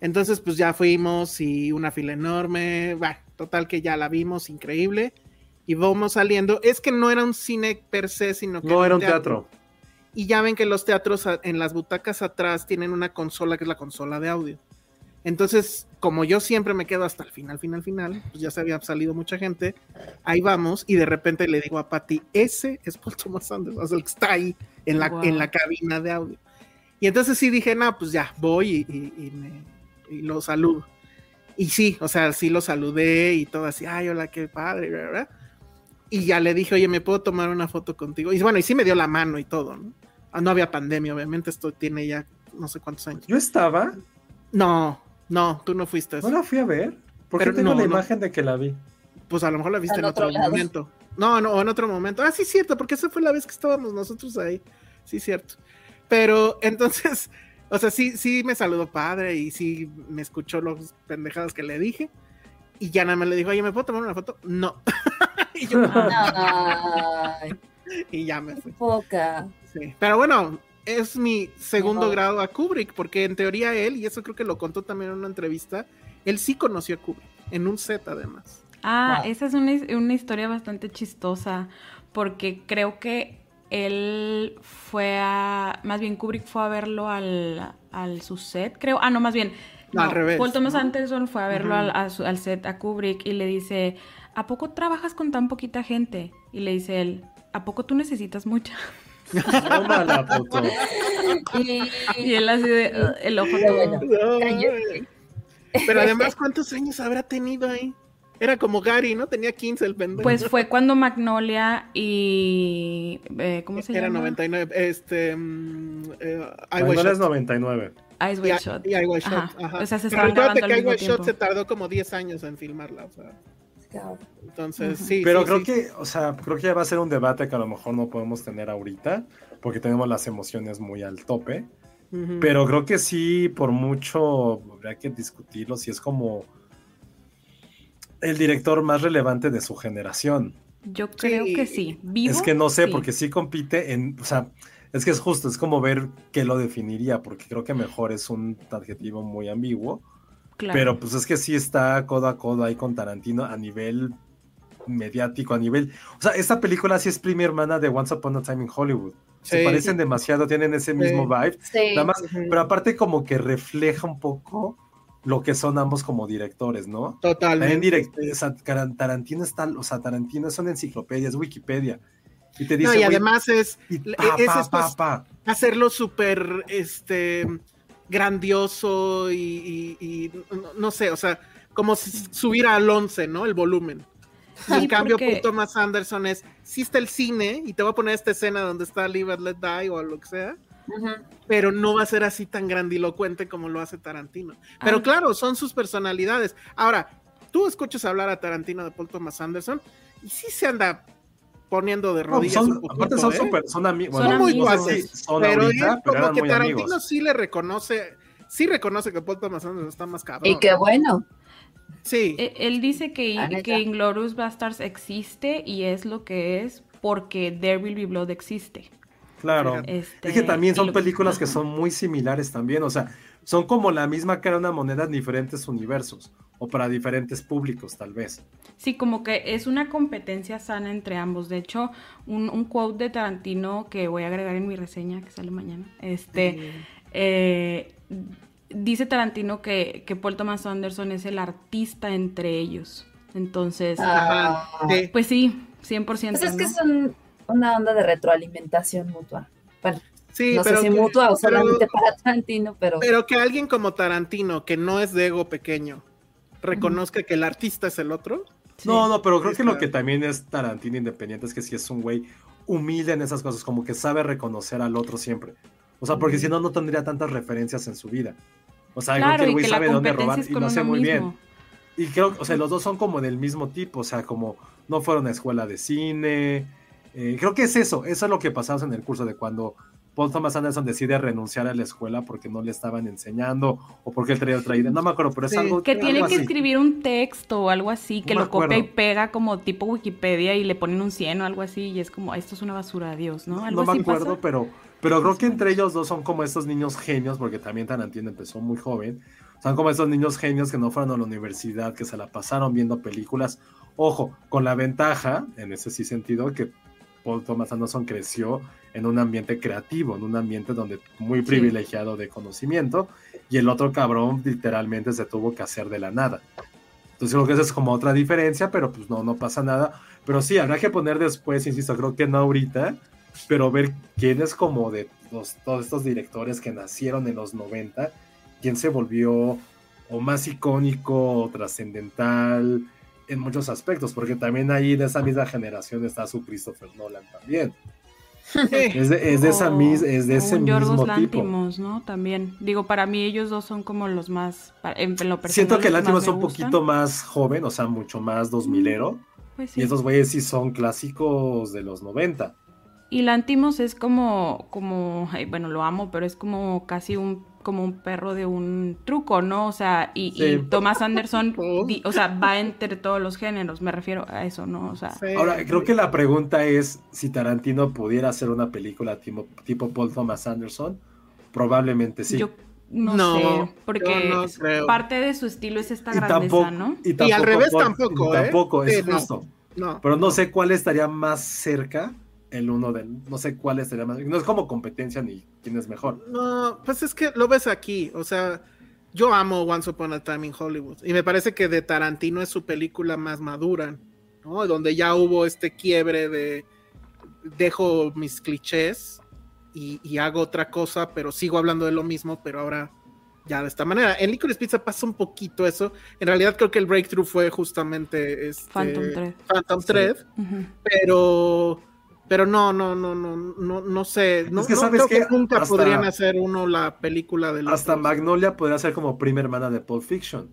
Entonces, pues ya fuimos y una fila enorme. Bah, total que ya la vimos, increíble. Y vamos saliendo. Es que no era un cine per se, sino que. No, era un teatro. Y ya ven que los teatros en las butacas atrás tienen una consola que es la consola de audio. Entonces, como yo siempre me quedo hasta el final, final, final, pues ya se había salido mucha gente, ahí vamos, y de repente le digo a Patty, ese es Paul Thomas Anderson, el que está ahí en la, en la cabina de audio. Y entonces sí dije, no, pues ya, voy y, me, y lo saludo. Y sí, o sea, sí lo saludé y todo así, ay, hola, qué padre, ¿verdad? Y ya le dije, oye, ¿me puedo tomar una foto contigo? Y bueno, y sí me dio la mano y todo, ¿no? Ah, no había pandemia, obviamente, esto tiene ya no sé cuántos años. Yo estaba. No, no, tú no fuiste. No la fui a ver. Porque Pero tengo la imagen de que la vi. Pues a lo mejor la viste en, otro, momento. No, no, en otro momento. Ah, sí, cierto, porque esa fue la vez que estábamos nosotros ahí. Sí, cierto. Pero entonces, o sea, sí, sí me saludó padre y sí me escuchó los pendejadas que le dije. Y ya nada más le dijo, oye, ¿me puedo tomar una foto? No. y yo, y ya me fui. Poca. Sí. Pero bueno, es mi segundo grado a Kubrick, porque en teoría él, y eso creo que lo contó también en una entrevista, él sí conoció a Kubrick, en un set además. Ah, esa es una, historia bastante chistosa, porque creo que él fue a, más bien Kubrick fue a verlo al, al su set, creo, ah, no, más bien, al revés. Paul Thomas Anderson fue a verlo al, al set a Kubrick y le dice, ¿a poco trabajas con tan poquita gente? Y le dice él, ¿a poco tú necesitas mucha? y, él así de el ojo todo. Pero además, ¿cuántos años habrá tenido ahí? Era como Gary, ¿no? Tenía 15 el pendejo. Pues fue cuando Magnolia y. Eh, ¿Cómo se llama? Era 99. Este. Um, eh, Magnolia es 99. Ice White Shot. Y Ice White Shot. Ajá. O sea, se estaban grabando que Ice White Shot se tardó como 10 años en filmarla. O sea. Entonces, sí. Pero creo que, o sea, creo que ya va a ser un debate que a lo mejor no podemos tener ahorita, porque tenemos las emociones muy al tope. Pero creo que sí, por mucho habría que discutirlo si es como el director más relevante de su generación. Yo creo que sí. es que no sé, porque sí compite en, o sea, es que es justo, es como ver qué lo definiría, porque creo que mejor es un adjetivo muy ambiguo. Pero pues es que sí está codo a codo ahí con Tarantino a nivel mediático, a nivel. O sea, esta película sí es prima hermana de Once Upon a Time in Hollywood. Se parecen demasiado, tienen ese mismo vibe. Nada más, pero aparte como que refleja un poco lo que son ambos como directores, ¿no? Totalmente. Tarantino está, o sea, Tarantino es una enciclopedia, es Wikipedia. Y te dice, no, y además es, hacerlo súper este grandioso y, no, sé, o sea, como subir al 11, ¿no? El volumen. en cambio, por Thomas Anderson es, sí está el cine y te voy a poner esta escena donde está Live and Let Die o lo que sea, pero no va a ser así tan grandilocuente como lo hace Tarantino. Pero ah. claro, son sus personalidades. Ahora, tú escuchas hablar a Tarantino de Paul Thomas Anderson y sí se anda poniendo de rodillas. son, un aparte son, ¿eh? super, son, amigos. son muy guases, pero, como que Tarantino sí le reconoce, sí reconoce que Paul Thomas Anderson está más cabrón. Y qué bueno. Sí. E, él dice que, que Inglorious Bastards existe y es lo que es porque There Will Be Blood existe. Claro. Este, es que también son películas que son muy similares también, o sea, son como la misma cara una moneda en diferentes universos o para diferentes públicos tal vez. Sí, como que es una competencia sana entre ambos. De hecho, un, quote de Tarantino que voy a agregar en mi reseña que sale mañana, este, eh, dice Tarantino que, que Paul Thomas Anderson es el artista entre ellos. Entonces, ah. pues sí, 100%. Pues es que son una onda de retroalimentación mutua. Bueno, sí, no pero sé si mutua o solamente para Tarantino, pero... Pero que alguien como Tarantino, que no es de ego pequeño, reconozca que el artista es el otro. No, no, pero creo que lo que también es Tarantino independiente es que sí es un güey humilde en esas cosas, como que sabe reconocer al otro siempre. O sea, porque si no, no tendría tantas referencias en su vida. O sea, claro, que el güey sabe dónde robar y lo hace muy bien. Y creo, o sea, los dos son como del mismo tipo, o sea, como no fueron a escuela de cine. Eh, creo que es eso, eso es lo que pasamos en el curso de cuando Paul Thomas Anderson decide renunciar a la escuela porque no le estaban enseñando o porque él traía otra idea. No me acuerdo, pero es algo. Que tiene que escribir un texto o algo así, que lo copia y pega como tipo Wikipedia y le ponen un 100 o algo así y es como, esto es una basura, Dios, ¿no? no me acuerdo, pero pero creo que entre ellos dos son como estos niños genios, porque también Tarantino empezó muy joven. Son como estos niños genios que no fueron a la universidad, que se la pasaron viendo películas. Ojo, con la ventaja, en ese sí sentido, que Paul Thomas Anderson creció en un ambiente creativo, en un ambiente donde muy privilegiado de conocimiento, y el otro cabrón literalmente se tuvo que hacer de la nada. Entonces creo que esa es como otra diferencia, pero pues no, no pasa nada. Pero sí, habrá que poner después, insisto, creo que no ahorita, pero ver quién es como de todos estos directores que nacieron en los 90, quién se volvió o más icónico o trascendental en muchos aspectos, porque también ahí de esa misma generación está su Christopher Nolan también. es, de, esa mis, es de ese mismo tipo. ¿no? También. Digo, para mí ellos dos son como los más, en, lo personal, Siento que el Lántimos es un poquito más joven, o sea, mucho más dos milero. Pues y estos güeyes sí son clásicos de los 90. Y Lantimos es como, como, bueno, lo amo, pero es como casi un, como un perro de un truco, ¿no? O sea, y, Thomas Anderson, o sea, va entre todos los géneros, me refiero a eso, ¿no? O sea. Ahora, creo que la pregunta es si Tarantino pudiera hacer una película tipo, tipo Paul Thomas Anderson, probablemente sí. Yo no, sé, porque parte de su estilo es esta grandeza, ¿no? Y, al revés tampoco, ¿eh? Tampoco, es justo. No. Pero no sé cuál estaría más cerca el uno del. No sé cuál es el más. No es como competencia ni quién es mejor. No, pues es que lo ves aquí. O sea, yo amo Once Upon a Time in Hollywood. Y me parece que de Tarantino es su película más madura, ¿no? Donde ya hubo este quiebre de. Dejo mis clichés y, hago otra cosa, pero sigo hablando de lo mismo, pero ahora ya de esta manera. En Licorice Pizza pasa un poquito eso. En realidad creo que el breakthrough fue justamente este, Phantom Thread. Phantom Thread. Pero pero no, no, no, no, no, no sé. No, es que sabes que, nunca podrían hacer uno la película de los Hasta Magnolia podría ser como prima hermana de Pulp Fiction.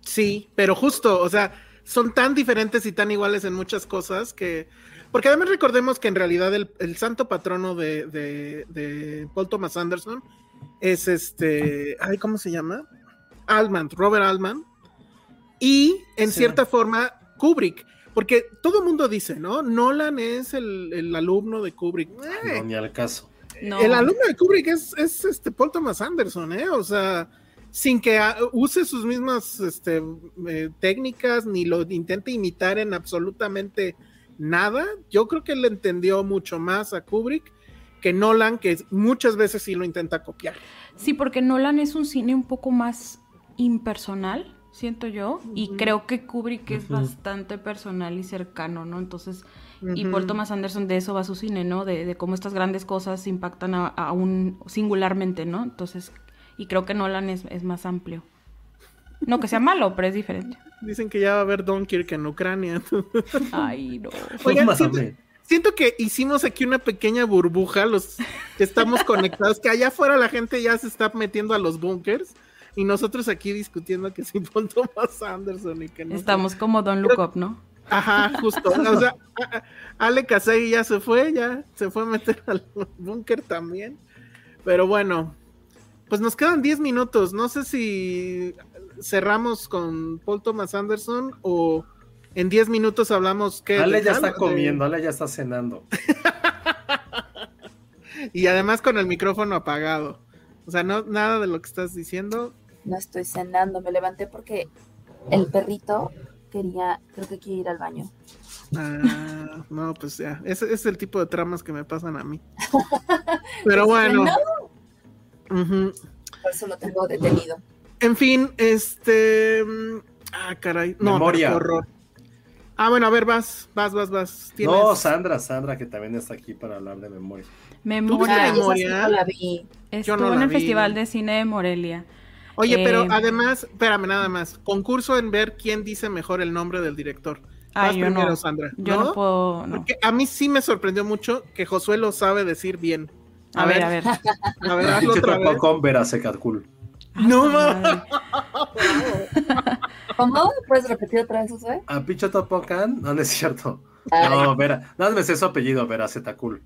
Sí, pero justo, o sea, son tan diferentes y tan iguales en muchas cosas que. Porque además recordemos que en realidad el, santo patrono de, de, Paul Thomas Anderson es este. Ay, ¿cómo se llama? Altman, Robert Altman. Y en cierta forma, Kubrick. Porque todo el mundo dice, ¿no? Nolan es el, alumno de Kubrick. No, ni al caso. El alumno de Kubrick es, es, este Paul Thomas Anderson, ¿eh? O sea, sin que use sus mismas este, eh, técnicas ni lo intente imitar en absolutamente nada. Yo creo que él entendió mucho más a Kubrick que Nolan, que muchas veces sí lo intenta copiar. Sí, porque Nolan es un cine un poco más impersonal, siento yo, y creo que Kubrick es bastante personal y cercano, ¿no? Entonces, y Paul Thomas Anderson de eso va su cine, ¿no? De, cómo estas grandes cosas impactan a, un singularmente, ¿no? Entonces, y creo que Nolan es, es más amplio. No que sea malo, pero es diferente. Dicen que ya va a haber Dunkirk en Ucrania. Ay, no. Oigan, siento, que hicimos aquí una pequeña burbuja, los que estamos conectados, que allá afuera la gente ya se está metiendo a los bunkers y nosotros aquí discutiendo que si pon Thomas Anderson y que no. Estamos como Don Look Up, ¿no? Ajá, justo. o sea, Ale Kasei ya se fue, ya se fue a meter al búnker también. Pero bueno, pues nos quedan 10 minutos. No sé si cerramos con Paul Thomas Anderson o en 10 minutos hablamos que... Ale ya está comiendo, Ale ya está cenando. y además con el micrófono apagado. O sea, no, nada de lo que estás diciendo. No estoy cenando, me levanté porque el perrito quería, creo que quiere ir al baño. Ah, no, pues ya, ese es el tipo de tramas que me pasan a mí. Pero bueno. Por eso lo tengo detenido. En fin, este. Ah, caray. No, Memoria. horror. Ah, bueno, a ver, vas, vas, vas, vas. No, Sandra, Sandra, que también está aquí para hablar de memoria. Memoria. memoria? la vi. Estuvo en el Festival de Cine de Morelia. Oye, pero eh, además, espérame nada más. Concurso en ver quién dice mejor el nombre del director. Ah, yo primero, no. Sandra. Yo no, puedo. Porque a mí sí me sorprendió mucho que Josué lo sabe decir bien. A, ver, a ver. A ver, hazlo otra vez. Con cool. No mames. ¿Cómo? ¿Puedes repetir otra vez, Josué? A Picho Topocan, no, no es cierto. No, Vera, no me sé su apellido, Vera Zetacul.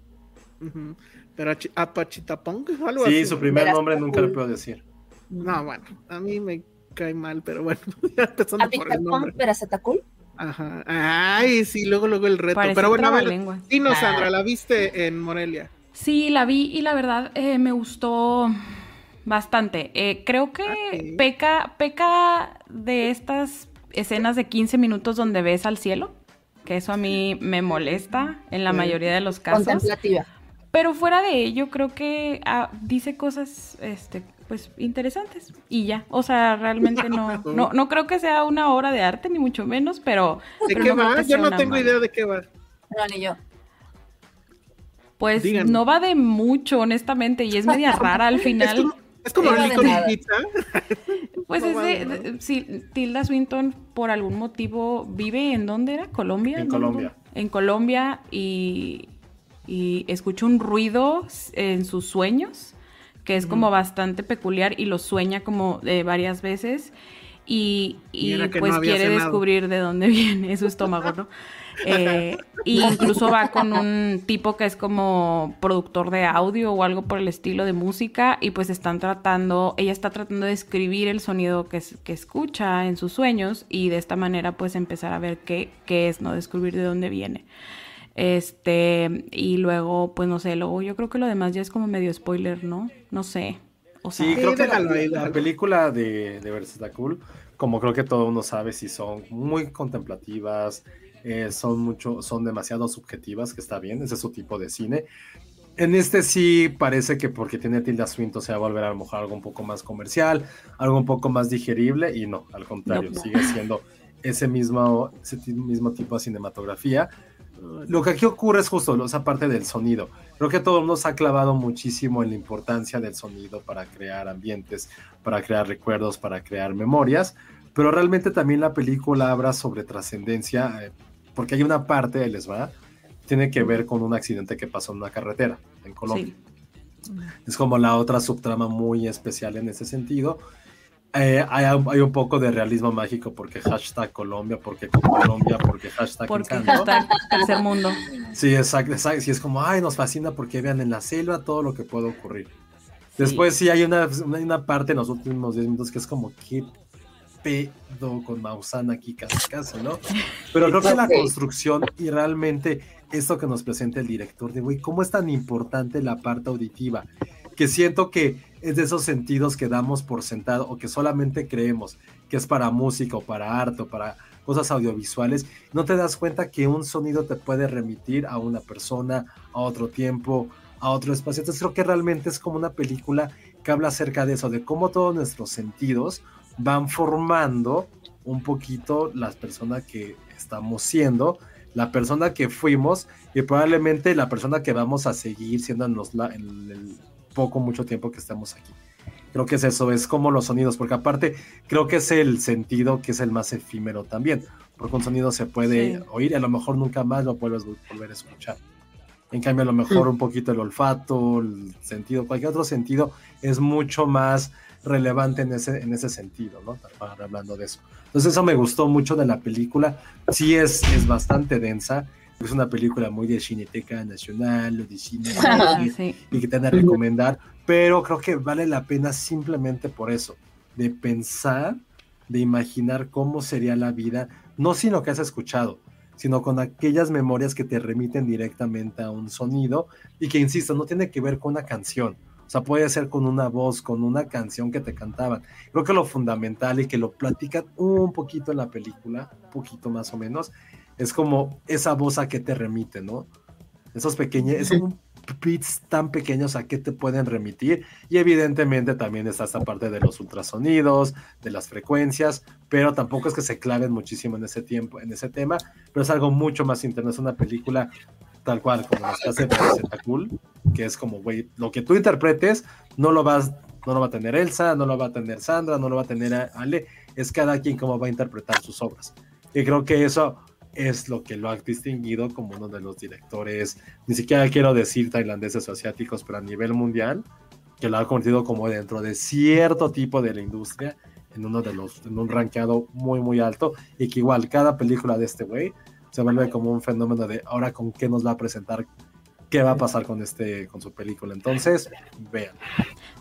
Pero a Pachitapong, algo sí, su primer nombre nunca le puedo decir. No, bueno, a mí me cae mal, pero bueno, ya empezando por el nombre. Zetacul? Ajá. Ay, sí, luego, luego el reto. pero bueno, a ver, dinos, Sandra, ¿la viste en Morelia? Sí, la vi y la verdad eh, me gustó bastante. Eh, creo que ah, peca, peca de estas escenas de 15 minutos donde ves al cielo, que eso a mí me molesta en la mayoría de los casos. Contemplativa. Pero fuera de ello, creo que ah, dice cosas este, pues interesantes y ya. O sea, realmente no, no, no creo que sea una obra de arte, ni mucho menos, pero. ¿De qué va? Yo no tengo idea de qué va. No, ni yo. Pues no va de mucho, honestamente, y es media rara al final. Es como, es como pizza. Pues es de, sí, Tilda Swinton por algún motivo vive en dónde era, Colombia. En Colombia. En Colombia y, y escucha un ruido en sus sueños que es como bastante peculiar y lo sueña como de varias veces y, y, pues quiere descubrir de dónde viene su estómago, ¿no? Eh, incluso va con un tipo que es como productor de audio o algo por el estilo de música y pues están tratando, ella está tratando de escribir el sonido que, que escucha en sus sueños y de esta manera pues empezar a ver qué, qué es, ¿no? Descubrir de dónde viene. Este, y luego, pues no sé, luego yo creo que lo demás ya es como medio spoiler, ¿no? No sé. O sea, sí, creo que la, película de, de Cool, como creo que todo uno sabe, si son muy contemplativas, eh, son mucho, son demasiado subjetivas, que está bien, ese es su tipo de cine. En este sí parece que porque tiene Tilda Swinton se va a volver a lo mejor algo un poco más comercial, algo un poco más digerible, y no, al contrario, sigue siendo ese mismo, ese mismo tipo de cinematografía. Lo que aquí ocurre es justo esa parte del sonido. Creo que todo se ha clavado muchísimo en la importancia del sonido para crear ambientes, para crear recuerdos, para crear memorias, pero realmente también la película habla sobre trascendencia, eh, porque hay una parte, les va, tiene que ver con un accidente que pasó en una carretera en Colombia. Es como la otra subtrama muy especial en ese sentido. Eh, hay, un poco de realismo mágico porque hashtag Colombia, porque Colombia, porque hashtag Porque hashtag tercer mundo. Sí, exacto, exacto. Sí, es como, ay, nos fascina porque vean en la selva todo lo que puede ocurrir. Después sí, hay una, una, parte en los últimos 10 minutos que es como, ¿qué pedo con Maussan aquí casi casi, ¿no? Pero creo que la construcción y realmente esto que nos presenta el director de, güey, ¿cómo es tan importante la parte auditiva? Que siento que es de esos sentidos que damos por sentado o que solamente creemos que es para música o para arte o para cosas audiovisuales, no te das cuenta que un sonido te puede remitir a una persona, a otro tiempo, a otro espacio. Entonces creo que realmente es como una película que habla acerca de eso, de cómo todos nuestros sentidos van formando un poquito las personas que estamos siendo, la persona que fuimos y probablemente la persona que vamos a seguir siendo en, los, en el poco, mucho tiempo que estamos aquí. Creo que es eso, es como los sonidos, porque aparte creo que es el sentido que es el más efímero también, porque un sonido se puede oír y a lo mejor nunca más lo puedes volver a escuchar. En cambio, a lo mejor un poquito el olfato, el sentido, cualquier otro sentido es mucho más relevante en ese, en ese sentido, ¿no? Hablando de eso. Entonces eso me gustó mucho de la película. Sí es, es bastante densa. Es una película muy de Cineteca Nacional o de cine y que te van a recomendar, pero creo que vale la pena simplemente por eso, de pensar, de imaginar cómo sería la vida, no sin lo que has escuchado, sino con aquellas memorias que te remiten directamente a un sonido y que, insisto, no tiene que ver con una canción. O sea, puede ser con una voz, con una canción que te cantaban. Creo que lo fundamental y que lo platican un poquito en la película, un poquito más o menos, es como esa voz a que te remite, ¿no? Esos pequeños, esos bits tan pequeños a qué te pueden remitir. Y evidentemente también está esta parte de los ultrasonidos, de las frecuencias, pero tampoco es que se claven muchísimo en ese tiempo, en ese tema, pero es algo mucho más interno. Es una película tal cual, como nos hace Cool, que es como, güey, lo que tú interpretes no lo vas, no lo va a tener Elsa, no lo va a tener Sandra, no lo va a tener Ale, es cada quien como va a interpretar sus obras. Y creo que eso es lo que lo ha distinguido como uno de los directores, ni siquiera quiero decir tailandeses o asiáticos, pero a nivel mundial, que lo ha convertido como dentro de cierto tipo de la industria, en uno de los, en un rankeado muy, muy alto, y que igual cada película de este güey se vuelve como un fenómeno de ahora con qué nos va a presentar qué va a pasar con este con su película. Entonces, vean.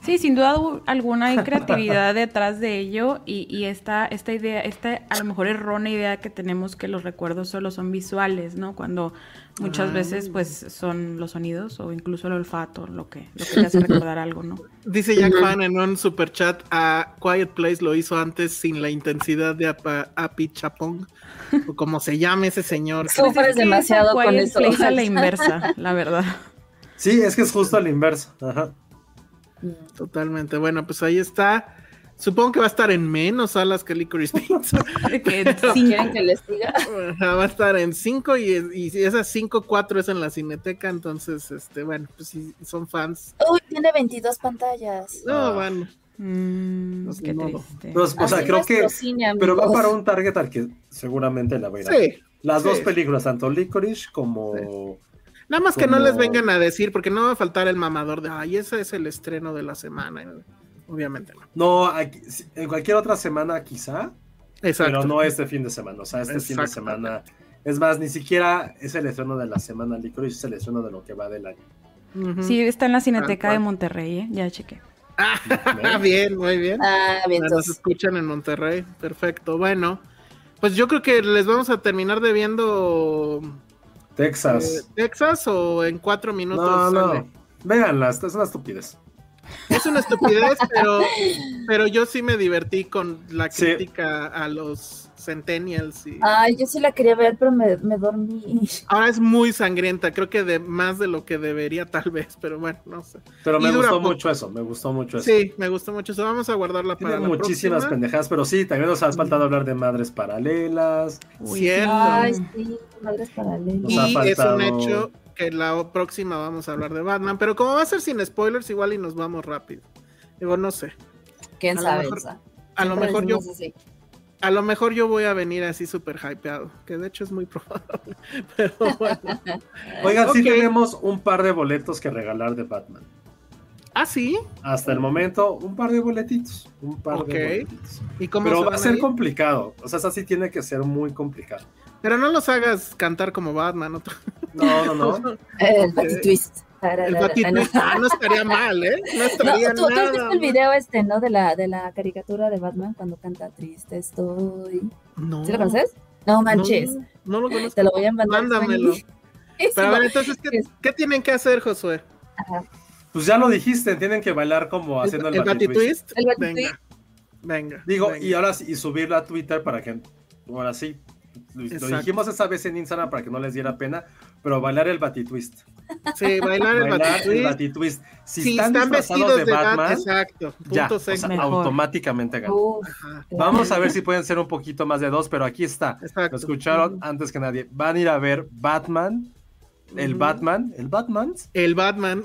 Sí, sin duda alguna hay creatividad detrás de ello y, y esta, esta idea, esta a lo mejor errónea idea que tenemos que los recuerdos solo son visuales, ¿no? Cuando muchas veces pues son los sonidos o incluso el olfato lo que, lo que te hace recordar algo, ¿no? Dice Jack Fan en un super chat, a Quiet Place lo hizo antes sin la intensidad de Api Chapong, o como se llame ese señor. Sufres demasiado con eso. Place a la inversa, la verdad. Sí, es que es justo a la inversa. Ajá. Totalmente. Bueno, pues ahí está. Supongo que va a estar en menos salas que Licorice Pizza. quieren que les diga. Va a estar en 5 y, y esas 5, 4 es en la cineteca. Entonces, este, bueno, pues si son fans. Uy, tiene 22 pantallas. No, ah. bueno. Mm, qué pues, o sea, creo que. pero va para un target al que seguramente la voy a ir. Sí, Las dos películas, tanto Licorice como. Nada más que no les vengan a decir, porque no va a faltar el mamador de, ay, ese es el estreno de la semana. Obviamente no. No, en cualquier otra semana quizá, Exacto. pero no este fin de semana. O sea, este fin de semana. Es más, ni siquiera es el estreno de la semana Licorice, es el estreno de lo que va del año. Sí, está en la Cineteca de Monterrey, ¿eh? ya chequé. Ah, bien, muy bien. Ah, bien. Nos escuchan en Monterrey, perfecto. Bueno, pues yo creo que les vamos a terminar debiendo Texas. Eh, ¿Texas o en cuatro minutos? No, no. Véanla, es una estupidez. Es una estupidez, pero, pero yo sí me divertí con la crítica a los Centennials. Y... Ay, yo sí la quería ver, pero me, dormí. Ahora es muy sangrienta, creo que de más de lo que debería tal vez, pero bueno, no sé. Pero me gustó mucho eso, me gustó mucho eso. Sí, me gustó mucho eso. Vamos a guardarla para Tiene muchísimas pendejadas, pero sí, también nos ha faltado hablar de madres paralelas. Cierto. Ay, sí, madres paralelas. y es un hecho que la próxima vamos a hablar de Batman, pero como va a ser sin spoilers, igual y nos vamos rápido. Digo, no sé. ¿Quién sabe? a lo mejor yo a lo mejor yo voy a venir así súper hypeado, que de hecho es muy probable. Pero bueno. Oigan, sí tenemos un par de boletos que regalar de Batman. ¿Ah, sí? Hasta el momento, un par de boletitos. Un par de boletitos. ¿Y cómo Pero va a ser complicado. O sea, eso sí tiene que ser muy complicado. Pero no los hagas cantar como Batman. No, no, no. el twist. El batitwist, ah, no estaría mal, ¿eh? No estaría no, ¿tú, nada. has visto el video este, ¿no? De la, de la caricatura de Batman cuando canta Triste estoy. No. ¿Sí lo conoces? No manches. No, no lo conozco. Te lo voy a mandar. Mándamelo. Pero a ver, entonces, ¿qué, ¿qué tienen que hacer, Josué? Ajá. Pues ya lo dijiste, tienen que bailar como haciendo el, el. El batitwist. Venga. Venga. Digo, venga. y ahora sí, y subirlo a Twitter para que, ahora sí, lo, lo dijimos esa vez en Instagram para que no les diera pena, pero bailar el batitwist. Sí, bailar el batitwist. batitwist. Si, Si están, están disfrazados vestidos de de Batman, Batman, exacto. ya, o sea, automáticamente ganan. Vamos a ver si pueden ser un poquito más de dos, pero aquí está. exacto. Lo escucharon antes que nadie. Van a ir a ver Batman, el. Batman, el Batman, El Batman.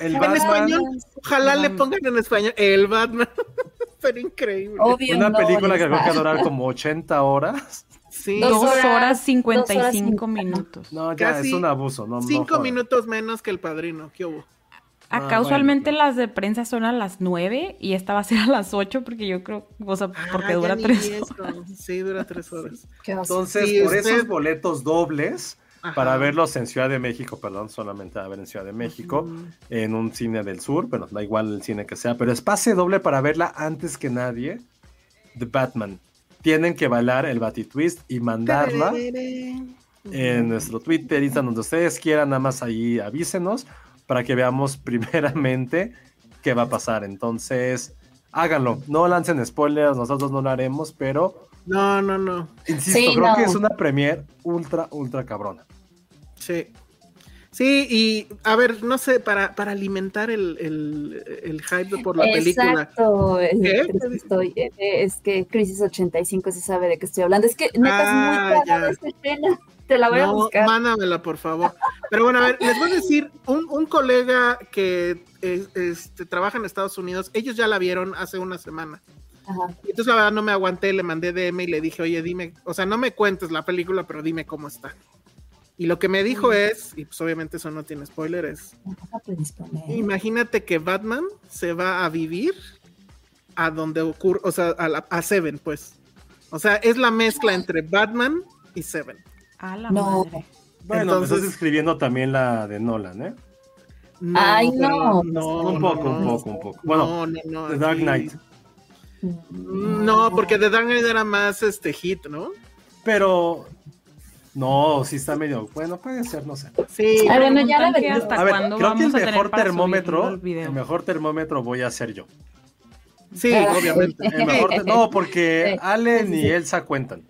el En español, ojalá le pongan en español el Batman. Pero increíble. obvio. Una no película que está. creo que va a durar como 80 horas. Sí, Dos Dos horas, horas dos 55 horas cincuenta. minutos. No, ya Casi es un abuso. No, cinco minutos menos que el padrino. ¿Qué hubo? Acá Ah, bueno, usualmente pero- las de prensa son a las 9 y esta va a ser a las 8 porque yo creo, o sea, porque Ah, ya dura 3 vi horas. Sí, dura tres horas. Qué oso. Entonces, Sí, por usted- esos boletos dobles, Ajá. para verlos en Ciudad de México, perdón, solamente a ver en Ciudad de México, en un cine del sur, bueno, da igual el cine que sea, pero es pase doble para verla antes que nadie, The Batman. Tienen que bailar el Batitwist y mandarla en nuestro Twitter, Instagram, donde ustedes quieran, nada más ahí avísenos para que veamos primeramente qué va a pasar. Entonces, háganlo, no lancen spoilers, nosotros no lo haremos, pero No, no, no. insisto, Sí, creo no. que es una premier ultra, ultra cabrona. Sí. Sí, y a ver, no sé, para, para alimentar el, el, el hype por la película. Exacto. estoy- eh, es que Crisis 85 se sabe de qué estoy hablando. Es que neta Ah, es muy ya. clara esta escena. Te la voy a buscar. mándamela, por favor. Pero bueno, a ver, les voy a decir, un, un colega que eh, este, trabaja en Estados Unidos, ellos ya la vieron hace una semana. Ajá. Entonces la verdad no me aguanté, le mandé DM y le dije, oye, dime, o sea, no me cuentes la película, pero dime cómo está. Y lo que me dijo es, y pues obviamente eso no tiene spoiler, es, imagínate que Batman se va a vivir a donde ocurre, o sea, a, la- a Seven, pues. O sea, es la mezcla entre Batman y Seven. A la No. madre. Bueno, Entonces- me estás escribiendo también la de Nolan, ¿eh? No, Ay, no. no, un poco, no, un poco, un poco. Bueno, no, no, no, The Dark Knight. No, porque The Dark Knight era más este hit, ¿no? Pero no, sí está medio. Bueno, puede ser, no sé. Sí. Ya la hasta A ver, cuándo creo que el vamos a tener mejor termómetro, el mejor termómetro voy a ser yo. Sí, Ah. obviamente. El mejor te- no, porque Sí, Allen sí, y sí. Elsa cuentan.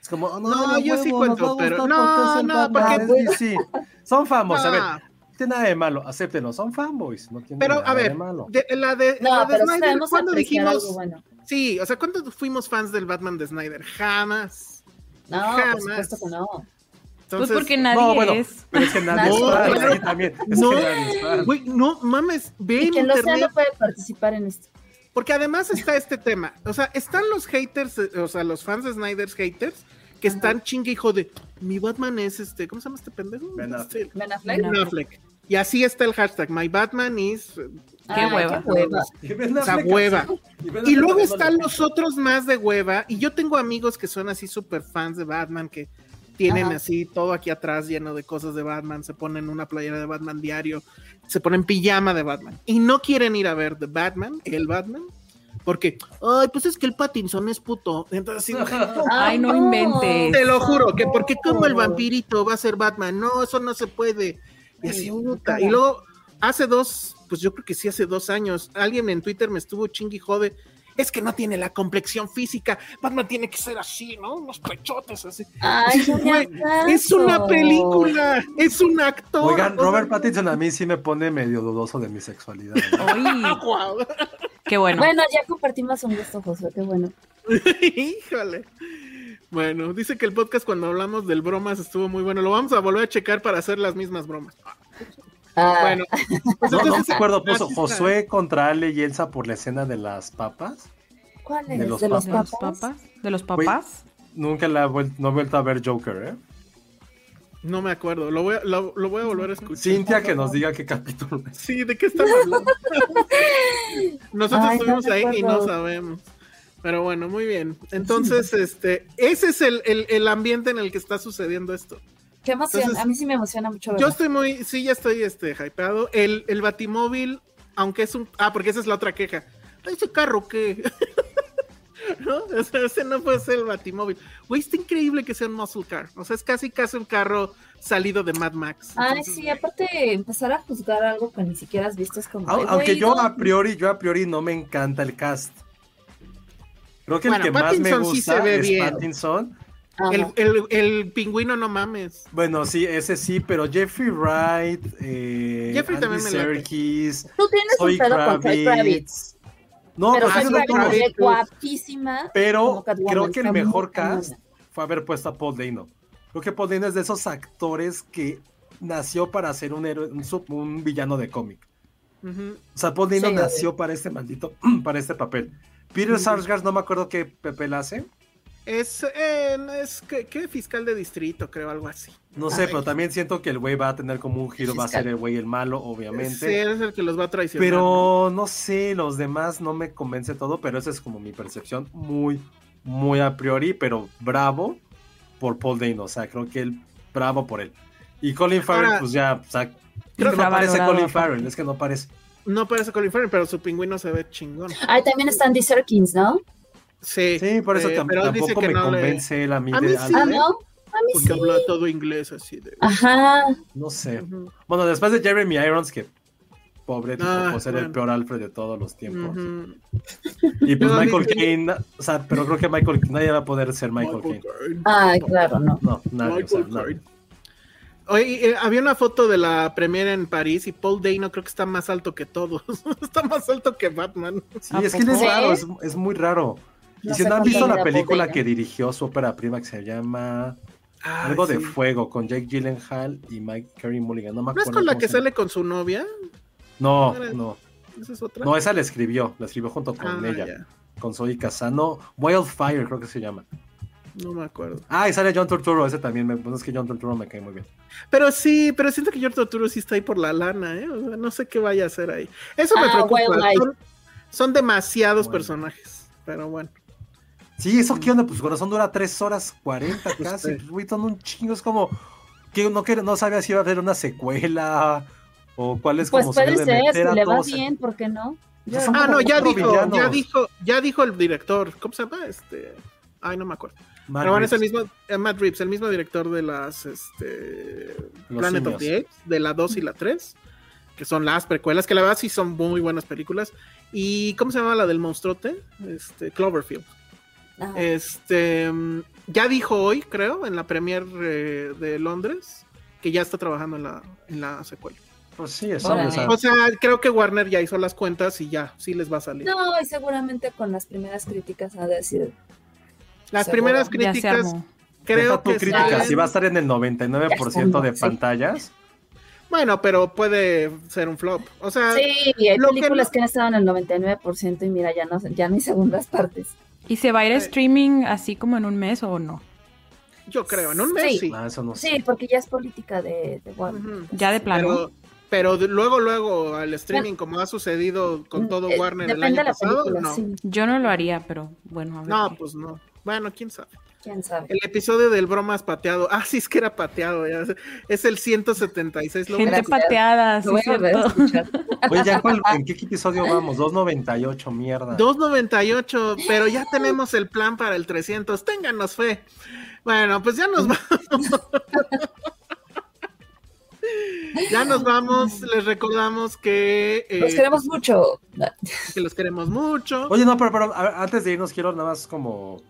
Es como, oh, No, no, yo sí cuento, pero- no, porque no, porque- es DC. Son famosos, a ver, no tiene nada de malo, acéptenlo, son fanboys, no tiene pero nada a ver, de malo. de, la de, No, la de pero Snyder, ¿cuándo dijimos? bueno. Sí, o sea, ¿cuándo fuimos fans del Batman de Snyder? Jamás. No, Jamás. por supuesto que no. Pues Entonces, porque nadie no, bueno, es. pero es que nadie No, es pero- también, es no, que nadie es fan. güey, no mames, ve Y en quien lo sea internet, no puede participar en esto. porque además está este tema, o sea, están los haters, eh, o sea, los fans de Snyder's haters, que Ajá. están chingue hijo de, mi Batman es este, ¿cómo se llama este pendejo? Ben Affleck. Este, Ben Affleck. Ben Affleck. Y así está el hashtag, my Batman is... Ay, hueva. qué hueva. Y Ben O sea, Affleck hueva. así, y luego están los otros más de hueva. Y yo tengo amigos que son así súper fans de Batman, que tienen Ajá. así todo aquí atrás lleno de cosas de Batman. Se ponen una playera de Batman diario, se ponen pijama de Batman. Y no quieren ir a ver The Batman, el Batman, porque, ay, pues es que el Pattinson es puto. Entonces, sí, Ay, no inventes. te lo juro, que porque como el vampirito va a ser Batman, no, eso no se puede. Y así, puta. Y luego, hace dos, pues yo creo que sí, hace dos años, alguien en Twitter me estuvo chingui jode. Es que no tiene la complexión física. Batman tiene que ser así, ¿no? Unos pechotes así. Ay, Güey, es una película, es un actor. Oigan, Robert Pattinson a mí sí me pone medio dudoso de mi sexualidad. ¿no? Ay, guau. qué bueno. Bueno, ya compartimos un gusto, Josué, qué bueno. Híjole. Bueno, dice que el podcast cuando hablamos del bromas estuvo muy bueno. Lo vamos a volver a checar para hacer las mismas bromas. Ah, Bueno, pues No, no acuerdo, puso. Josué contra Ale y Elsa por la escena de las papas. ¿Cuál es? de ¿De los ¿De los papas? papas? ¿De los papás? Nunca la he vuel- no he vuelto a ver Joker, ¿eh? No me acuerdo, lo voy a, lo, lo voy a volver a escuchar. Cintia que nos diga qué capítulo es. Sí, ¿de qué estamos hablando? Nosotros Ay, no estuvimos ahí y no sabemos. Pero bueno, muy bien. Entonces, este, ese es el, el- el ambiente en el que está sucediendo esto. Qué emoción, a mí sí me emociona mucho. Yo estoy muy, sí, ya estoy este, hypeado. El, el batimóvil, aunque es un, ah, porque esa es la otra queja. Ese carro que... ¿no? O sea, ese no puede ser el Batimóvil. Güey, está increíble que sea un muscle car. O sea, es casi casi un carro salido de Mad Max. Ay, sí, aparte empezar a juzgar algo que ni siquiera has visto es como. aunque yo a priori, yo a priori no me encanta el cast. Creo que el que más me gusta es Pattinson. El, el, el, pingüino, no mames. Bueno, sí, ese sí, pero Jeffrey Wright, eh, Jeffrey Andy también me Serkis, Tú tienes un pedo con Kravitz. No, pero no es guapísima. Pero creo que el mejor cast fue haber puesto a Paul Dano. Creo que Paul Dano es de esos actores que nació para ser un héroe, un, villano de cómic. O sea, Paul Dano nació para este maldito, para este papel. Peter Sarsgaard, no me acuerdo qué papel hace. Es, eh, es ¿qué, fiscal de distrito, creo, algo así. No sé, pero también siento que el güey va a tener como un giro, va a ser el güey el malo, obviamente. Sí, es el que los va a traicionar. Pero no sé, los demás no me convence todo, pero esa es como mi percepción muy, muy a priori, pero bravo por Paul Dano, o sea, creo que él, bravo por él. Y Colin Farrell, pues ya, o sea, creo que no parece Colin Farrell, es que no parece. No parece Colin Farrell, pero su pingüino se ve chingón. Ah, también está Andy Serkins, ¿no? Sí, sí por eso eh, tampoco me convence la A mí sí, ah, ¿no? A mí porque habla todo inglés así de. Ajá. No sé. Bueno, después de Jeremy Irons, que pobre, tipo, ah, por ser el peor Alfred de todos los tiempos. Y pues Michael Caine, o sea, pero creo que Michael nadie va a poder ser Michael, Caine. Ah, claro, no. No, nadie, o sea, nadie. Oye, eh, había una foto de la premiere en París y Paul Dano creo que está más alto que todos. está más alto que Batman. Sí, es que es raro, es, es muy raro y si no han visto la película que dirigió su ópera prima que se llama Algo de Fuego con Jake Gyllenhaal y Mike Carey Mulligan. ¿No, es con la que sale con su novia? No, no. ¿Esa es otra? No, esa la escribió, la escribió junto con ah, ella, con Zoe Casano. Wildfire creo que se llama. No me acuerdo. Ah, y sale John Turturro, ese también. Me, pues es que John Turturro me cae muy bien. Pero sí, pero siento que John Turturro sí está ahí por la lana, ¿eh? no sé qué vaya a hacer ahí. Eso me ah, preocupa. Son, demasiados personajes, pero bueno. Sí, eso qué onda, pues corazón dura 3 horas 40 casi, pues güey, son un chingo, es como que no, no sabía si iba a haber una secuela o cuál es pues como puede ser, si le va bien, ¿por qué no? ah, no, ya dijo, ya dijo, ya dijo el director, ¿cómo se llama? Este, ay, no me acuerdo. Pero bueno, es el mismo, eh, Matt Reeves, el mismo director de las este, Planet of the Apes, de la 2 y la 3, que son las precuelas, que la verdad sí son muy buenas películas. ¿Y cómo se llama la del monstruote? Este, Cloverfield. Este ya dijo hoy, creo, en la premier eh, de Londres, que ya está trabajando en la, en la secuela. Pues sí, eso, o, sea, creo que Warner ya hizo las cuentas y ya, sí les va a salir. No, y seguramente con las primeras críticas a decir. Las primeras críticas, creo que. críticas, si va a estar en el 99% de pantallas. Bueno, pero puede ser un flop. O sea, sí, hay películas que, no... han estado en el 99% y mira, ya no, ya no hay segundas partes. ¿Y se va a ir a streaming así como en un mes o no? Yo creo, en un mes sí. Ah, sí, porque ya es política de, Warner. Ya de plano. Pero, luego, luego al streaming, como ha sucedido con mm, todo eh, Warner el año pasado, no. Yo no lo haría, pero bueno, a ver No, pues no. Bueno, quién sabe. ¿Quién sabe? El episodio del bromas pateado. Ah, sí, es que era pateado. Es el 176. Lo Gente pateada, sí, cierto. Oye, ¿ya ¿en qué episodio vamos? 298, mierda. 298, pero ya tenemos el plan para el 300. Ténganos fe. Bueno, pues ya nos vamos. ya nos vamos. Les recordamos que. Eh, los queremos mucho. Que los queremos mucho. Oye, no, pero, pero antes de irnos, quiero nada más como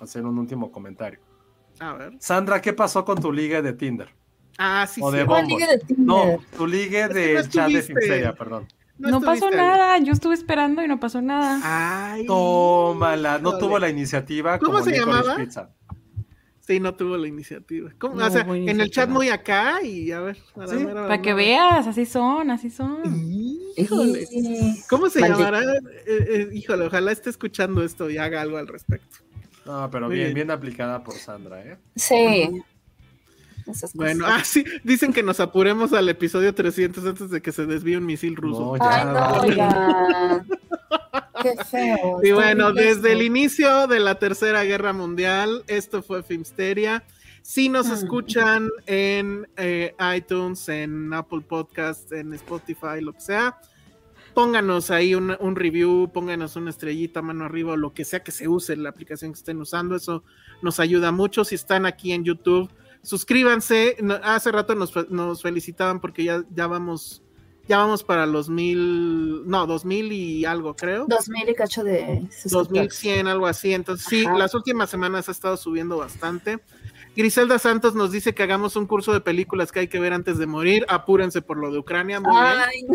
hacer un último comentario. A ver. Sandra, ¿qué pasó con tu liga de Tinder? Ah, sí, o sí. De liga de Tinder? No, tu liga de chat de Finsteria, perdón. No, pasó nada, yo estuve esperando y no pasó nada. Ay, Tómala, no tuvo la iniciativa. ¿Cómo se llamaba? Sí, no tuvo la iniciativa. ¿Cómo? o sea, en el chat muy acá y a ver. para que veas, así son, así son. Híjole. ¿Cómo se llamará? Eh, eh, híjole, ojalá esté escuchando esto y haga algo al respecto. No, pero bien, bien, aplicada por Sandra, ¿eh? Sí. Bueno, ah, sí, dicen que nos apuremos al episodio 300 antes de que se desvíe un misil ruso. No, ya, Qué feo. Y bueno, desde el inicio de la Tercera Guerra Mundial, esto fue Filmsteria. Si nos escuchan en eh, iTunes, en Apple Podcasts, en Spotify, lo que sea, pónganos ahí un, review, pónganos una estrellita, mano arriba, o lo que sea que se use la aplicación que estén usando. Eso nos ayuda mucho. Si están aquí en YouTube, suscríbanse. hace rato nos, felicitaban porque ya, ya vamos ya vamos para los mil, no, dos mil y algo, creo. Dos mil y cacho de... Dos mil cien, algo así. Entonces, sí, las últimas semanas ha estado subiendo bastante. Griselda Santos nos dice que hagamos un curso de películas que hay que ver antes de morir. Apúrense por lo de Ucrania. Ay, No.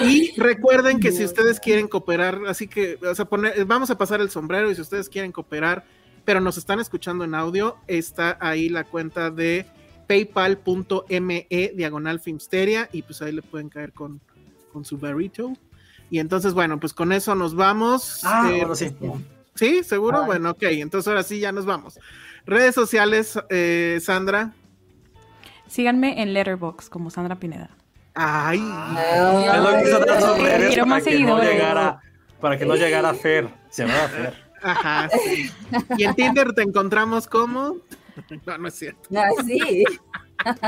Y recuerden que si ustedes quieren cooperar, así que, o sea, poner, vamos a pasar el sombrero y si ustedes quieren cooperar, pero nos están escuchando en audio, está ahí la cuenta de paypal.me diagonal filmsteria y pues ahí le pueden caer con, con su barrito. Y entonces, bueno, pues con eso nos vamos. Ah, eh, bueno, sí. ¿Sí? ¿Seguro? Bueno, ok, entonces ahora sí ya nos vamos. Redes sociales, eh, Sandra. Síganme en Letterbox como Sandra Pineda. Ay, quiero más seguidores. para que no llegara a Fer. Se llama Fer. Ajá, sí. Y en Tinder te encontramos como. No, no es cierto. Ah, sí.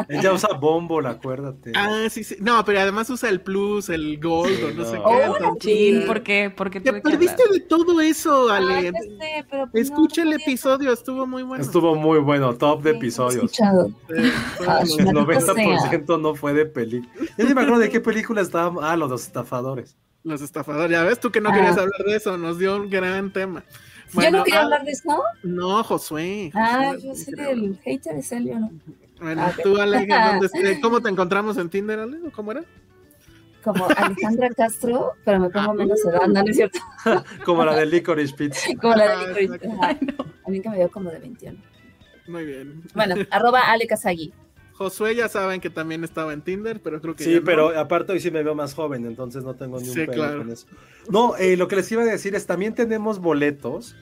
Ella usa Bumble, acuérdate. Ah, sí, sí. No, pero además usa el Plus, el Gold, o no, sé qué. ¿por qué? Porque te perdiste de todo eso, Ale. Pues Escucha el episodio, estuvo muy bueno. Estuvo muy bueno, top de episodios. Escuchado. el 90% no fue de película. Yo ni me acuerdo de qué película estaba. Ah, los estafadores. Los estafadores, ya ves, tú que no querías ah. hablar de eso, nos dio un gran tema. ¿Yo no quería ah, hablar de eso? No, Josué. ah, yo soy el hater de Celio, ¿no? Bueno, ah, tú, Ale, ¿cómo te encontramos en Tinder, Ale? ¿Cómo era? Como Alejandra Castro, pero me pongo menos edad, ¿no, es cierto? como la de Licorice Pizza. Como la de Licorice Pizza. A mí que me dio como de 21. Muy bien. Bueno, arroba Ale Kazagi. Josué ya saben que también estaba en Tinder, pero creo que. Sí, pero aparte hoy sí me veo más joven, entonces no tengo ni un sí, con eso. No, eh, lo que les iba a decir es: también tenemos boletos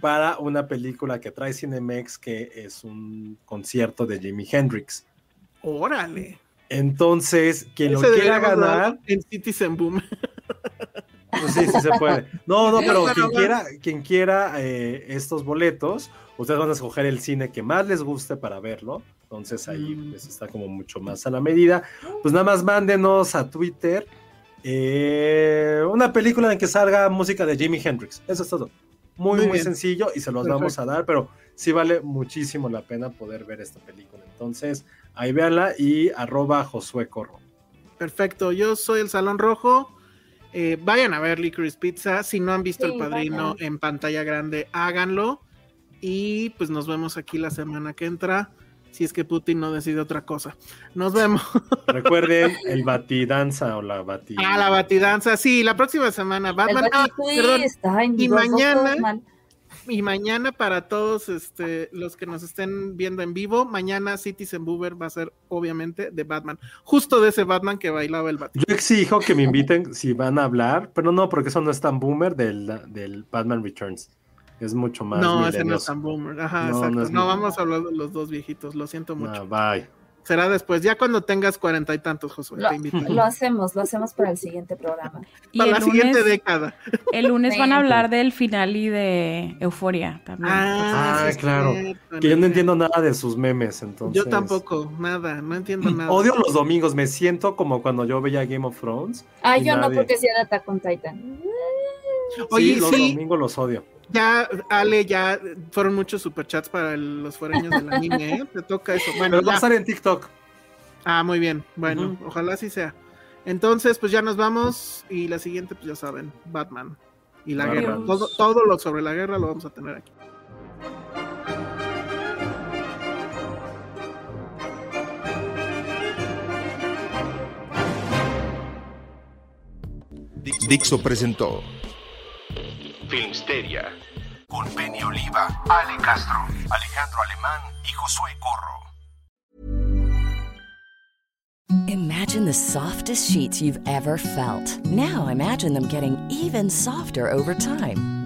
para una película que trae Cinemex, que es un concierto de Jimi Hendrix. Órale. Entonces, quien lo quiera ganar. En Citizen Boom. Pues sí, sí se puede. No, no, pero quien quiera, quien quiera eh, estos boletos, ustedes van a escoger el cine que más les guste para verlo. Entonces ahí mm. pues, está como mucho más a la medida. Pues nada más mándenos a Twitter eh, una película en que salga música de Jimi Hendrix. Eso es todo. Muy, muy, sencillo y se los vamos a dar, pero sí vale muchísimo la pena poder ver esta película. Entonces, ahí véanla y arroba Josué Corro. Perfecto, yo soy el Salón Rojo. Eh, vayan a ver Licorice Pizza. Si no han visto El Padrino en pantalla grande, háganlo. Y pues nos vemos aquí la semana que entra si es que Putin no decide otra cosa. Nos vemos. Recuerden el batidanza o la bati. Ah, la batidanza, sí, la próxima semana. Batman. Ah, y mañana. Y mañana para todos este, los que nos estén viendo en vivo, mañana Citizen Boober va a ser obviamente de Batman, justo de ese Batman que bailaba el Batman. Yo exijo que me inviten si van a hablar, pero no, porque eso no es tan boomer del, del Batman Returns es mucho más. No, ese no es tan boomer. Ajá, no, exacto. No, vamos a hablar de los dos viejitos, lo siento mucho. bye. Será después, ya cuando tengas cuarenta y tantos, Josué. Lo, lo, hacemos, lo hacemos para el siguiente programa. para la siguiente década. El lunes van a hablar del final y de Euforia también. Ah, ah claro. que yo no entiendo nada de sus memes, entonces. Yo tampoco, nada, no entiendo nada. Odio los domingos, me siento como cuando yo veía Game of Thrones. Ah, yo no, porque si era Attack con Titan. Oye, sí, los domingos los odio. Ya, Ale, ya fueron muchos superchats para los foreños del anime, ¿eh? Te toca eso. Bueno, va a estar en TikTok. Ah, muy bien. Bueno, ojalá así sea. Entonces, pues ya nos vamos. Y la siguiente, pues ya saben, Batman y la guerra. Todo, todo lo sobre la guerra lo vamos a tener aquí. Dixo presentó Filmsteria con Penny Oliva, Ale Castro, Alejandro Alemán y Josué Corro. Imagine the softest sheets you've ever felt. Now imagine them getting even softer over time.